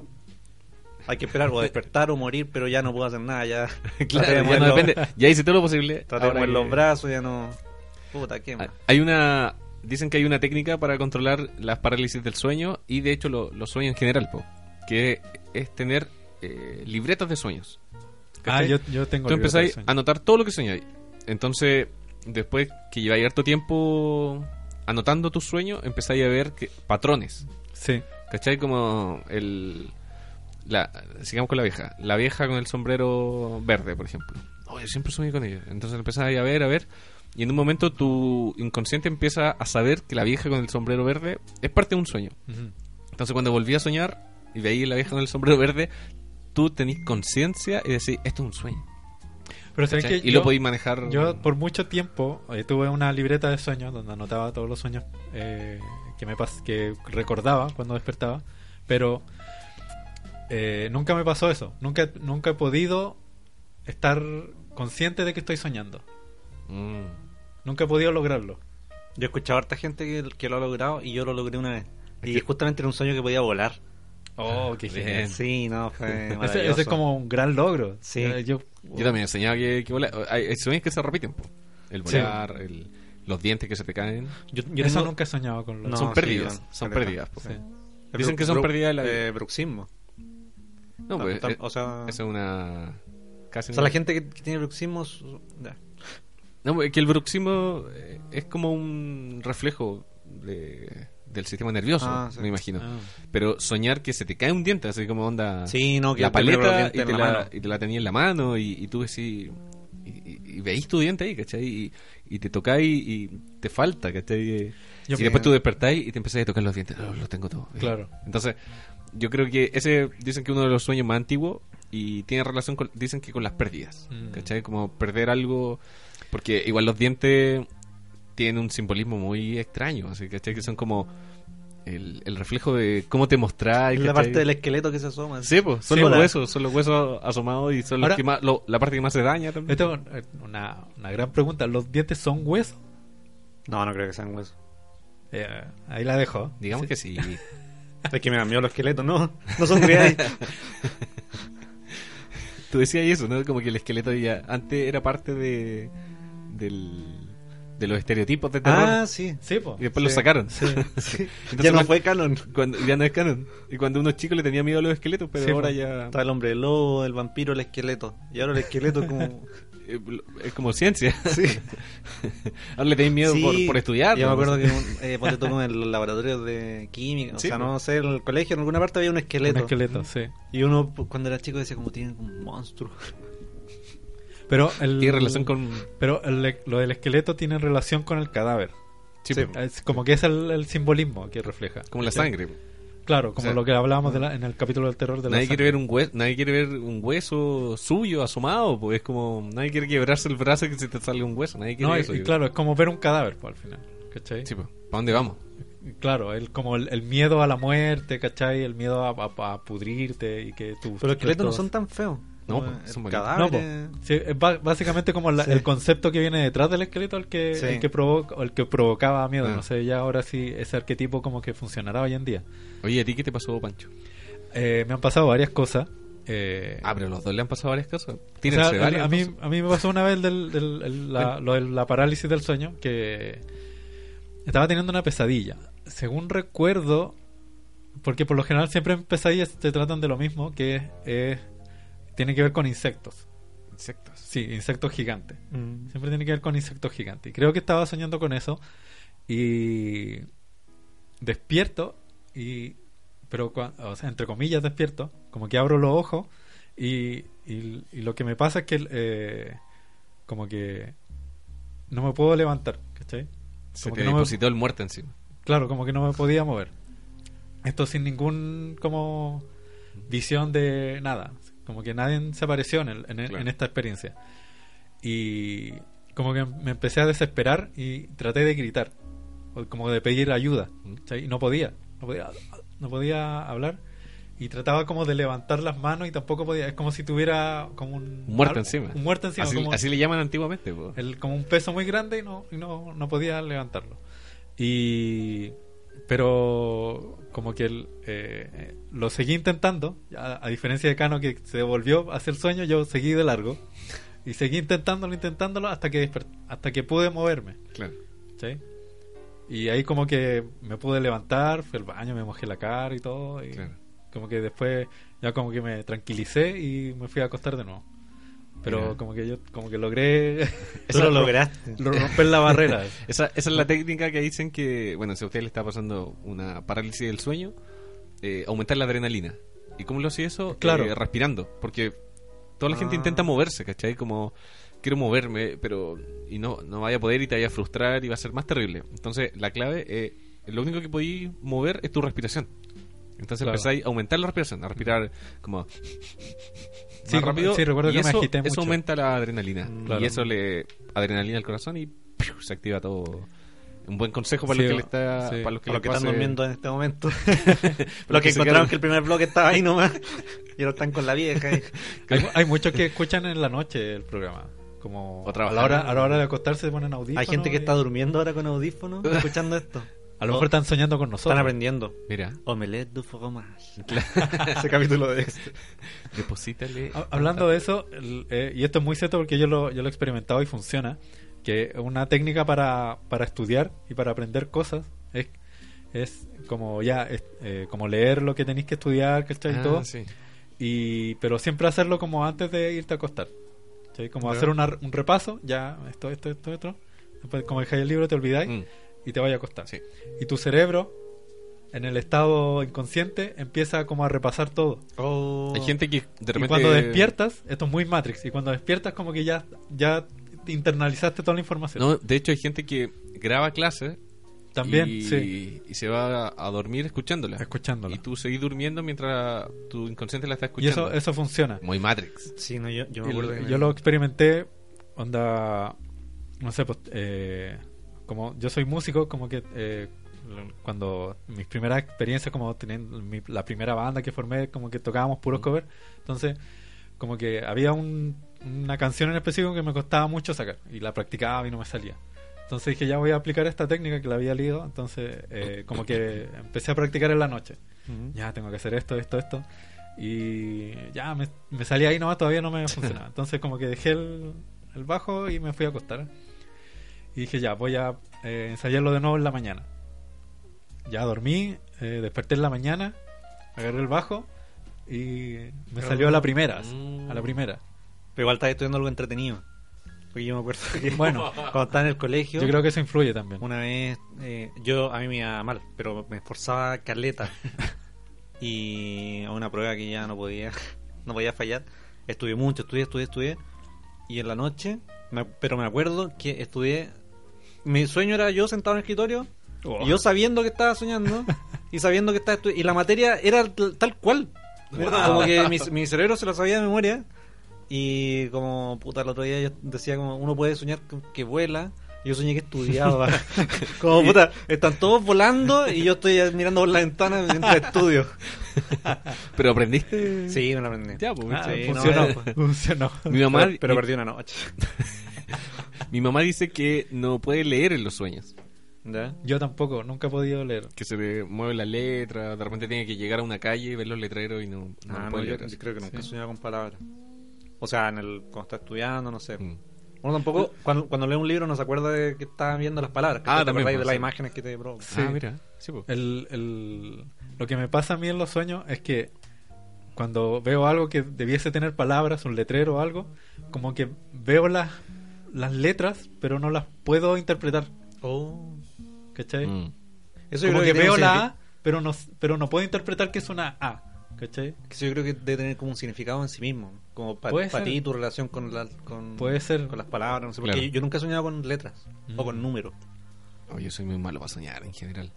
D: Hay que esperar o despertar o morir, pero ya no puedo hacer nada. Ya (laughs)
C: Claro,
D: de
C: ya no depende. Ya hice todo lo posible.
D: traté de
C: que-
D: los brazos, ya no. Puta, qué más.
C: Hay una. Dicen que hay una técnica para controlar las parálisis del sueño y de hecho lo- los sueños en general, po, que es tener eh, libretas de sueños.
B: Ah, yo, yo tengo
C: Tú empezáis a anotar todo lo que soñáis. Entonces, después que lleváis harto tiempo anotando tus sueños, empezáis a ver que, patrones.
B: Sí.
C: ¿Cachai? Como el. La, sigamos con la vieja. La vieja con el sombrero verde, por ejemplo. Oh, yo siempre soñé con ella. Entonces empezáis a ver, a ver. Y en un momento tu inconsciente empieza a saber que la vieja con el sombrero verde es parte de un sueño.
B: Ujú.
C: Entonces cuando volví a soñar y veí la vieja con el sombrero verde, tú tenés conciencia y decís, esto es un sueño.
B: Pero que
C: y
B: yo-
C: lo podéis manejar.
B: Yo por mucho tiempo eh, tuve una libreta de sueños donde anotaba todos los sueños eh, que me pas que recordaba cuando despertaba, pero eh, nunca me pasó eso. Nunca nunca he podido estar consciente de que estoy soñando.
C: Mm.
B: Nunca he podido lograrlo.
D: Yo he escuchado a harta gente que, que lo ha logrado y yo lo logré una vez. Y
C: que-
D: justamente era un sueño que podía volar.
B: Oh, qué (laughs)
C: Bien.
B: genial.
D: Sí, no, fue (laughs)
B: Ese, es como un gran logro.
D: Sí.
B: Eh, Yo,
C: Yo también soñaba que, que volar. Hay, sueños que se repiten. El
B: Sí.
C: volar, el- los dientes que se te caen.
D: Yo, yo
B: eso
D: tengo-
B: nunca he soñado con los
D: No,
C: son pérdidas. son
D: caleta.
C: pérdidas.
B: Sí.
C: Dicen que son pérdidas de la
D: eh, bruxismo.
C: No, pues,
D: Tam- tam-
C: eh,
D: o sea,
C: esa es una. Casi
D: o sea,
C: una-
D: la gente que, que tiene bruxismo.
C: No, pues, es que el bruxismo eh, es como un reflejo de- del sistema nervioso,
D: Ah, sí.
C: me imagino.
B: Ah.
C: Pero soñar que se te cae un diente, así como onda.
D: Sí, no, que
C: la paleta y te,
D: la
C: la,
D: mano.
C: y te la tenías en la mano y, y tú decís. Y, y- y veís tu diente ahí, ¿cachai? Y, y te tocáis y te falta, ¿cachai?
B: Yo-
C: y después tú despertáis y te empezáis a tocar los dientes. Oh, los tengo todos.
B: Claro.
C: Entonces, yo creo que ese dicen que uno de los sueños más antiguos y tiene relación con, dicen que con las pérdidas,
B: Mm.
C: ¿cachai? Como perder algo, porque igual los dientes tienen un simbolismo muy extraño, así, ¿cachai? Que son como el, el reflejo de cómo te mostrás.
D: La parte del esqueleto que se asoma.
C: Sí, pues, son
B: Sí,
C: los
B: hola.
C: huesos, son los huesos asomados y son los
B: Ahora-
C: que más, lo- la parte que más se daña también.
B: Esto es una, una gran pregunta. ¿Los dientes son huesos?
D: No, no creo que sean huesos.
B: Eh, ahí la dejo.
C: Digamos
B: Sí.
C: que sí. (laughs)
D: Es que me da miedo los esqueletos, no. No son reales. (laughs)
C: Tú decías eso, ¿no? Como que el esqueleto ya antes era parte de del, de los estereotipos de terror.
D: ah, sí.
B: Sí, po.
C: y después lo
D: sí.
C: sacaron.
D: Sí. (laughs) (laughs)
C: Entonces,
D: ya no fue canon.
C: Cuando, ya no es canon. Y cuando uno chico le tenía miedo a los esqueletos, pero
B: Sí,
C: ahora
B: po.
C: ya
D: Estaba el hombre lobo, el vampiro, el esqueleto. Y ahora el esqueleto es como.
C: Eh, es como ciencia.
D: Sí. (laughs)
C: ahora le tenéis miedo
D: Sí,
C: por, por estudiar.
D: Yo me acuerdo que (laughs) eh, ponte tú en los laboratorios de química, o
C: Sí,
D: sea, no sé, en el colegio en alguna parte había un
B: Un
D: esqueleto.
B: esqueleto, sí.
D: Y uno pues, cuando era chico decía como tienen un monstruo. (laughs)
B: Pero el,
C: Tiene relación con.
B: Pero el- lo del esqueleto tiene relación con el cadáver.
C: sí,
D: Sí.
C: po,
B: Es como que es el, el simbolismo que refleja.
C: como la
B: Sí.
C: sangre.
B: Claro, como
C: O sea,
B: lo que hablábamos de la- en el capítulo del terror de la
C: Nadie quiere
B: sangre.
C: ver un hueso, nadie quiere ver un hueso suyo asomado, pues es como nadie quiere quebrarse el brazo que se te salga un hueso, nadie quiere
B: No, y-
C: eso.
B: y claro, es como ver un cadáver, pues, al final. ¿Cachai?
C: Sí, pues, ¿para dónde vamos?
B: Claro, el, como el, el miedo a la muerte, ¿cachai? El miedo a, a- a pudrirte y que tu...
D: Pero los esqueletos no son tan feos.
C: No,
D: el
C: son bonitos.
D: cadáver.
B: No, po.
D: eh,
B: Sí, es básicamente como la-
D: Sí.
B: el concepto que viene detrás del esqueleto el que,
D: Sí.
B: el que, provoca, el que provocaba miedo.
C: Ah.
B: No sé ya ahora sí ese arquetipo como que funcionará hoy en día.
C: Oye, ¿a ti qué te pasó, Pancho?
B: Eh, me han pasado varias cosas. eh,
C: Ah, pero los dos le han pasado varias cosas.
B: o sea,
C: Tírense
B: a,
C: varias
B: a mí,
C: cosas.
B: a mí me pasó una vez del, del- el- la, lo de la parálisis del sueño que estaba teniendo una pesadilla. Según recuerdo, porque por lo general siempre en pesadillas se tratan de lo mismo, que es, tiene que ver con insectos.
C: Insectos.
B: Sí, insectos gigantes.
D: mm.
B: Siempre tiene que ver con insectos gigantes. Y creo que estaba soñando con eso. Y despierto y pero o sea, entre comillas despierto, como que abro los ojos y, y, y lo que me pasa es que eh, como que no me puedo levantar, ¿cachai?
C: Se
B: Como
C: te
B: que no me-
C: depositó el muerto encima.
B: Claro, como que no me podía mover. Esto sin ningún como visión de nada. Como que nadie se apareció en, el- en, el-
C: Claro.
B: en esta experiencia. Y como que me empecé a desesperar y traté de gritar. Como de pedir ayuda. Y no podía. No podía, no podía hablar. Y trataba como de levantar las manos y tampoco podía. Es como si tuviera como un...
C: Un muerto encima.
B: Un muerto encima.
C: así,
B: como-
C: así le llaman antiguamente.
B: el, como un peso muy grande y no, y no, no podía levantarlo. Y pero como que el, eh, eh, lo seguí intentando, a, a diferencia de Cano que se devolvió hacia el sueño, yo seguí de largo y seguí intentándolo, intentándolo hasta que hasta que pude moverme.
C: Claro.
B: ¿cachai? Y ahí como que me pude levantar, fui al baño, me mojé la cara y todo. Y
C: Claro.
B: como que después ya como que me tranquilicé y me fui a acostar de nuevo. Pero
C: Mira.
B: como que yo como que logré (laughs)
D: Eso lo lograste. (laughs)
B: lo- romper la barrera. (laughs)
C: Esa, esa es la técnica que dicen que, bueno, si a usted le está pasando una parálisis del sueño, eh, aumentar la adrenalina. ¿Y cómo lo hace eso?
B: Claro.
C: Eh, respirando. Porque toda la gente
D: Ah.
C: intenta moverse, ¿cachai? Como, quiero moverme, pero y no, no vaya a poder y te vaya a frustrar y va a ser más terrible. Entonces, la clave, eh, lo único que podéis mover es tu respiración. Entonces
B: Claro.
C: empezáis a aumentar la respiración, a respirar como
B: Sí,
C: más rápido.
B: sí, recuerdo
C: y
B: que me
C: eso,
B: agité
C: eso
B: mucho.
C: aumenta la adrenalina.
B: Mm. Claro.
C: Y eso le adrenalina al corazón y ¡piu! se activa todo. Un buen consejo para
B: Sí,
C: los que le está,
B: sí.
C: para los que,
D: Para los que están
C: pase-
D: durmiendo en este momento. (laughs) (laughs)
C: Los
D: que encontraron
C: quedan-
D: que el primer bloque estaba ahí nomás. Y ahora están con la vieja. y- (laughs)
B: Hay, hay muchos que escuchan en la noche el programa. Como
C: O
B: a la, hora, a la hora de acostarse se ponen audífonos.
D: Hay gente que
B: y-
D: está durmiendo ahora con audífonos escuchando esto.
B: A lo mejor están soñando con nosotros.
D: Están aprendiendo.
C: Mira,
D: Omelette du fromage. (laughs) Ese capítulo de este.
C: deposítale.
B: Ha- Hablando de eso, eh, y esto es muy cierto porque yo lo, yo lo he experimentado y funciona, que una técnica para, para estudiar y para aprender cosas es, es como ya, es, eh, como leer lo que tenéis que estudiar, ¿cachai? y
C: Ah,
B: todo,
C: sí.
B: y, pero siempre hacerlo como antes de irte a acostar. ¿cachai? Como hacer una- un repaso, ya, esto, esto, esto, esto. Después, como dejáis el libro, te olvidáis
C: Mm,
B: y te vais a acostar.
C: sí.
B: Y tu cerebro, en el estado inconsciente, empieza como a repasar todo.
D: Oh.
C: Hay gente que de repente.
B: Y cuando despiertas, esto es muy Matrix, y cuando despiertas como que ya, ya internalizaste toda la información.
C: No, de hecho, hay gente que graba clases.
B: También,
C: y,
B: sí,
C: y se va a, dormir escuchándola.
B: escuchándola.
C: Y tú seguís durmiendo mientras tu inconsciente la está
B: Y
C: escuchando.
B: eso, eso funciona.
C: Muy Matrix.
D: Sí, no, yo, yo me
B: Y
D: acuerdo
B: lo-
D: que me-
B: yo lo experimenté, onda, no sé, pues, eh, como yo soy músico, como que eh, cuando mis primeras experiencias, como teniendo mi- la primera banda que formé, como que tocábamos puros covers, entonces, como que había un- una canción en específico que me costaba mucho sacar y la practicaba y no me salía. Entonces dije, ya voy a aplicar esta técnica que la había leído, entonces, eh, como que (coughs) empecé a practicar en la noche
D: Ujú.
B: ya tengo que hacer esto, esto, esto. Y ya me, me salí ahí nomás, todavía no me (laughs) funcionaba. Entonces como que dejé el, el bajo y me fui a acostar. Y dije, ya, voy a eh, ensayarlo de nuevo en la mañana. Ya dormí, eh, desperté en la mañana, agarré el bajo y me salió a la primera. A la primera.
D: Pero igual estás estudiando algo entretenido. Porque yo me acuerdo (laughs) que
B: Bueno.
D: cuando estaba en el colegio,
B: Yo creo que eso influye también.
D: una vez, eh, yo a mí me iba mal, pero me esforzaba caleta. (laughs) y a una prueba que ya no podía, (laughs) no podía fallar. Estudié mucho, estudié, estudié, estudié. Y en la noche, me- pero me acuerdo que estudié. Mi sueño era yo sentado en el escritorio
B: Oh.
D: y yo sabiendo que estaba soñando (laughs) y sabiendo que estaba y la materia era tal, tal cual. Como que mi, mi cerebro se lo sabía de memoria y como puta el otro día yo decía como uno puede soñar que- que vuela y yo soñé que estudiaba. (laughs) (laughs) como puta, están todos volando y yo estoy mirando por la ventana mientras estudio.
C: Pero aprendiste.
D: Sí, me lo aprendí.
C: Ya, pues,
B: Ah,
C: sí,
B: funcionó,
D: no,
B: funcionó.
C: Mi mamá,
D: pero, pero perdí una noche.
C: Mi mamá dice que no puede leer en los sueños.
D: ¿Ya?
B: Yo tampoco, nunca he podido leer.
C: Que se le mueve la letra, de repente tiene que llegar a una calle y ver los letreros y no, no
D: Ah, no,
C: puede
D: yo,
C: leer.
D: yo
C: eso.
D: creo que nunca he
B: Sí.
D: soñado con palabras. O sea, en el, cuando está estudiando, no sé.
C: Mm.
D: Uno tampoco, cuando, cuando lee un libro, no se acuerda de que está viendo las palabras. que
C: Ah,
D: te
C: también, pues,
D: de las
C: sí.
D: imágenes que te provocan.
B: Sí.
C: Ah, mira. Sí, pues.
B: El, el- lo que me pasa a mí en los sueños es que cuando veo algo que debiese tener palabras, un letrero o algo, como que veo las, las letras, pero no las puedo interpretar.
D: Oh.
B: ¿Cachai?
C: Mm.
D: Eso yo
B: como que,
D: creo tiene
B: veo la A, pero no, pero no puedo interpretar que es una A. ¿Cachai?
D: Eso yo creo que debe tener como un significado en sí mismo. Como para
B: Puede ser.
D: ti, tu relación con, la, con,
B: Puede ser.
D: con las palabras. No sé, porque
C: Claro.
D: yo, yo nunca he soñado con letras
B: Mm.
D: o con números.
C: Oh, yo soy muy malo para soñar en general.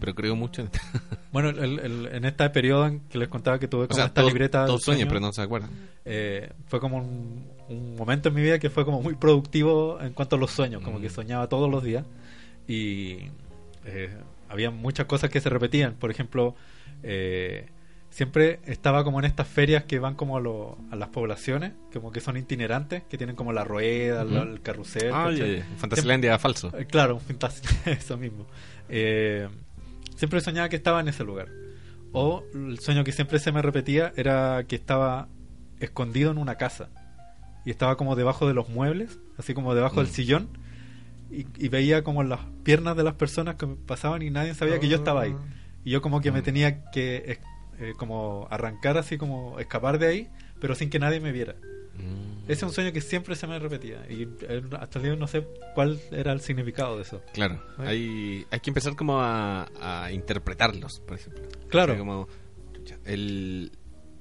C: Pero creo mucho en (laughs)
B: Bueno, el- el- en este periodo en que les contaba que tuve
C: O
B: como
C: sea,
B: esta
C: todos,
B: libreta
C: todos sueñan,
B: sueño,
C: pero no se acuerdan.
B: eh, fue como un, un momento en mi vida que fue como muy productivo en cuanto a los sueños, como
C: Mm.
B: que soñaba todos los días y eh, había muchas cosas que se repetían. Por ejemplo, eh, siempre estaba como en estas ferias que van como a, lo- a las poblaciones, como que son itinerantes, que tienen como la rueda,
C: Ujú.
B: la- el carrusel.
C: Ah, ya. Fantasylandia falso.
B: Eh, Claro, (laughs) eso mismo. Eh, siempre soñaba que estaba en ese lugar. O el sueño que siempre se me repetía era que estaba escondido en una casa. Y estaba como debajo de los muebles, así como debajo del
C: Mm.
B: sillón. Y, y veía como las piernas de las personas que pasaban y nadie sabía que yo estaba ahí. Y yo como que me
C: Mm.
B: tenía que eh, eh, como arrancar así como escapar de ahí, pero sin que nadie me viera.
C: Mm.
B: Ese es un sueño que siempre se me repetía. Y eh, hasta el día no sé cuál era el significado de eso.
C: Claro, hay, hay que empezar como a, a interpretarlos, por ejemplo.
B: Claro.
C: O sea, como, el,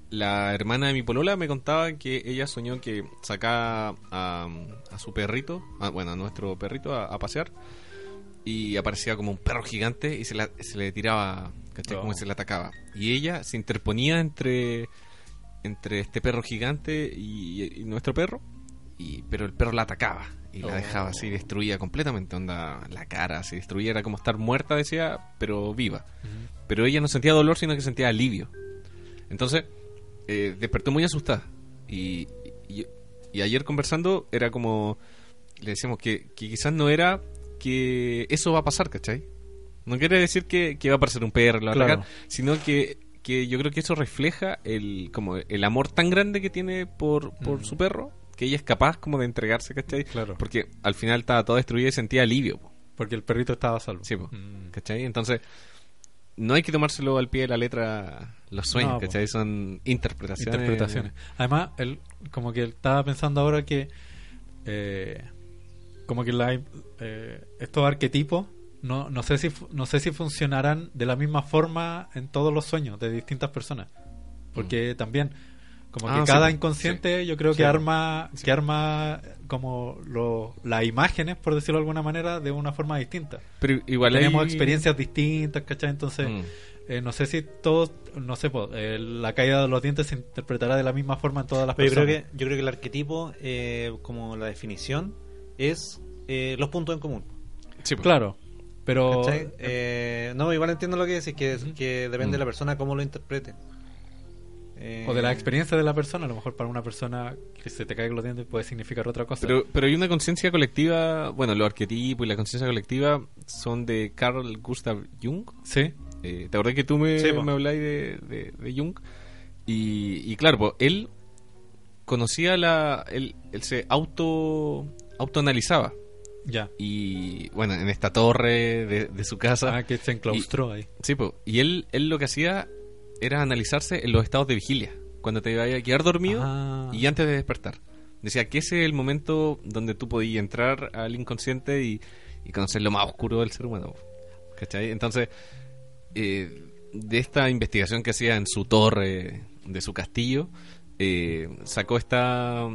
C: la hermana de mi polola me contaba que ella soñó que sacaba a, a su perrito, a- bueno, a nuestro perrito a, a pasear y aparecía como un perro gigante y se, la- se le tiraba, ¿cachai?
B: Oh.
C: Como que se le atacaba. Y ella se interponía entre, entre este perro gigante y, y nuestro perro, y, pero el perro la atacaba y la
B: Oh.
C: dejaba así destruida completamente, onda, la cara así destruida, era como estar muerta, decía, pero viva. Pero ella no sentía dolor, sino que sentía alivio. Entonces, eh, despertó muy asustada. Y, y, y ayer conversando, era como. Le decíamos que, que quizás no era que eso va a pasar, ¿cachai? No quiere decir que, que va a aparecer un perro, a atacar, sino que, que yo creo que eso refleja el, como el amor tan grande que tiene por, por
B: Mm.
C: su perro, que ella es capaz como de entregarse, ¿cachai?
B: Claro.
C: Porque al final estaba toda destruida y sentía alivio. po.
B: Porque el perrito estaba a salvo.
C: Sí, po.
B: Mm.
C: ¿Cachai? Entonces, no hay que tomárselo al pie de la letra los sueños,
B: No.
C: ¿cachai? Son interpretaciones.
B: interpretaciones. Además, él, como que él estaba pensando ahora que eh, como que la, eh, estos arquetipos no, no sé si no sé si funcionarán de la misma forma en todos los sueños de distintas personas. Porque también como
C: Ah,
B: que cada inconsciente yo creo
C: Sí.
B: que arma
C: Sí.
B: que arma como lo- las imágenes por decirlo de alguna manera de una forma distinta.
C: Pero igual
B: Tenemos
C: hay-
B: experiencias distintas, ¿cachai? Entonces,
C: Mm.
B: eh, no sé si todos, no sé, po, eh, la caída de los dientes se interpretará de la misma forma en todas las
D: Pero yo creo
B: personas.
D: que yo creo que el arquetipo, eh, como la definición, es eh, los puntos en común.
C: Sí.
B: Claro, pero.
D: Eh, no, igual entiendo lo que decís, que, que depende
C: Mm.
D: de la persona cómo lo interprete. Eh,
B: o de la experiencia de la persona, a lo mejor para una persona que se te caigan los dientes puede significar otra cosa.
C: Pero, pero hay una conciencia colectiva, bueno, los arquetipos y la conciencia colectiva son de Carl Gustav Jung.
B: sí,
C: Eh, ¿Te acordás que tú me,
D: Sí,
C: me habláis de, de- de Jung? Y, y claro, po, él conocía la... Él, él se auto autoanalizaba.
B: ya.
C: Y bueno, en esta torre de, de su casa.
B: Ah, que se enclaustró ahí.
C: Sí, po. y él, él lo que hacía era analizarse en los estados de vigilia. Cuando te vayas a quedar dormido
B: Ah.
C: y antes de despertar. Decía que ese es el momento donde tú podías entrar al inconsciente y, y conocer lo más oscuro del ser humano. ¿Cachai? Entonces, eh, de esta investigación que hacía en su torre de su castillo, eh, sacó esta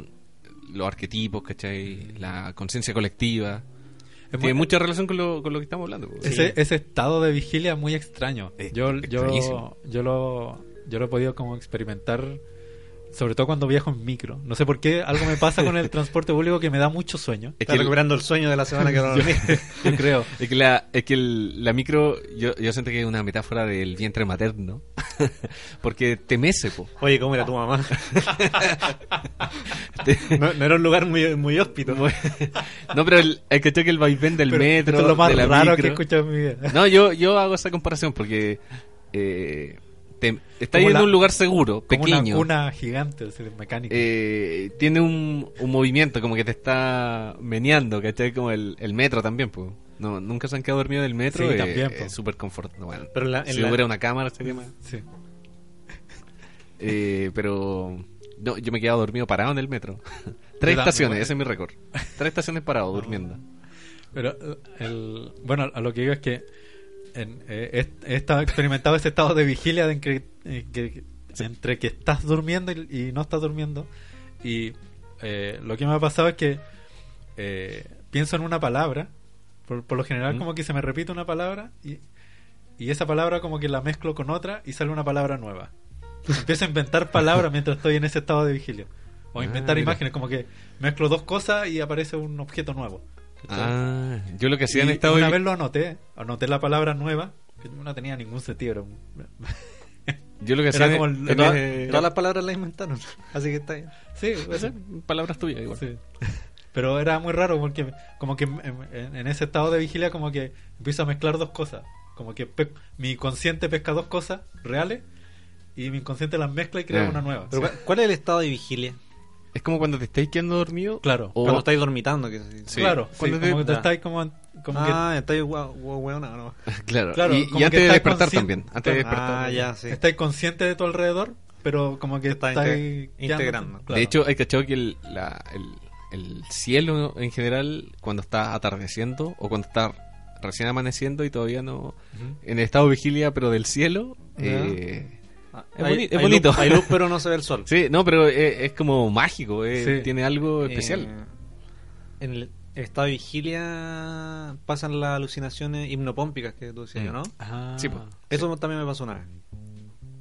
C: los arquetipos, ¿cachai? La conciencia colectiva.
B: Es
C: Tiene
B: muy-
C: mucha relación con lo, con lo que estamos hablando. po.
B: ese, ese estado de vigilia es muy extraño.
C: Es
B: yo, yo, yo lo, yo lo he podido como experimentar, sobre todo cuando viajo en micro. No sé por qué algo me pasa con el (laughs) transporte público que me da mucho sueño.
C: Es
D: Está
C: que
D: recuperando el sueño de la semana que no (laughs) dormí.
B: Yo creo.
C: Es que la, es que el- la micro, yo, yo siento que es una metáfora del vientre materno. (laughs) Porque te mece, po.
D: Oye, ¿cómo era tu mamá? no, no era un lugar muy, muy hóspito.
C: No, pero el, el que que el vaivén del
B: Pero
C: metro.
B: esto es lo más
C: de la
B: raro que he
C: micro.
B: escuchado en mi vida.
C: No, yo, yo hago esa comparación porque eh, te, en
B: la-
C: un lugar seguro, pequeño.
B: una gigante, es decir, mecánica.
C: eh, tiene un, un movimiento como que te está meneando, ¿cachai? Como el, el metro también, pues. No, nunca se han quedado dormidos del metro.
B: Sí,
C: eh,
B: también.
C: Es súper confortable. Bueno,
D: Pero la- en
C: si
D: la-
C: hubiera una cámara sería más.
B: Sí. (laughs)
C: Eh, pero no, yo me he quedado dormido parado en el metro. (laughs) Tres
B: Yo
C: estaciones,
B: también.
C: ese es mi récord. Tres estaciones parado, durmiendo.
B: Pero el, bueno, a lo que digo es que en, eh, he, he estado experimentado ese estado de vigilia de entre, eh, que, entre que estás durmiendo y, y no estás durmiendo. Y eh, lo que me ha pasado es que eh, pienso en una palabra. Por, por lo general,
C: ¿Mm?
B: como que se me repite una palabra y, y esa palabra, como que la mezclo con otra y sale una palabra nueva. (laughs) Empiezo a inventar palabras mientras estoy en ese estado de vigilia. O
C: Ah,
B: inventar imágenes, como que mezclo dos cosas y aparece un objeto nuevo.
C: Ah, yo lo que hacía en estado
B: una
C: de-
B: vez lo anoté, anoté la palabra nueva, que no tenía ningún sentido. (laughs)
C: Yo lo que hacía
B: como el-
D: Todas, las palabras las inventaron. (laughs) Así que está bien.
B: sí,
C: Puede ser, palabras tuyas igual.
B: sí. Pero era muy raro porque como que en, ese estado de vigilia como que empiezo a mezclar dos cosas. Como que pe- mi consciente pesca dos cosas reales y mi inconsciente las mezcla y crea
C: Ah.
B: una nueva.
D: Pero, ¿cuál- ¿Cuál es el estado de vigilia?
C: Es como cuando te estáis quedando dormido.
B: Claro.
C: O-
D: Cuando estáis dormitando. Que...
C: Sí.
B: claro, sí,
C: Cuando
B: como
C: te-
B: que te
C: ah.
B: estáis como, como
D: ah, estáis guau, guau, ¿no? (laughs)
C: Claro.
B: Claro,
C: y, y
B: como
C: antes
B: que
C: de despertar también. Antes de
B: Claro.
C: despertar.
D: Ah, ya,
B: que
D: sí.
B: estáis consciente de tu alrededor, pero como que
D: Está
B: estáis quedándote-
D: integrando.
B: claro.
C: De hecho, hay cachado que el, la- el, el cielo en general, cuando está atardeciendo o cuando está recién amaneciendo y todavía no. En el estado de vigilia, pero del cielo. Eh,
D: Ah,
C: Es
D: hay-
C: boni- es
D: hay
C: bonito.
D: luz- hay luz, pero no se ve el sol. (laughs)
C: sí, no, pero es, es como mágico. eh,
B: Sí.
C: Tiene algo
D: Eh,
C: especial.
D: en el estado de vigilia pasan las alucinaciones hipnopómpicas que tú decías,
C: Mm.
D: ¿no?
B: Ah.
C: Sí, pues.
D: Eso también me pasó una vez.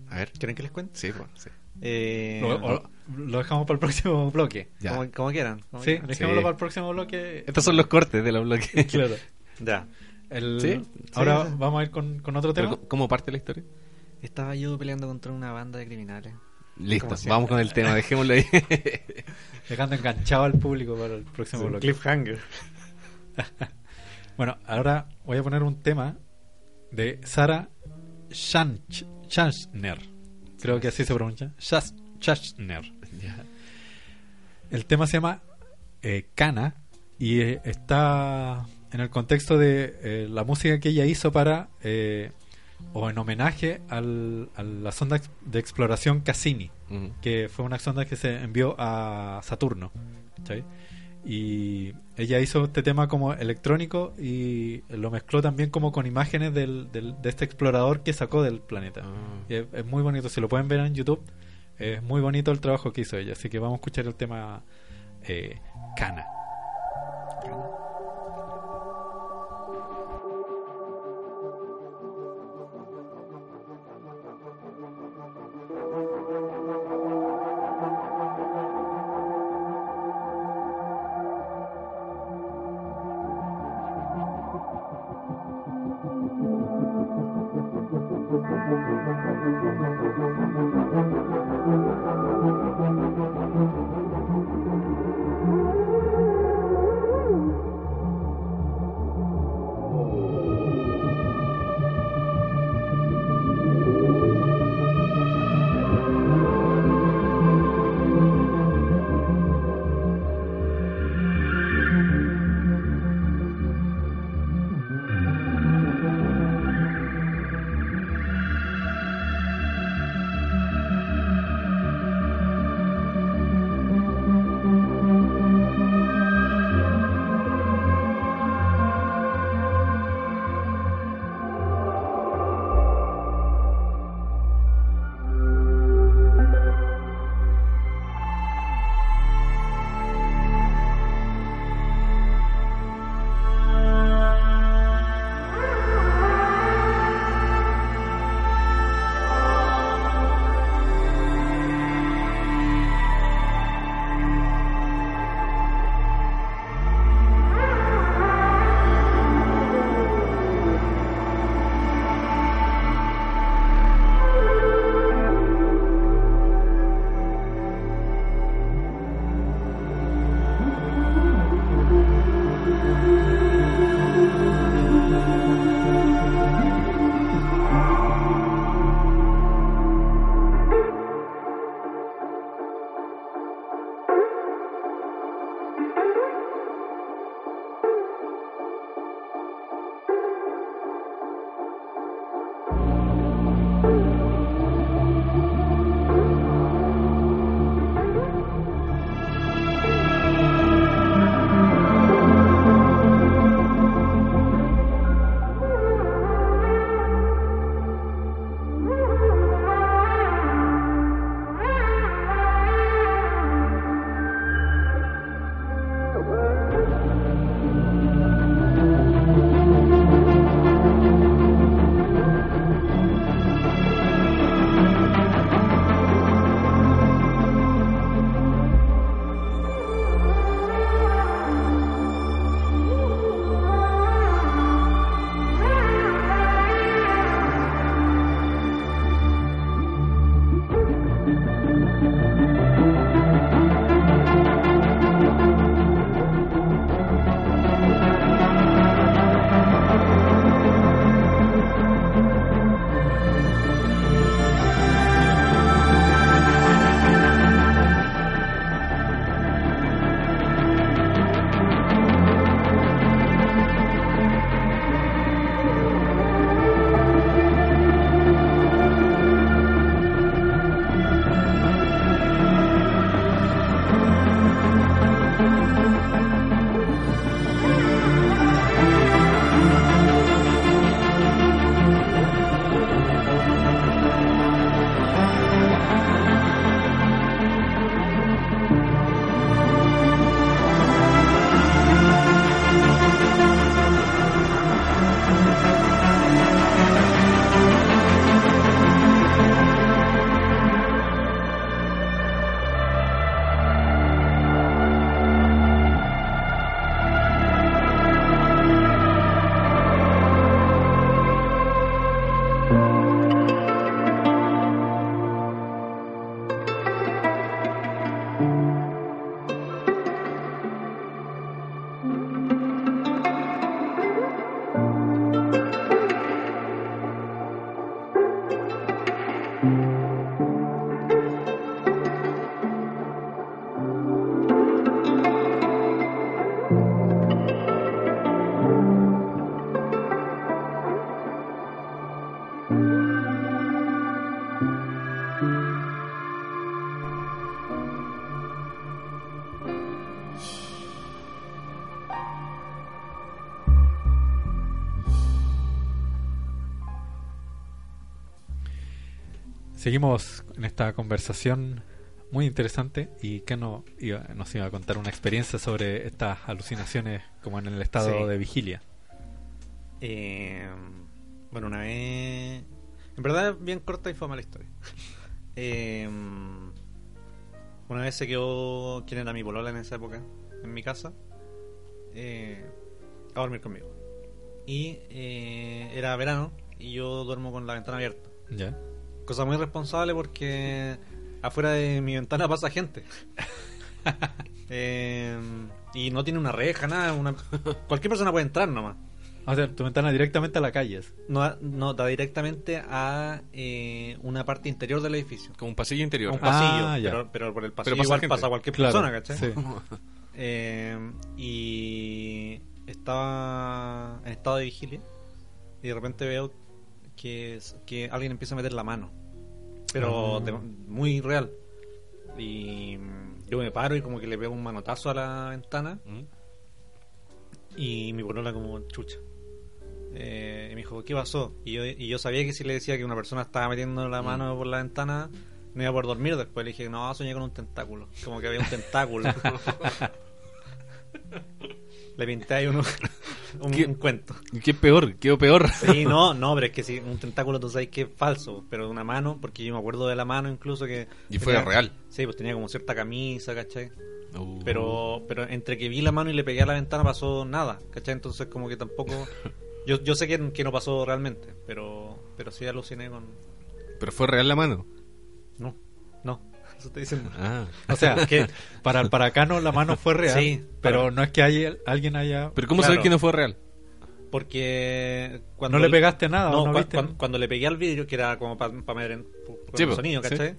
C: A ver.
D: ¿Quieren que les cuente?
C: Sí, pues. Sí.
D: Eh,
B: Lo, o- lo dejamos para el próximo bloque.
C: Ya.
D: Como, como quieran. como
B: Sí,
D: quieran.
B: dejémoslo
C: Sí.
B: para el próximo bloque.
C: Estos son los cortes de la bloque. (laughs)
B: Claro.
D: Ya.
B: El-
C: Sí,
B: Ahora
D: sí, sí.
B: vamos a ir con, con otro tema.
C: ¿Cómo parte la historia?
D: Estaba yo peleando contra una banda de criminales.
C: Listo, vamos con el tema, dejémoslo ahí. (laughs)
B: Dejando enganchado al público para el próximo bloque.
D: cliffhanger. (laughs)
B: Bueno, ahora voy a poner un tema de Sara Schanch- Schachner. Creo que así se pronuncia. Schachner. El tema se llama eh, Cana y eh, está en el contexto de eh, la música que ella hizo para eh, o en homenaje al- a la sonda de exploración Cassini,
C: Ujú.
B: que fue una sonda que se envió a Saturno. ¿cachai? Y ella hizo este tema como electrónico y lo mezcló también como con imágenes del, del- de este explorador que sacó del planeta.
C: Ah.
B: Es, es muy bonito, si lo pueden ver en YouTube, es muy bonito el trabajo que hizo ella. Así que vamos a escuchar el tema eh, Cana.
E: Thank Thank you.
B: Seguimos en esta conversación muy interesante y que no, iba- nos iba a contar una experiencia sobre estas alucinaciones como en el estado
D: Sí.
B: de vigilia.
D: Eh, bueno, una vez. En verdad, bien corta y fue mala historia. (laughs) Eh, una vez se quedó quien era mi polola en esa época, en mi casa, eh, a dormir conmigo. Y eh, era verano y yo duermo con la ventana abierta.
B: ¿Ya?
D: Cosa muy responsable porque afuera de mi ventana pasa gente. (laughs) Eh, y no tiene una reja, nada. Una... Cualquier persona puede entrar nomás.
B: O sea, tu ventana directamente a la calle.
D: No, da- no da directamente a eh, una parte interior del edificio.
C: Como un pasillo interior.
D: Un
B: Ah,
D: pasillo,
B: ya.
D: pero, pero por el pasillo
C: pasa
D: igual
C: gente.
D: pasa cualquier
B: Claro,
D: persona, ¿cachai?
B: sí. (laughs)
D: Eh, y estaba en estado de vigilia y de repente veo que, alguien empieza a meter la mano, pero
B: Ah.
D: de- muy real. Y mm, yo me paro y como que le pego un manotazo a la ventana
C: Mm.
D: y mi polola como chucha. Eh, y me dijo, ¿qué pasó? Y yo, y yo sabía que si le decía que una persona estaba metiendo la mano por la ventana, no iba a poder dormir después. Le dije, no, soñé con un tentáculo. Como que había un tentáculo. (laughs) le pinté ahí uno, (laughs) (laughs) un,
C: ¿Qué?
D: un cuento.
C: ¿Qué peor? ¿Qué peor?
D: Sí, (laughs) no, no, pero es que si un tentáculo tú sabes que es falso, pero una mano, porque yo me acuerdo de la mano incluso que...
C: Y fue
D: tenía-
C: real.
D: Sí, pues tenía como cierta camisa, ¿cachai?
C: Uh.
D: Pero, pero entre que vi la mano y le pegué a la ventana pasó nada, ¿cachai? Entonces como que tampoco... (laughs) Yo, yo sé que, que no pasó realmente, pero, pero sí aluciné con...
C: Pero fue real la mano.
D: No, no, eso estoy diciendo.
C: Ah.
B: O sea,
D: Que-
B: para el paracano la mano fue real,
D: Sí,
B: pero
D: para-
B: no es que haya, alguien haya...
C: Pero ¿cómo
D: Claro.
C: sabes que no fue real?
D: Porque cuando...
B: ¿No le pegaste nada
D: No,
B: no viste?
D: cuando le pegué al vidrio, que era como para meter en por- por
C: Sí,
D: el sonido,
C: sí.
D: ¿cachai?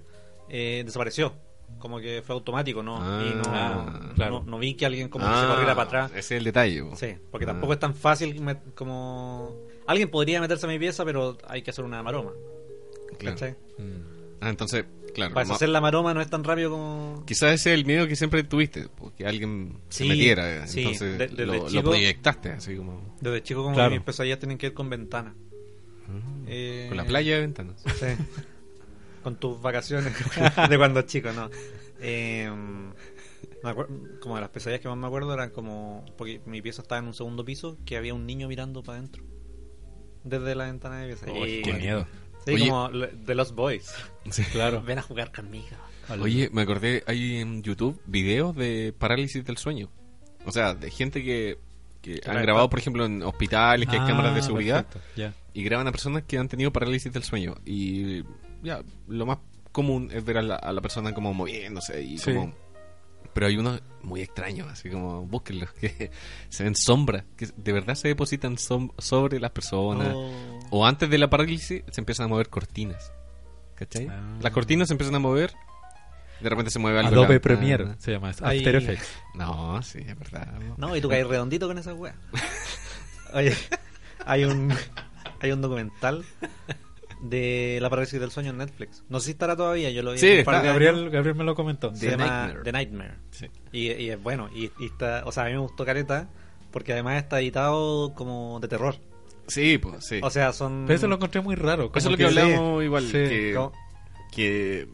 D: Eh, desapareció. Como que fue automático, ¿no?
C: Ah,
D: y no,
B: ah, claro.
D: no, no vi que alguien como que
C: Ah,
D: se corriera para atrás.
C: Ese es el detalle. po.
D: Sí, porque
C: Ah.
D: tampoco es tan fácil como... Alguien podría meterse a mi pieza, pero hay que hacer una maroma.
C: Claro.
D: ¿Cachai?
B: Mm.
C: Ah, entonces, claro.
D: Para hacer la maroma no es tan rápido como...
C: Quizás ese es el miedo que siempre tuviste, po, que alguien se
D: Sí,
C: metiera.
D: sí,
C: Entonces
D: de-
C: lo,
D: chico-
C: proyectaste, así como.
D: Desde chico como
B: Claro.
D: mis pesadillas tienen que ir con ventanas. Eh,
C: Con la playa de ventanas.
D: Sí. (laughs) Con tus vacaciones (laughs) (laughs) de cuando chico, ¿no? Eh, me acuer- como de las pesadillas que más me acuerdo eran como... Porque mi pieza estaba en un segundo piso que había un niño mirando para adentro. Desde la ventana de pieza. Y-
B: qué miedo.
D: Sí,
C: Oye.
D: como de los boys.
C: Sí.
B: Claro.
D: Ven a jugar conmigo.
C: Oye, me acordé, hay en YouTube videos de parálisis del sueño. O sea, de gente que, que han grabado, por ejemplo, en hospitales, que hay
B: Ah,
C: cámaras de seguridad,
B: perfecto, ya.
C: y graban a personas que han tenido parálisis del sueño. Y ya, lo más común es ver a la, a la persona como moviéndose y
B: Sí.
C: como... Pero hay unos muy extraños, así como búsquenlos, (laughs) que se ven sombras, que de verdad se depositan som- sobre las personas.
D: Oh.
C: O antes de la parálisis se empiezan a mover cortinas. ¿Cachai?
B: Ah.
C: Las cortinas se empiezan a mover. De repente se mueve algo.
B: Adobe
C: ventana.
B: Premiere se llama eso.
D: Ahí-
B: After Effects.
C: No, sí, es verdad.
D: No, y tú caes redondito con esa wea. Oye, hay un, hay un documental de la parálisis del sueño en Netflix. No sé si estará todavía, yo lo vi.
C: Sí,
D: un par años.
B: Gabriel, Gabriel me lo comentó.
D: Se
C: The
D: llama
C: Nightmare.
D: The Nightmare.
B: Sí.
D: Y, y es bueno, y, y está, o sea, a mí me gustó Careta porque además está editado como de terror.
C: Sí, pues sí.
D: O sea, son...
B: Pero eso lo encontré muy raro.
C: Eso es lo que
B: sí.
C: hablamos igual.
B: Sí.
C: que, que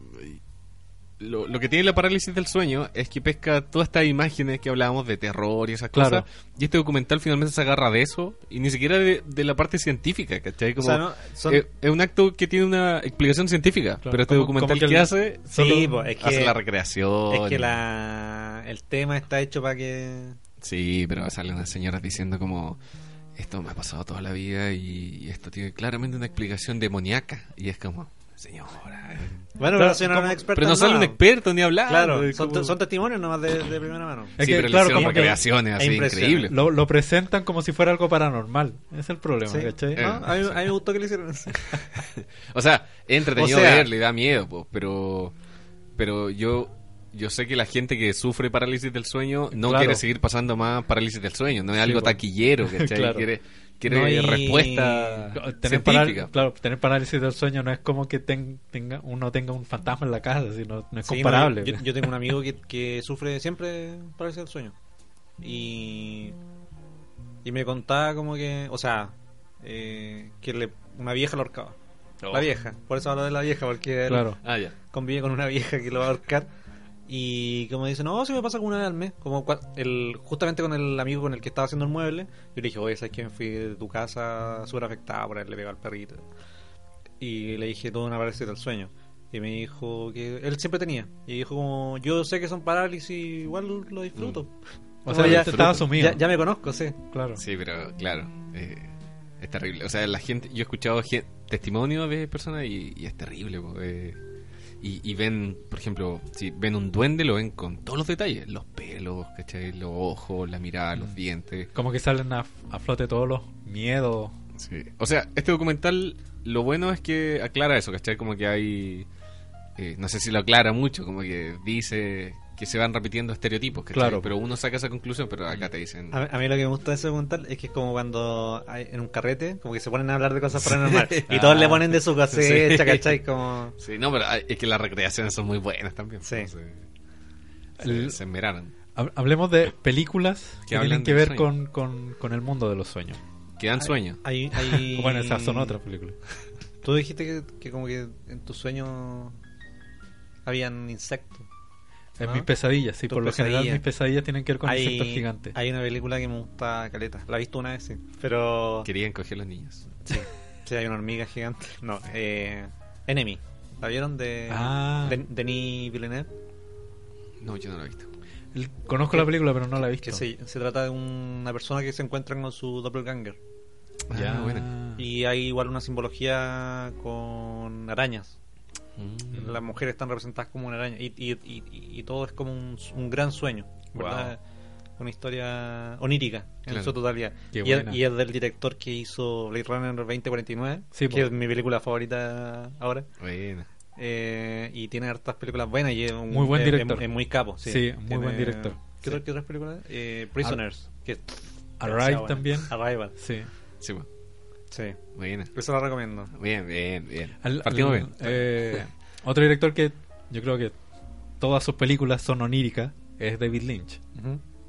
C: lo, lo que tiene la parálisis del sueño es que pesca todas estas imágenes que hablábamos de terror y esas
B: Claro.
C: cosas. Y este documental finalmente se agarra de eso y ni siquiera de, de la parte científica, ¿cachai?
D: o
C: Como,
D: sea, no, son-
C: es, es un acto que tiene una explicación científica,
B: Claro,
C: pero este
B: como-
C: documental
B: como que
C: que,
B: el-
C: hace
D: sí,
B: solo
D: pues, es que,
C: hace la recreación.
D: es que la, el tema está hecho para que...
C: Sí, pero salen unas señoras diciendo como esto me ha pasado toda la vida y, y esto tiene claramente una explicación demoníaca y es como señora. eh.
D: Bueno,
B: Claro,
D: pero si no eres experto
C: Pero no sale un experto ni hablar.
D: Claro, son,
C: como-
D: son testimonios nomás de, de primera mano.
B: Es
C: sí,
B: que,
C: pero
B: claro, como que
C: recreaciones así increíbles.
B: Lo, lo presentan como si fuera algo paranormal. Es el problema,
D: Sí.
B: ¿cachai?
C: Eh.
D: ¿No? A, mí, a mí me gustó que le hicieron así. (laughs)
C: O sea, entretenido
D: O sea-
C: ver, le da miedo, po, pero pero yo yo sé que la gente que sufre parálisis del sueño no
B: Claro.
C: quiere seguir pasando más parálisis del sueño, no es
B: Sí,
C: algo
B: po.
C: taquillero, (laughs) ¿cachai?
B: Claro.
C: Quiere quiere
D: No, y-
C: respuesta
B: Tener,
C: científica.
B: claro, tener parálisis del sueño no es como que ten- tenga uno tenga un fantasma en la casa, sino no es
D: Sí,
B: comparable.
D: no, yo, yo tengo un amigo que, que sufre siempre parálisis del sueño. Y, y me contaba como que, o sea, eh, que le, una vieja lo ahorcaba.
C: Oh.
D: La vieja. Por eso hablo de la vieja, porque él
B: Claro.
C: Ah, ya.
D: convive con una vieja que lo va a ahorcar. Y como dice, no, se me pasa como una vez al mes. Como cua- el, justamente con el amigo con el que estaba haciendo el mueble. Yo le dije, oye, ¿sabes que me fui de tu casa súper afectada por haberle pegado al perrito? Y le dije todo una parálisis del sueño. Y me dijo que él siempre tenía. Y dijo como, yo sé que son parálisis, igual lo disfruto.
B: O
D: Como
B: sea,
D: ya-
B: ya estaba asumido.
D: Ya, ya me conozco, sí.
B: Claro.
C: Sí, pero claro, eh, es terrible. O sea, la gente, yo he escuchado gen- testimonios de personas y, y es terrible. po, eh. Y, y ven, por ejemplo, si ven un duende, lo ven con todos los detalles: los pelos, ¿cachai? los ojos, la mirada, los
B: Mm.
C: dientes.
B: Como que salen a, a flote todos los miedos.
C: Sí. O sea, este documental, lo bueno es que aclara eso, ¿cachai? Como que hay. eh, no sé si lo aclara mucho, como que dice que se van repitiendo estereotipos, ¿cachai?
B: Claro.
C: Pero uno saca esa conclusión, pero acá te dicen.
D: A, a mí lo que me gusta de ese documental es que es como cuando hay- en un carrete, como que se ponen a hablar de cosas paranormales. y todos
B: Ah.
D: le ponen de su cosecha,
C: Sí.
D: ¿cachai? Como...
C: Sí, no, pero es que las recreaciones son muy buenas también.
D: Sí.
C: eh, se,
B: El-
C: se esmeraron.
B: Hab- Hablemos de películas que, tienen que ver con, con, con el mundo de los sueños.
C: Que dan sueño.
D: Hay, (laughs) hay-
B: Bueno, esas son otras películas.
D: Tú dijiste que, que como que en tus sueños habían insectos.
B: En
D: ¿no?
B: mis pesadillas, sí, por lo general mis pesadillas tienen que ver con
D: hay,
B: insectos gigantes.
D: Hay una película que me gusta caleta. La he visto una vez, sí. Pero...
C: Querían coger los niños.
D: Sí, sí, hay una hormiga gigante. No, eh... Enemy. ¿La vieron? De,
B: Ah.
D: de Denis Villeneuve.
C: No, yo no lo he visto.
B: El- Conozco la película, pero no la he visto.
D: Que se, se trata de una persona que se encuentra con su doppelganger.
B: Ya,
C: Ah, bueno.
D: Y hay igual una simbología con arañas.
C: Mm.
D: Las mujeres están representadas como una araña. Y, y, y, y todo es como un, un gran sueño. ¿verdad? Una historia onírica en
C: Claro.
D: su totalidad. Y es,
B: buena.
D: y es del director que hizo Blade Runner 2049,
B: Sí,
D: que es mi película favorita ahora.
C: Bueno.
D: Eh, y tiene hartas películas buenas y es un,
B: Muy buen director.
D: Es, es muy capo. Sí,
B: Sí, muy
D: Tiene-
B: buen director.
D: ¿Qué, qué otras películas? Eh, Prisoners. que es
B: Arrive también.
D: Arrival.
B: Sí.
C: Sí, pues.
D: Sí.
C: Buena.
D: Eso la recomiendo.
C: Bien, bien, bien.
B: Al-
C: Partimos
B: al-
C: bien.
B: eh, otro director que yo creo que todas sus películas son oníricas es David Lynch.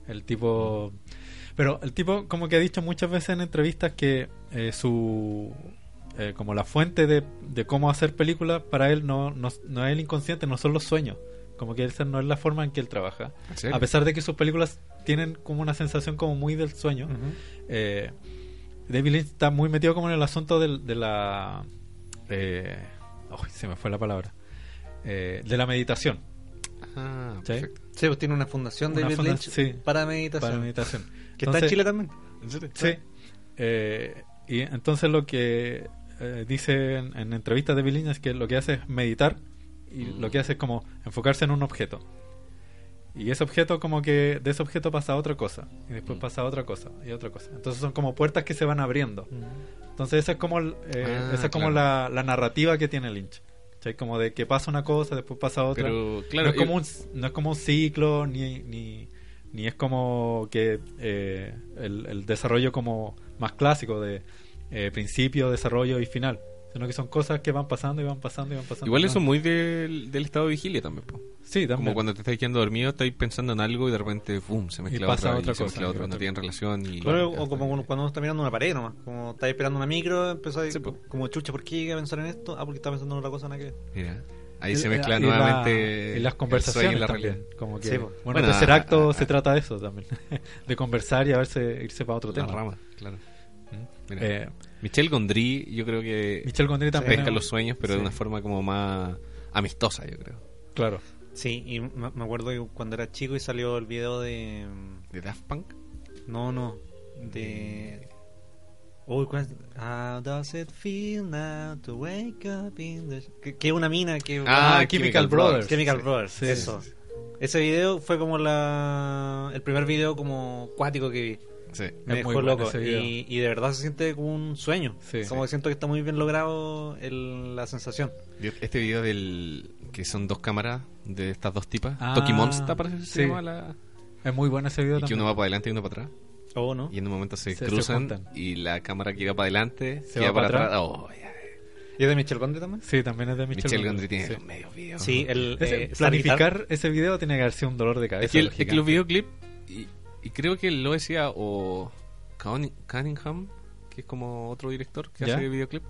B: El tipo. Pero el tipo, como que ha dicho muchas veces en entrevistas que eh, su. eh, como la fuente de, de cómo hacer películas para él no, no, no es el inconsciente, no son los sueños. Como que esa no es la forma en que él trabaja. A pesar de que sus películas tienen como una sensación como muy del sueño. Eh, David Lynch está muy metido como en el asunto de, la. Eh, se me fue la palabra. Eh, de la meditación.
C: Ah,
B: ¿Sí?
C: perfecto.
D: Sí, pues tiene una fundación
B: Una
D: David
B: funda-
D: Lynch
B: sí.
D: para meditación.
B: Para meditación.
D: Que está en Chile también.
C: ¿En serio?
B: Sí. Eh, y entonces lo que eh, dice en, en entrevistas de David Lynch es que lo que hace es meditar y
C: Mm.
B: lo que hace es como enfocarse en un objeto. Y ese objeto como que de ese objeto pasa a otra cosa y después
C: Mm.
B: pasa a otra cosa y otra cosa. Entonces son como puertas que se van abriendo. Entonces esa es como, el- eh,
C: Ah,
B: esa es como
C: claro.
B: la, la narrativa que tiene Lynch. ¿Cachai? Como de que pasa una cosa, después pasa otra.
C: Pero, claro,
B: no, es como un, no es como un ciclo, ni, ni, ni es como que eh, el, el desarrollo como más clásico de eh, principio, desarrollo y final. Sino que son cosas que van pasando y van pasando y van pasando.
C: Igual
B: y
C: eso muy del, del estado de vigilia también, po.
B: Sí, también.
C: Como cuando te estás quedando dormido, estás pensando en algo y de repente, ¡pum! se mezcla
B: pasa
C: otra,
B: otra
C: y se
B: cosa,
C: mezcla
B: y
C: otra, no
B: otra.
C: tienen relación y...
D: Claro, o como cuando cuando uno está mirando una pared nomás. Como estás esperando una micro, empezáis
C: Sí, po.
D: como chucha, ¿por qué llegué a pensar en esto? Ah, porque estaba pensando en otra cosa, nada que.
C: Mira, ahí
B: Y-
C: se mezcla
B: y la-
C: nuevamente
B: y las
C: el
B: conversaciones
C: sueño y la
B: también.
C: realidad.
B: Como que,
D: Sí,
B: bueno,
C: Bueno,
B: el tercer
C: a-
B: acto
C: a-
B: se trata de eso también. (laughs) de conversar y a verse, irse para otro
C: La
B: tema.
C: rama, claro.
B: ¿Mm?
C: Mira.
B: Eh,
C: Michelle Gondry, yo creo que
B: Michel Gondry también.
C: pesca
B: es-
C: los sueños, pero de una forma como más amistosa, yo creo.
B: Claro.
D: Sí, y me acuerdo que cuando era chico y salió el video de.
C: ¿De Daft Punk?
D: No, no. De. Uy, ¿cuál es? How does it feel now to wake up in the. Que, que una mina que.
B: Ah, Chemical Brothers.
D: Chemical
C: Sí.
D: Brothers,
B: Sí.
D: eso. Ese video fue como la el primer video como cuático que vi.
C: Sí.
D: Me
B: Es muy bueno
D: loco. Y, y de verdad se siente como un sueño.
B: Sí.
D: como que siento que está muy bien logrado el- la sensación.
C: Este video del que son dos cámaras de estas dos tipas,
B: Ah,
C: Toki Monster parece que se
B: sí.
C: llama la...
B: Es muy bueno ese video
C: Y que
B: también.
C: uno va para adelante y uno para atrás.
D: ¿O no?
C: Y en un momento se,
B: Se- se
C: cruzan
B: juntan.
C: y la cámara que iba para adelante
B: Se va para atrás.
C: Oh, ya.
D: ¿Y es de Michel Gondry también?
B: Sí, también es de Michel,
C: Michelle
B: Gondry,
C: Gondry tiene
B: sí.
C: los medios videos.
D: Sí, el,
B: Ese-
D: eh,
B: planificar ese video tiene que haber sido un dolor de cabeza.
C: Es que, el- es que los videoclips, y, creo que lo decía o Cunning- Cunningham, que es como otro director que
B: ¿Ya?
C: hace videoclip,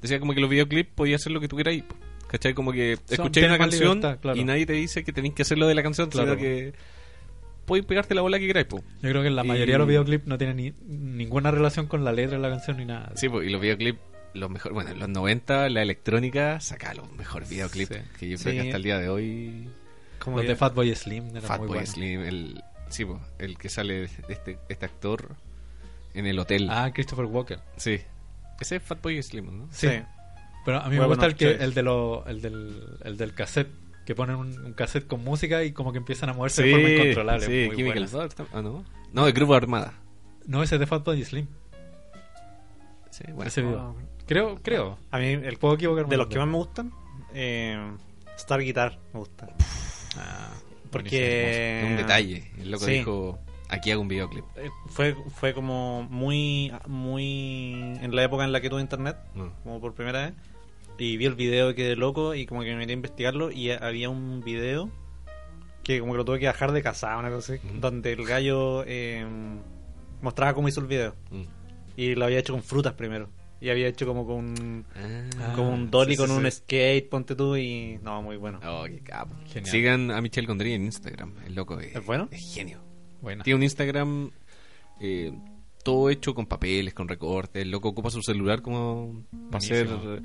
C: Decía como que los videoclips podías hacer lo que tú queráis. ¿Cachai? Como que escucháis una canción
B: libertad, claro.
C: y nadie te dice que tenéis que hacerlo de la canción,
B: Claro.
C: sino que podéis pegarte la bola que queráis. po.
B: Yo creo que la
C: Y-
B: mayoría de los videoclips no tienen ni, ninguna relación con la letra de la canción ni nada.
C: Sí, po, y los videoclips, los mejores, bueno, en los 90 la electrónica sacaba los mejores videoclips
B: Sí.
C: que yo creo
D: Sí.
C: que hasta el día de hoy
D: Como
B: Los de Fatboy Slim
C: Fatboy
B: buenos.
C: Slim, el, sí, po, el que sale de este, este actor en el hotel.
B: Ah, Christopher Walker.
C: Sí. Ese es Fatboy Slim, ¿no?
B: Sí.
D: Sí.
B: Pero a mí me gusta el, que, el, de lo, el, del, el del cassette. Que ponen un, un cassette con música y como que empiezan a moverse de forma incontrolable.
C: Sí,
B: muy
C: Chemical
B: buena.
C: Ah, no. No, el Grupo Armada.
B: No, ese es de Fatboy Slim.
C: Sí, bueno.
B: ese video. Creo, creo.
D: A mí, el,
B: Puedo equivocarme.
D: de los que más me gustan, eh, Star Guitar me gusta.
B: Ah,
D: Porque.
C: Es un detalle. El loco
D: sí.
C: dijo, aquí hago un videoclip.
D: Eh, Fue, fue como muy, muy en la época en la que tuve internet,
C: No.
D: como por primera vez, y vi el video y quedé loco y como que me metí a investigarlo y había un video que como que lo tuve que bajar de casa, una cosa así, donde el gallo eh, mostraba cómo hizo el video
C: Mm.
D: y lo había hecho con frutas primero y había hecho como con
C: Ah,
D: como un dolly
C: sí, sí,
D: con un skate, ponte tú y no, muy bueno.
C: Oh, qué capo.
B: Genial.
C: Sigan a Michelle Gondry en Instagram. El loco es,
D: ¿Es bueno?
C: Es genio.
B: Buena.
C: Tiene un Instagram eh, todo hecho con papeles, con recortes. El loco ocupa su celular como para hacer eh,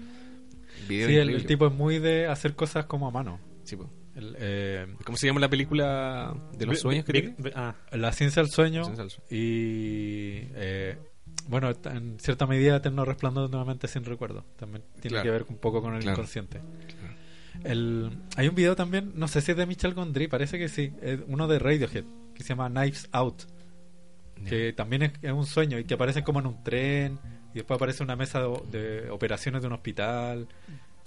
C: videos.
B: Sí, el, tipo es muy de hacer cosas como a mano.
C: Sí.
B: El, eh,
C: ¿Cómo se llama la película de los sueños que tiene?
D: ah,
B: la ciencia del sueño
C: La ciencia del sueño.
B: y eh, bueno, en cierta medida Eterno Resplandor nuevamente sin recuerdo. También tiene
C: Claro.
B: que ver un poco con el
C: Claro.
B: inconsciente. El, hay un video también, no sé si es de Michel Gondry, parece que sí, es uno de Radiohead, que se llama Knives Out, que también es, es un sueño y que aparecen como en un tren y después aparece una mesa de, de operaciones de un hospital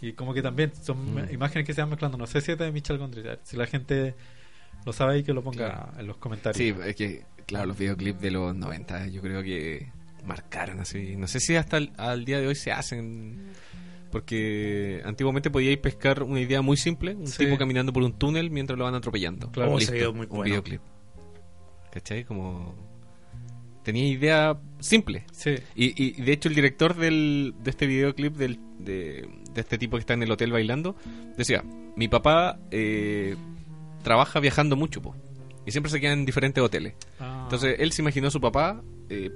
B: y como que también son
C: Mm.
B: imágenes que se van mezclando. No sé si es de Michel Gondry, si la gente lo sabe ahí que lo ponga en los comentarios.
C: Sí, es que, claro, los videoclips de los 90 yo creo que marcaron así. No sé si hasta el, al día de hoy se hacen. Porque antiguamente podíais pescar una idea muy simple: un
B: Sí.
C: tipo caminando por un túnel mientras lo van atropellando.
B: Claro.
D: Oh,
C: Listo, un videoclip. ¿Cachai? Como. Tenía idea simple.
B: Sí.
C: Y, y de hecho el director del, de este videoclip del, de, de este tipo que está en el hotel bailando decía, mi papá eh, trabaja viajando mucho po, y siempre se queda en diferentes hoteles.
B: Ah.
C: Entonces él se imaginó a su papá eh,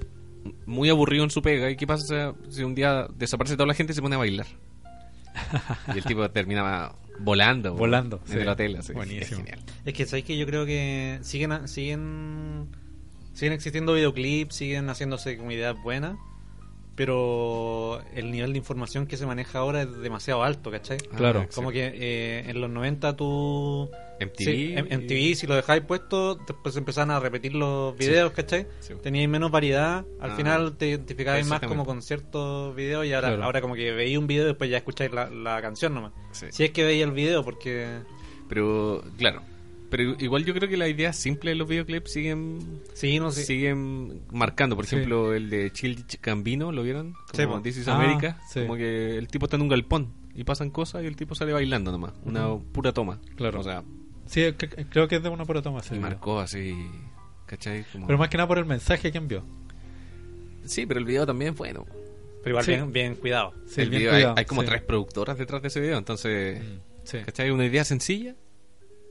C: muy aburrido en su pega y qué pasa si un día desaparece toda la gente y se pone a bailar. (laughs) y el tipo terminaba volando.
B: Volando,
C: En
B: sí.
C: Así.
B: Buenísimo.
C: Es genial.
D: Es que sabéis que yo creo que siguen a- siguen siguen existiendo videoclips, siguen haciéndose como ideas buenas, pero el nivel de información que se maneja ahora es demasiado alto, ¿cachai?
B: Claro.
C: Ah,
D: Como que eh, en los 90 tú...
C: MTV.
D: Sí, en, en TV, si lo dejáis puesto, después empezaban a repetir los videos, ¿cachai?
C: Sí.
D: Teníais menos variedad, al
C: Ah.
D: final te identificabais más como con ciertos videos y ahora,
B: Claro.
D: ahora como que veis un video y después ya escucháis la, la canción nomás.
C: Sí.
D: Si es que veis el video, porque...
C: Pero, claro. Pero igual yo creo que las ideas simples de los videoclips siguen
D: Sí, no sé.
C: siguen marcando. Por
B: Sí.
C: ejemplo, el de Chill Gambino, ¿lo vieron?
D: Sí,
C: Como
D: po.
C: This is
B: Ah,
C: America.
B: sí.
C: Como que el tipo está en un galpón y pasan cosas y el tipo sale bailando nomás. Una pura toma.
B: Claro.
C: O sea,
B: Sí, cre- creo que es de una pura toma.
C: y marcó así. ¿Cachai? Como-
B: Pero más que nada por el mensaje que envió.
C: Sí, pero el video también es bueno.
D: Pero igual
B: Sí.
D: bien, bien cuidado.
B: Sí,
C: el
B: bien
C: video, hay,
B: cuidado,
C: hay como
B: sí.
C: tres productoras detrás de ese video. Entonces,
B: Mm, Sí,
C: ¿cachai? Una idea sencilla,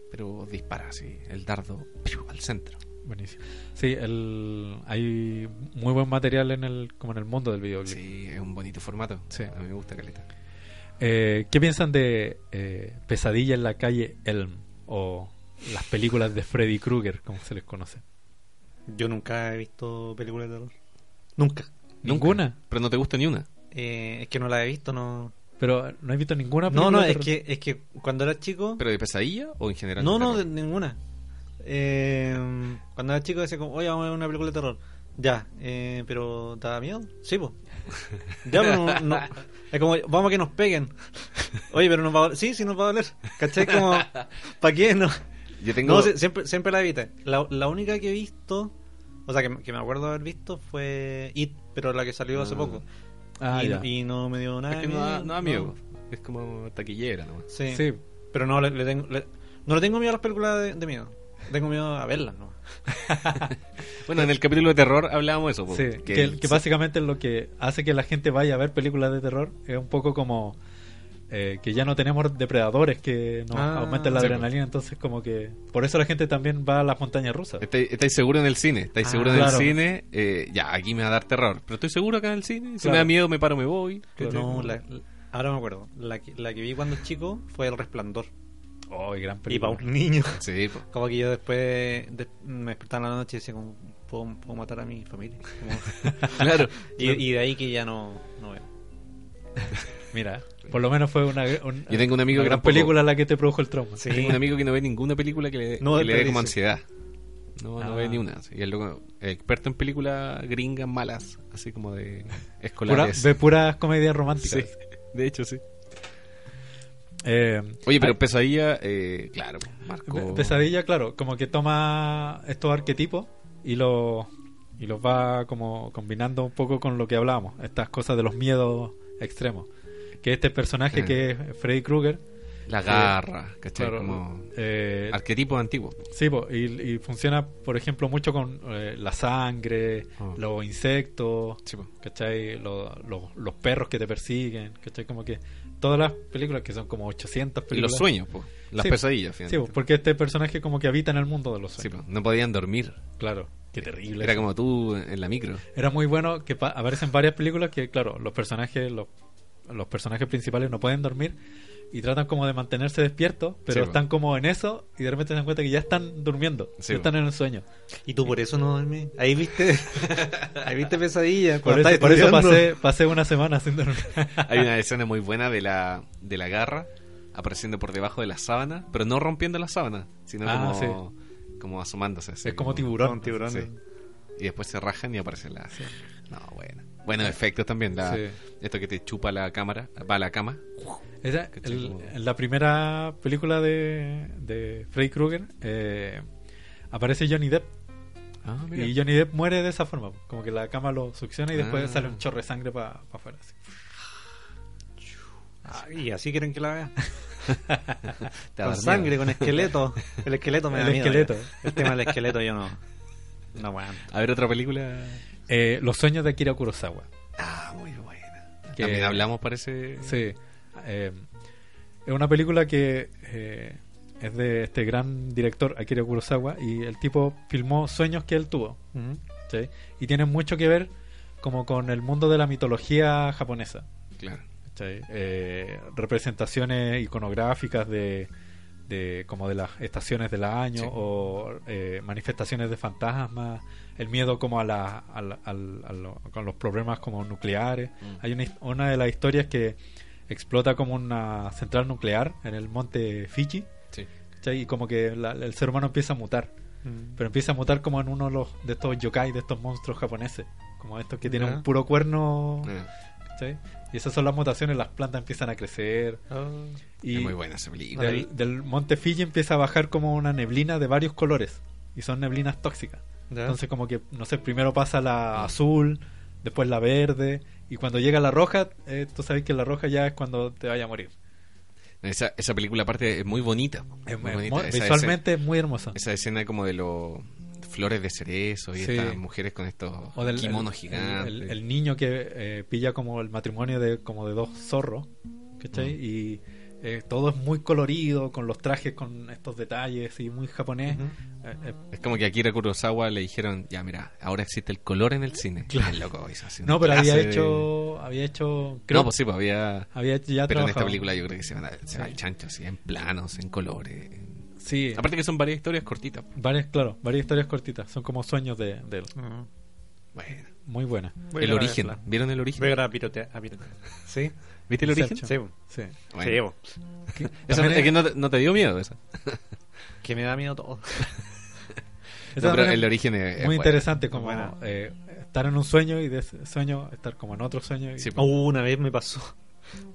C: pero dispara así. El dardo ¡piu! al centro.
B: buenísimo. Sí, el, hay muy buen material en el, como en el mundo del videoclip.
C: Sí, es un bonito formato.
B: Sí.
C: A mí me gusta Caleta.
B: Eh, ¿Qué piensan de eh, Pesadilla en la calle Elm? O las películas de Freddy Krueger, como se les conoce.
D: Yo nunca he visto películas de terror. Nunca.
B: ¿Ninguna?
C: Pero no te gusta ni una.
D: Eh, es que no la he visto, no.
B: Pero no he visto ninguna
D: No,
B: película
D: no,
B: de
D: es que, es que cuando era chico.
C: ¿Pero de pesadilla o en general?
D: No, no, de ninguna. Eh, cuando era chico decía como, oye, vamos a ver una película de terror. Ya, eh, pero ¿te da miedo? Sí, pues. (laughs) Ya, pero no, no- Es como, vamos a que nos peguen. Oye, pero nos va a doler. Sí, sí nos va a doler. ¿Cachai? Como, ¿para qué? No,
C: Yo tengo...
D: no siempre, siempre la evité. La, la única que he visto, o sea, que, que me acuerdo de haber visto fue It, pero la que salió hace
C: Ah.
D: poco.
B: Ah,
D: y, no, y no me dio nada.
C: es que no da,
D: miedo,
C: no da miedo. Es como taquillera, ¿no?
D: Sí.
B: Sí,
D: Pero no le, le tengo, le- no le tengo miedo a las películas de, de miedo. Tengo miedo a verlas, ¿no? (laughs)
C: Bueno, en el capítulo de terror hablábamos de eso. po,
B: Sí, que, que básicamente lo que hace que la gente vaya a ver películas de terror es un poco como eh, que ya no tenemos depredadores que nos
D: Ah,
B: aumenten la
C: sí,
B: adrenalina, entonces como que por eso la gente también va a las montañas rusas.
C: ¿Estáis, estáis seguro en el cine? ¿Estáis
D: Ah,
C: seguro en
B: claro.
C: el cine? Eh, ya, aquí me va a dar terror. Pero estoy seguro acá en el cine. Si
B: Claro.
C: me da miedo, me paro, me voy.
D: No, la- la- ahora me acuerdo. La que, la que vi cuando chico fue El Resplandor.
B: Oh, gran
D: Y para un niño.
C: Sí.
D: Como que yo después de- me despertaba en la noche y decía, como, ¿puedo, puedo matar a mi familia? Como- (laughs)
C: claro. (laughs)
D: y, y de ahí que ya no, no veo. (laughs)
B: Mira, por lo menos fue una, un-
C: Yo tengo un amigo
B: una gran película la que te produjo el trauma.
D: Sí.
C: Tengo un amigo que no ve ninguna película que le,
D: No
C: que le dé como ansiedad. No, no
B: Ah.
C: ve ni una. Y el loco, experto en películas gringas malas, así como de
B: Pura-
C: escolares.
B: ve puras comedias románticas.
C: Sí, de hecho, sí.
B: Eh,
C: Oye, pero
B: hay-
C: Pesadilla, eh, claro.
B: Pesadilla, claro, como que toma estos arquetipos y los y los va como combinando un poco con lo que hablábamos, estas cosas de los miedos extremos. Que este personaje que es Freddy Krueger,
C: La garra, ¿cachai?
B: claro,
C: como
B: eh,
C: arquetipos antiguos.
B: sí, po, y, y funciona, por ejemplo, mucho con eh, la sangre,
C: Ah.
B: los insectos,
C: Sí.
B: ¿cachai? Lo- lo- los perros que te persiguen, ¿cachai? Como que todas las películas, que son como 800
C: Y
B: películas.
C: los sueños, po. las
B: Sí,
C: pesadillas,
B: Sí,
C: finalmente.
B: po, porque este personaje como que habita en el mundo de los
C: Sí,
B: sueños.
C: po. no podían dormir.
B: Claro, qué terrible.
C: Era
B: eso.
C: como tú en la micro.
B: Era muy bueno que pa- aparecen varias películas que, claro, los personajes, los, los personajes principales no pueden dormir y tratan como de mantenerse despiertos, pero
C: Sí,
B: están como en eso y de repente se dan cuenta que ya están durmiendo,
C: Sí,
B: ya están en el sueño.
D: Y tú por eso no dormís. Ahí viste, (laughs) ahí viste pesadilla.
B: Por eso, por pasé, pasé una semana sin dormir. (laughs)
C: Hay una escena muy buena de la, de la garra apareciendo por debajo de la sábana, pero no rompiendo la sábana, sino
B: Ah,
C: como, como asomándose. así,
B: Es como tiburón.
D: Con tiburón.
C: Sí. Y después se rajan y aparece la... No, bueno. Buenos efectos también. La,
B: Sí.
C: Esto que te chupa la cámara, va a la cama.
B: Esa- la primera película de, de Freddy Krueger eh, aparece Johnny Depp
C: Ah,
B: y Johnny Depp muere de esa forma, como que la cama lo succiona y después
C: Ah.
B: sale un chorro de sangre para afuera. así.
D: Ah, y así quieren que la vea. (laughs) Con sangre,
C: miedo.
D: con esqueleto. (laughs) El esqueleto me
B: El
D: da miedo,
B: esqueleto.
D: ya. El tema del esqueleto yo no. No, bueno.
C: A ver, otra película...
B: Eh, Los sueños de Akira Kurosawa.
C: Ah, muy buena.
B: Que-
C: También hablamos, parece...
B: Sí. Eh, es una película que eh, es de este gran director Akira Kurosawa y el tipo filmó sueños que él tuvo. ¿sí? Y tiene mucho que ver como con el mundo de la mitología japonesa.
C: Claro.
B: ¿cachai? Eh, representaciones iconográficas de, de como de las estaciones del año
C: Sí.
B: o eh, manifestaciones de fantasmas el miedo como a la, a la- al- a lo- con los problemas como nucleares
C: Mm.
B: hay una, una de las historias que explota como una central nuclear en el monte Fiji
C: Sí.
B: y como que la- el ser humano empieza a mutar pero empieza a mutar como en uno de, los, de estos yokai de estos monstruos japoneses como estos que tienen un puro cuerno. Y esas son las mutaciones, las plantas empiezan a crecer. Y
C: es muy buena esa película.
B: del, del monte Fiji empieza a bajar como una neblina de varios colores. Y son neblinas tóxicas.
D: Ya.
B: Entonces como que, no sé, primero pasa la azul, después la verde. Y cuando llega la roja, eh, tú sabes que la roja ya es cuando te vaya a morir.
C: Esa, esa película aparte es muy bonita.
B: Es
C: muy bonita. Esa-
B: visualmente es muy hermosa.
C: Esa, escena como de los flores de cerezo y
B: Sí.
C: estas mujeres con estos
B: O del
C: kimonos
B: el-
C: gigantes.
B: El, el niño que eh, pilla como el matrimonio de como de dos zorros, ¿cachai?
C: Mm.
B: Y eh, todo es muy colorido, con los trajes con estos detalles y muy japonés. Eh, eh,
C: Es como que a Akira Kurosawa le dijeron, ya mira, ahora existe el color en el cine.
B: Claro.
C: El loco hizo así
B: no, pero había
C: de-
B: hecho, había hecho,
C: No,
B: creo,
C: pues sí, pues había...
B: había ya
C: Pero en esta película yo creo que se van, a, se va
B: Sí.
C: al chancho, así, en planos, en colores.
B: Sí,
C: Aparte que son varias historias cortitas.
B: varias, claro, varias historias cortitas, son como sueños de, de él.
C: Bueno.
B: Muy buenas.
D: Voy a
C: el
D: a
C: origen. ¿Vieron el origen?
D: Voy a ir a pirotear. A pirotear. ¿Sí?
C: ¿Viste el origen?
D: Sí.
B: Sí.
C: Bueno.
D: Sí, (laughs)
C: es que no, te- no te dio miedo esa. (laughs)
D: Que me da miedo todo. (laughs)
C: No, pero el origen es, es
B: muy
C: bueno.
B: interesante como eh, estar en un sueño y de ese sueño estar como en otro sueño. y-
C: Sí,
D: Oh, una vez me pasó.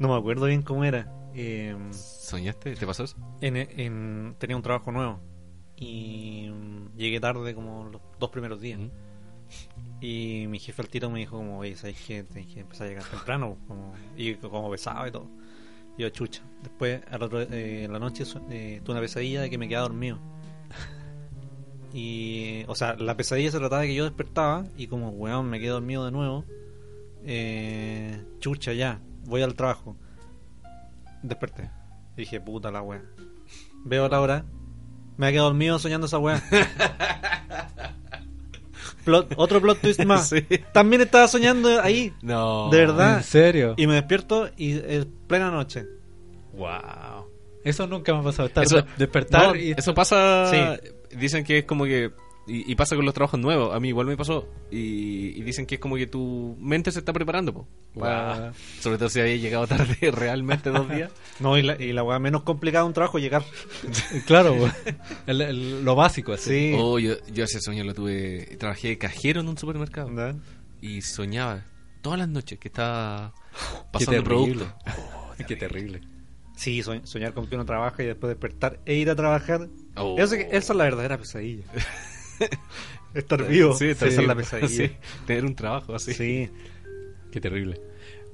D: No me acuerdo bien cómo era. Eh,
C: ¿Soñaste? ¿Te pasó eso?
D: en, en- tenía un trabajo nuevo. Y mm, llegué tarde como los dos primeros días.
C: Ujú.
D: Y mi jefe al tiro me dijo como, oye, ¿sabes qué? Tienes que empezar a llegar temprano. Como, y como pesado y todo. Y yo, chucha. Después, al otro, eh, en la noche, eh, tuve una pesadilla de que me quedaba dormido. (laughs) Y, o sea, la pesadilla se trataba de que yo despertaba y como, weón, me quedo dormido de nuevo. Eh, chucha, ya, voy al trabajo. Desperté. Dije, puta la wea. Veo la hora. Me he quedado dormido soñando esa wea. (laughs) Plot- otro plot twist (laughs) más.
C: Sí.
D: También estaba soñando ahí.
C: No.
D: De verdad.
B: ¿En serio?
D: Y me despierto y es plena noche.
B: Wow. Eso nunca me ha pasado. Estar,
C: Eso-
B: de- despertar
C: No,
B: y
C: Eso pasa.
D: Sí.
C: Dicen que es como que. Y, y pasa con los trabajos nuevos. A mí igual me pasó. Y, y dicen que es como que tu mente se está preparando. Po, sobre todo si había llegado tarde (laughs) realmente dos días.
D: No, y la, y la menos complicada de un trabajo es llegar. (laughs)
B: Claro, (laughs) el- el- lo básico. Así.
D: Sí.
C: Oh, yo, yo ese sueño lo tuve. Trabajé de cajero en un supermercado.
D: ¿Verdad?
C: Y soñaba todas las noches que estaba pasando
B: terrible.
C: producto.
B: Qué terrible.
D: Sí, soñ- soñar con que uno trabaja y después despertar e ir a trabajar.
C: Oh.
D: Eso esa es la verdadera pesadilla. (laughs) Estar vivo.
C: Sí,
D: esa es la pesadilla. (laughs)
C: sí, tener un trabajo así.
D: Sí.
B: Qué terrible.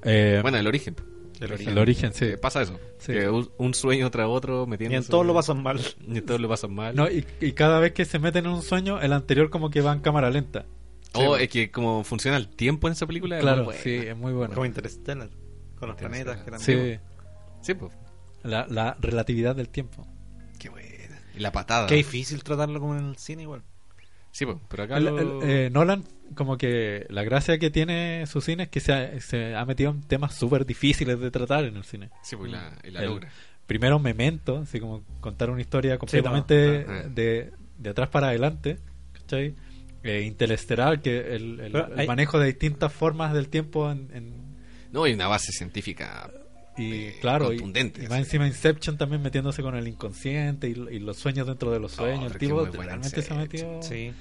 B: Eh,
C: Bueno, el origen.
D: El origen.
B: el origen, sí.
C: Eh, pasa eso.
B: Sí.
C: Que un, un sueño tras otro
D: Y
C: metiendo.
D: en todos lo pasan mal. (laughs)
C: Y en todos lo pasan mal.
B: No, y, y cada vez que se meten en un sueño, el anterior como que va en cámara lenta.
C: Oh,
B: Sí.
C: es que como funciona el tiempo en esa película. es
B: Claro,
C: buena.
B: sí, es muy bueno.
D: Como Interstellar. Con los planetas que eran
B: Sí,
D: vivos.
C: Sí, pues.
B: la, la relatividad del tiempo.
C: Qué buena. Y la patada.
D: Qué difícil tratarlo como en el cine igual.
C: Sí, pues. Pero acá
B: El-
C: lo-
B: el, eh, Nolan, como que la gracia que tiene su cine es que se ha, se ha metido en temas súper difíciles de tratar en el cine.
C: Sí, pues. y la, y la
B: El-
C: logra.
B: Primero Memento, así como contar una historia completamente
C: claro.
B: de, de atrás para adelante, ¿cachai? Eh, Interestelar, que el,
D: hay-
B: manejo de distintas formas del tiempo en, en-
C: No, hay una base científica.
B: Y
C: Eh,
B: claro, y, más encima Inception también metiéndose con el inconsciente y, y los sueños dentro de los sueños.
C: Oh,
B: el tipo realmente se metido...
D: Sí.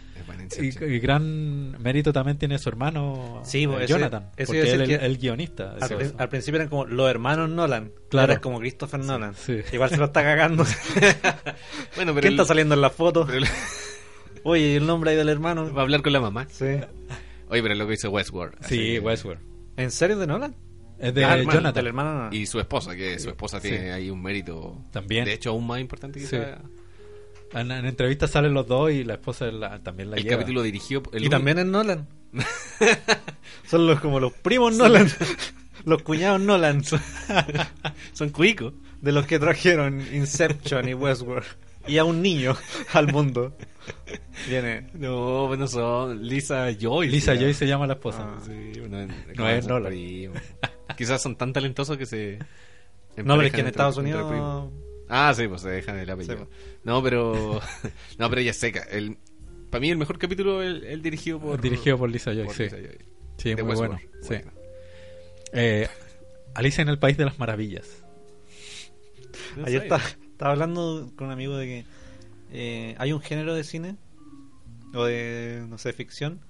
B: Y, y gran mérito también tiene su hermano
D: Sí,
B: eh,
D: ese-
B: Jonathan,
D: ese
B: porque él es el, guionista.
D: Al, principio eran como los hermanos Nolan.
B: Claro.
D: Es como Christopher Nolan.
B: sí.
D: Igual se lo está cagando. (laughs)
C: Bueno, pero
D: ¿Quién
C: el-
D: está saliendo en la foto?
C: el- (laughs)
D: Oye, ¿y el nombre ahí del hermano?
C: va a hablar con la mamá.
D: Sí.
C: Oye, pero lo que hizo Westworld.
B: Sí, Westworld.
D: ¿En serio de Nolan?
B: Es de Jonathan.
D: Del hermano Nolan.
C: Y su esposa, que su esposa
B: Sí.
C: tiene ahí un mérito.
B: También.
C: De hecho, aún más importante que
B: Sí.
C: esa-
B: En, en entrevistas salen los dos y la esposa la- también la
C: El
B: lleva.
C: capítulo dirigió. el
D: Y también es Nolan. (laughs) Son los como los primos Nolan. (laughs) los cuñados Nolan. (laughs)
C: Son cuicos.
D: De los que trajeron Inception y Westworld. Y a un niño al mundo. Viene.
C: No, bueno, son Lisa Joy.
B: Lisa
C: sí,
B: Joy se llama la esposa.
D: Ah.
C: Sí, bueno,
B: No es Nolan.
C: Quizás son tan talentosos que se.
D: No, pero es que en Estados
C: entre
D: Unidos.
C: Ah, sí, pues se dejan el apellido.
D: Sí, pues.
C: No, pero. (laughs) No, pero ella es seca. El... Para mí, el mejor capítulo es el, el dirigido por.
B: Dirigido por Lisa Joy,
C: por
B: sí.
C: Lisa Joy.
B: Sí,
C: De
B: muy bueno. Sí.
C: Bueno.
B: Eh, Alicia en el País de las Maravillas.
C: No
D: Ayer estaba hablando con un amigo de que eh, hay un género de cine o de, no sé, ficción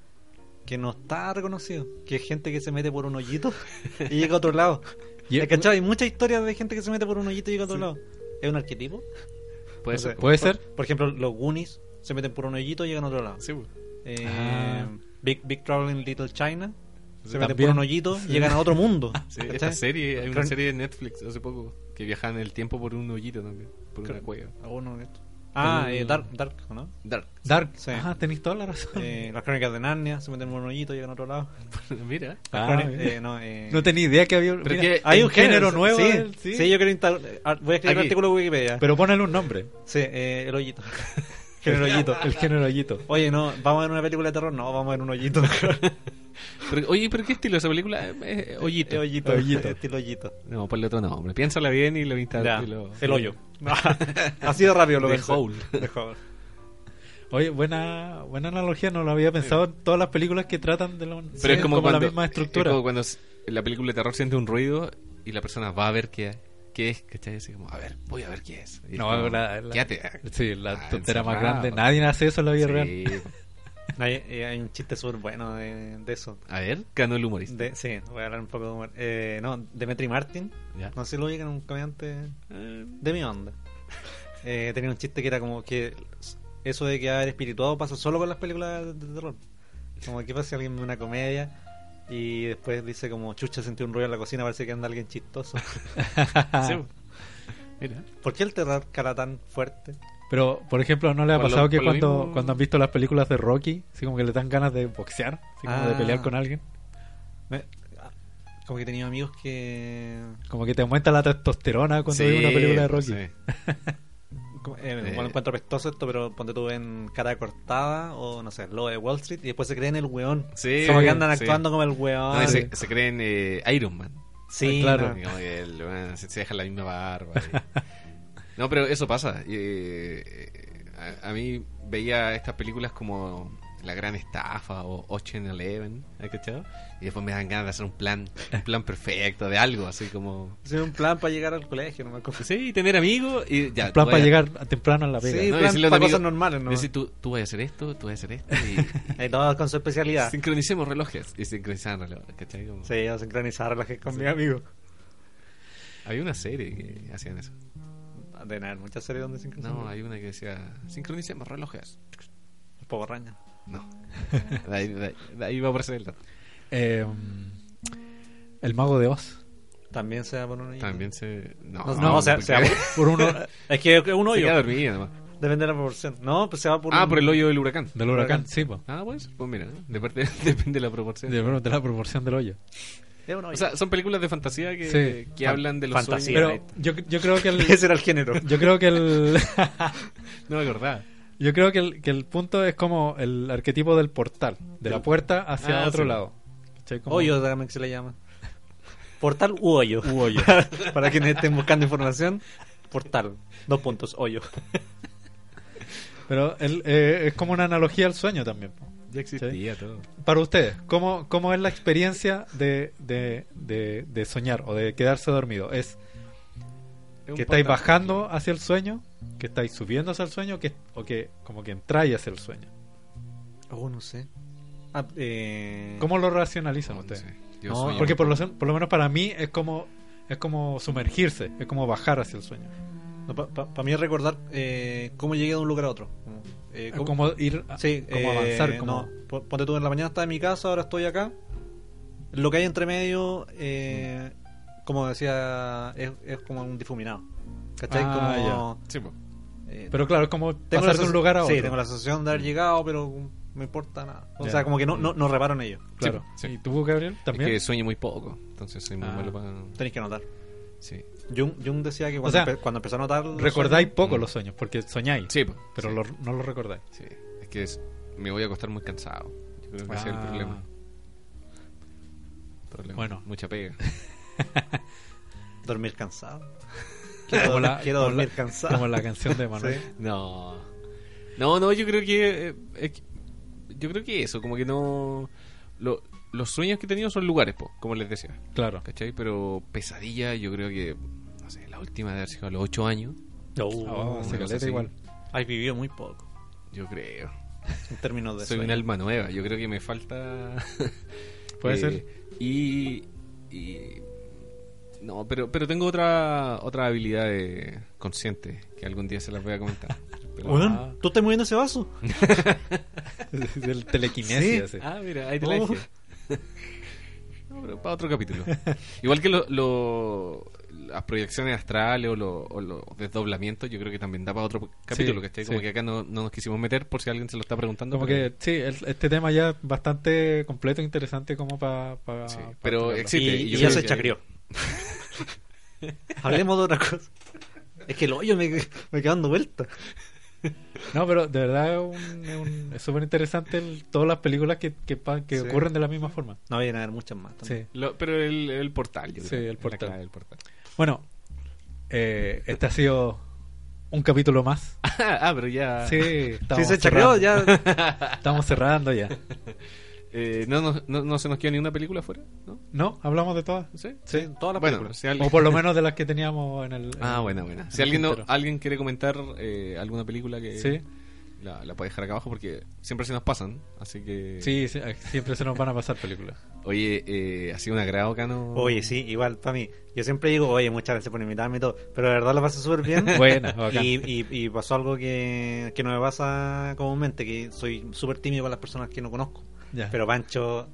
D: que no está reconocido. Que es gente que se mete por un hoyito (laughs) y llega a otro lado.
B: Y-
D: ¿Hay muchas historias de gente que se mete por un hoyito y llega a otro lado. ¿Es un arquetipo?
C: Puede
D: No sé.
C: ser.
B: ¿Puede
D: por,
B: ser?
D: Por ejemplo, los Goonies se meten por un hoyito y llegan a otro lado.
C: Sí, pues.
D: Eh,
B: Ah.
D: Big, Big Trouble in Little China se meten por un hoyito y llegan a otro mundo. (laughs)
C: Sí, esta serie, hay una serie de Netflix hace poco que viajan el tiempo por un hoyito también, por una cueva.
D: Ah, uno de estos. Ah,
B: El-
D: eh, Dark, Dark, ¿o ¿no?
C: Dark.
B: Dark.
D: Sí.
B: Ajá, tenéis toda la razón.
D: Eh, las crónicas de Narnia se meten por un hoyito y llegan a otro lado. (laughs)
C: Mira.
D: Las
B: Ah,
D: crónicas-
B: mira.
D: eh, no, eh,
B: no tenía idea que había mira,
C: que
B: hay un género, nuevo.
D: Sí,
B: del-
D: sí.
B: sí.
D: yo quiero instalar. ah, Voy a escribir un
C: Aquí.
D: artículo en Wikipedia.
B: Pero ponele un nombre.
D: Sí, eh, el hoyito. (laughs) género hoyito.
B: El (laughs) género hoyito.
D: Oye, no, ¿vamos a ver una película de terror? No, vamos a ver un hoyito. (laughs)
C: Pero, oye, ¿pero qué estilo esa película? Eh, hoyito.
D: Eh, hoyito.
B: Hoyito.
D: Estilo hoyito.
C: No, ponle otro nombre. Piénsala bien y lo y lo-
D: el hoyo. (laughs) Así de rápido lo pensé.
C: Hole.
D: The Hole.
B: Oye, buena buena analogía, no lo había pensado en todas las películas que tratan de lo,
C: Pero
B: sí,
C: es como,
B: la
C: cuando,
B: misma estructura.
C: Es como cuando la película de terror siente un ruido y la persona va a ver qué, qué es, ¿cachai? Así como, a ver, voy a ver qué es. Y es
B: No,
C: como,
B: la- la-
C: quédate.
B: Sí, la
C: Ah,
B: tontera más grande. Nadie hace eso en la vida
C: Sí.
B: real. (laughs)
D: Hay, eh, hay un chiste súper bueno de, de eso.
C: A ver, ganó el humorista.
D: De, sí, voy a hablar un poco de humor. Eh, no, Demetri Martin.
C: Ya.
D: No sé si lo ubican, un comediante
C: Eh,
D: de mi onda. Eh, tenía un chiste que era como que eso de que haber espirituado pasa solo con las películas de, de terror. Como que pasa si alguien ve una comedia y después dice como chucha sentí un ruido en la cocina, parece que anda alguien chistoso. (laughs)
C: sí. Mira.
D: ¿Por qué el terror cara tan fuerte?
B: Pero, por ejemplo, ¿no le ha
C: Por lo-
B: pasado que cuando,
C: mismo-
B: cuando han visto las películas de Rocky, así como que le dan ganas de boxear, así como de
D: Ah.
B: pelear con alguien?
D: Me- ah, como que he tenido amigos que.
B: Como que te aumenta la testosterona cuando
C: Sí,
B: ves una película de Rocky.
C: sí. (laughs)
D: eh,
C: Eh.
D: bueno, encuentro apestoso esto, pero ponte tú en cara cortada o no sé, lo de Wall Street y después se creen el weón.
C: Sí,
D: como que andan
C: sí.
D: actuando como el weón.
C: No, se, se creen eh, Iron Man.
D: Sí,
B: claro.
D: no.
C: Y como que el- bueno, se, se deja la misma barba. y- (laughs) No, pero eso pasa. Eh, a, a mí veía estas películas como La Gran Estafa o Ocean Eleven, ¿has cachado? Y después me dan ganas de hacer un plan, un plan perfecto de algo, así como...
D: Sí, un plan para llegar al colegio, no me acuerdo.
C: Sí, tener amigos y ya.
B: En plan para
C: vayas-
B: llegar a- temprano a la pega.
D: Sí,
C: No, y
D: plan
C: a
D: para
C: amigo-
D: cosas normales, ¿no?
C: Decir, tú, tú vas a hacer esto, tú vas a hacer esto y, (laughs)
D: Ahí todos con su especialidad.
C: sincronicemos relojes. Y sincronizaban relojes, ¿cachai? Como-
D: Sí, a sincronizar relojes con mi amigo.
C: Había una serie que hacían eso.
D: De haber muchas series donde sincronizar.
C: No, hay una que decía, sincronicemos relojes.
D: Un poco raña.
C: No. De ahí, de ahí- de ahí va a aparecer el dato.
B: Eh, el mago de Oz.
D: También se va por un hoyo.
C: También se... No,
D: No, no, o sea,
C: porque-
D: se va por,
B: Por uno (laughs)
D: Es que es un
C: se
D: hoyo.
C: queda.
D: Depende de la proporción. No, pues se va por
C: Ah,
D: un-
C: por el hoyo del huracán.
B: del huracán,
D: huracán.
B: sí, po.
C: Ah, pues, pues mira, depende, (laughs) depende de la proporción.
B: De, bueno, de la proporción del hoyo.
C: O sea, son películas de fantasía que,
B: Sí.
C: que
D: Fan-
C: hablan de los
D: fantasía.
C: sueños.
B: Pero yo, yo creo que el, (laughs)
D: Ese era el género.
B: yo creo que el
C: No me acordaba.
B: Yo creo que el, que el punto es como el arquetipo del portal, de la puerta hacia
C: Ah,
B: otro
C: sí.
B: lado. ¿Cachai? Como-
D: Hoyo también se le llama. Portal u hoyo.
B: U hoyo. (laughs)
D: Para quienes estén buscando información, portal. Dos puntos, hoyo.
B: Pero el, eh, es como una analogía al sueño también. po.
C: Ya existía todo.
B: Para ustedes, ¿cómo, cómo es la experiencia de, de, de, de soñar o de quedarse dormido? ¿Es que estáis bajando hacia el sueño? ¿Que estáis subiendo hacia el sueño? Que, ¿O que como que entráis hacia el sueño?
D: Oh, no sé. Ah, eh...
B: ¿Cómo lo racionalizan
C: No, no
B: ustedes?
C: sé. Yo
D: No,
B: Porque por lo, por lo menos para mí es como es como sumergirse, es como bajar hacia el sueño.
D: Para mí es recordar eh, cómo llegué de un lugar a otro. Como, eh,
B: Es
D: cómo-
B: como ir, a-
D: Sí,
B: como
D: eh,
B: avanzar, como
D: ponte tú en la mañana estaba en mi casa, ahora estoy acá. Lo que hay entre medio, eh, como decía, es, es como un difuminado. ¿Cachai?
B: Ah,
D: como,
C: Sí, pues.
D: eh,
B: Pero claro, es como
D: tengo
B: pasar
D: la
B: de un lugar a otro.
D: Sí, tengo la sensación de haber llegado, pero no me importa nada. O
B: Ya.
D: sea, como que no, no, no reparo en ello.
B: Claro.
C: Sí, sí.
B: ¿Y tú, Gabriel, también?
C: Es que sueño muy poco, entonces soy muy
B: Ah.
C: malo para...
D: Tenéis que anotar.
C: Sí.
D: Jung, Jung decía que cuando,
B: sea,
D: empe- cuando empezó a anotar. los
B: Recordáis
D: sueños-
B: poco
C: Mm.
B: los sueños, porque soñáis,
C: Sí, pues.
B: pero
C: sí.
B: lo- no lo recordáis.
C: Sí, es que es- me voy a acostar muy cansado. Yo creo que ese es el
B: Ah.
C: problema. Problema.
B: Bueno.
C: Mucha pega. (laughs) (laughs)
D: Dormir cansado. (laughs)
B: Como
D: Quiero,
B: la-
D: quiero
B: como
D: dormir
B: la-
D: cansado.
B: Como la canción de Manuel. (laughs)
D: Sí.
C: No. No, no, yo creo que... eh, que- yo creo que eso, como que no... lo- los sueños que he tenido son lugares, po, como les decía.
B: Claro.
C: ¿Cachai? Pero pesadilla, yo creo que... No sé, la última de haber sido a los 8 años.
B: Oh,
C: una
B: se
C: cosa
B: caleta igual.
D: Has vivido muy poco.
C: Yo creo.
D: En términos de
C: Soy
D: sueño.
C: un alma nueva. Yo creo que me falta...
B: Puede
C: Eh,
B: ser.
C: Y, y- no, pero pero tengo otra otra habilidad de- consciente que algún día se las voy a comentar. (laughs) Pero-
B: Ah.
D: ¿tú estás moviendo ese vaso? (laughs)
B: Del telequinesia.
D: Sí.
C: Ah, mira, ahí te la
D: Oh. (laughs)
C: No, pero para otro capítulo. Igual que lo, lo- las proyecciones astrales o, lo- o los desdoblamientos, yo creo que también da para otro capítulo,
B: Sí, sí.
C: Como que acá no, no nos quisimos meter por si alguien se lo está preguntando.
B: Como
C: pero-
B: que sí, el- este tema ya es bastante completo e interesante como para...
C: Sí, pero existe.
D: y, ya se
C: que-
D: chacrió. (laughs) Hablemos de otra cosa. Es que el hoyo me, me queda dando vuelta.
B: No, pero de verdad es un- es un- es súper interesante el- todas las películas que, que, que
D: Sí.
B: ocurren de la misma forma.
D: No, vienen a haber muchas más. también.
B: Sí.
C: Lo- pero el, el portal, yo
B: Sí, el portal.
C: clave del portal.
B: Bueno, eh, este ha sido un capítulo más. (laughs)
C: ah, pero ya...
B: Sí,
D: Sí, se
B: cerrando.
D: ya. (laughs)
B: Estamos cerrando ya.
C: Eh, no, no, no, no se nos queda ni una película afuera, ¿no?
B: ¿No? ¿Hablamos de todas?
C: ¿Sí?
B: Sí.
D: Todas las
C: Bueno,
D: películas.
C: si alguien...
B: O por lo menos de las que teníamos en el... en
C: Ah, buena, buena.
B: en
C: Si alguien, no- alguien quiere comentar eh, alguna película que
B: Sí,
C: la, la puede dejar acá abajo porque siempre se nos pasan, así que...
B: sí, sí, siempre se nos van a pasar películas.
C: Oye, eh, ha sido un agrado, Cano.
D: Oye, sí, igual para mí. Yo siempre digo, oye, muchas gracias por invitarme y todo. Pero de verdad lo pasé súper bien. (laughs)
B: Buena,
D: y, y pasó algo que, que no me pasa comúnmente, que soy súper tímido con las personas que no conozco.
B: Ya.
D: Pero Pancho,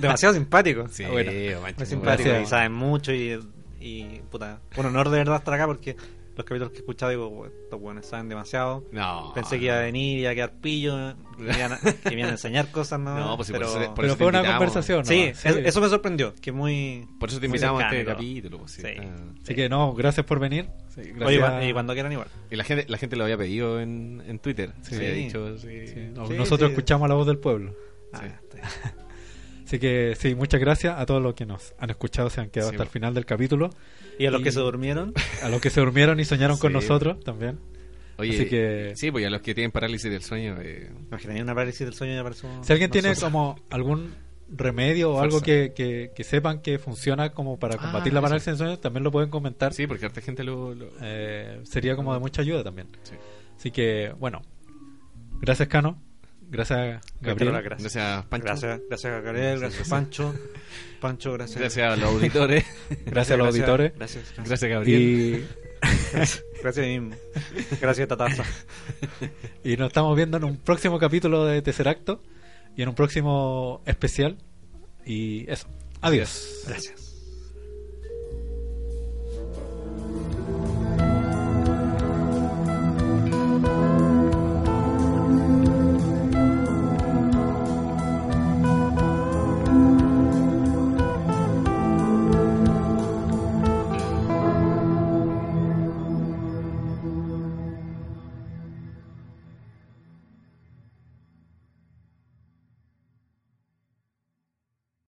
D: demasiado simpático.
C: Sí,
B: Ah, bueno.
D: Muy
C: muy
D: simpático
B: Gracias.
D: y saben mucho y, y puta, un honor de verdad estar acá porque los capítulos que he escuchado digo, "Oh, estos buenos saben demasiado.
C: No.
D: Pensé que iba a venir y iba a quedar pillo, que me iban a, que me iban a enseñar cosas, ¿no? (laughs)
C: No, pues sí, por
D: pero,
C: eso te- por
B: Pero
C: eso
B: fue una conversación.
D: sí, eso me sorprendió, que muy...
C: Por eso te invitamos a este capítulo. pues, sí.
D: Sí.
C: Ah.
B: Así que no, gracias por venir. Sí, gracias.
D: Oye, cua- y cuando quieran igual.
C: Y la gente, la gente lo había pedido en, en Twitter.
B: Sí.
C: Se había dicho, sí.
B: Sí, no,
D: Sí,
B: nosotros
D: sí.
B: escuchamos la voz del pueblo.
D: Ah,
C: Sí. (laughs)
B: Así que sí, muchas gracias a todos los que nos han escuchado, se han quedado
C: Sí,
B: hasta el final del capítulo.
D: Y a los
B: Y-
D: que se durmieron, (laughs)
B: A los que se durmieron y soñaron con
C: Sí.
B: nosotros también.
C: Oye,
B: Así que-
C: sí, pues a los que tienen parálisis del sueño, eh,
D: imaginaría una parálisis del sueño y apareció
B: Si alguien tiene
D: nosotros.
B: como algún remedio o
C: Fuerza.
B: algo que, que, que sepan que funciona como para
C: Ah,
B: combatir la
C: eso.
B: parálisis del sueño, también lo pueden comentar.
C: sí, porque harta gente lo, lo-
B: Eh, sería como de mucha ayuda también.
C: sí.
B: Así que, bueno, gracias Cano, gracias
D: Gabriel, gracias.
C: Gracias, Pancho.
D: Gracias, gracias a Gabriel, gracias Pancho. Pancho, gracias.
C: Gracias a los auditores. (laughs)
B: gracias a los auditores
D: Gracias, gracias.
C: Gracias, Gabriel.
B: y, (laughs)
D: Gracias a mí mismo. Gracias, Tataza. (laughs)
B: y nos estamos viendo en un próximo capítulo de Tercer Acto y en un próximo especial. Y eso, adiós.
D: Gracias.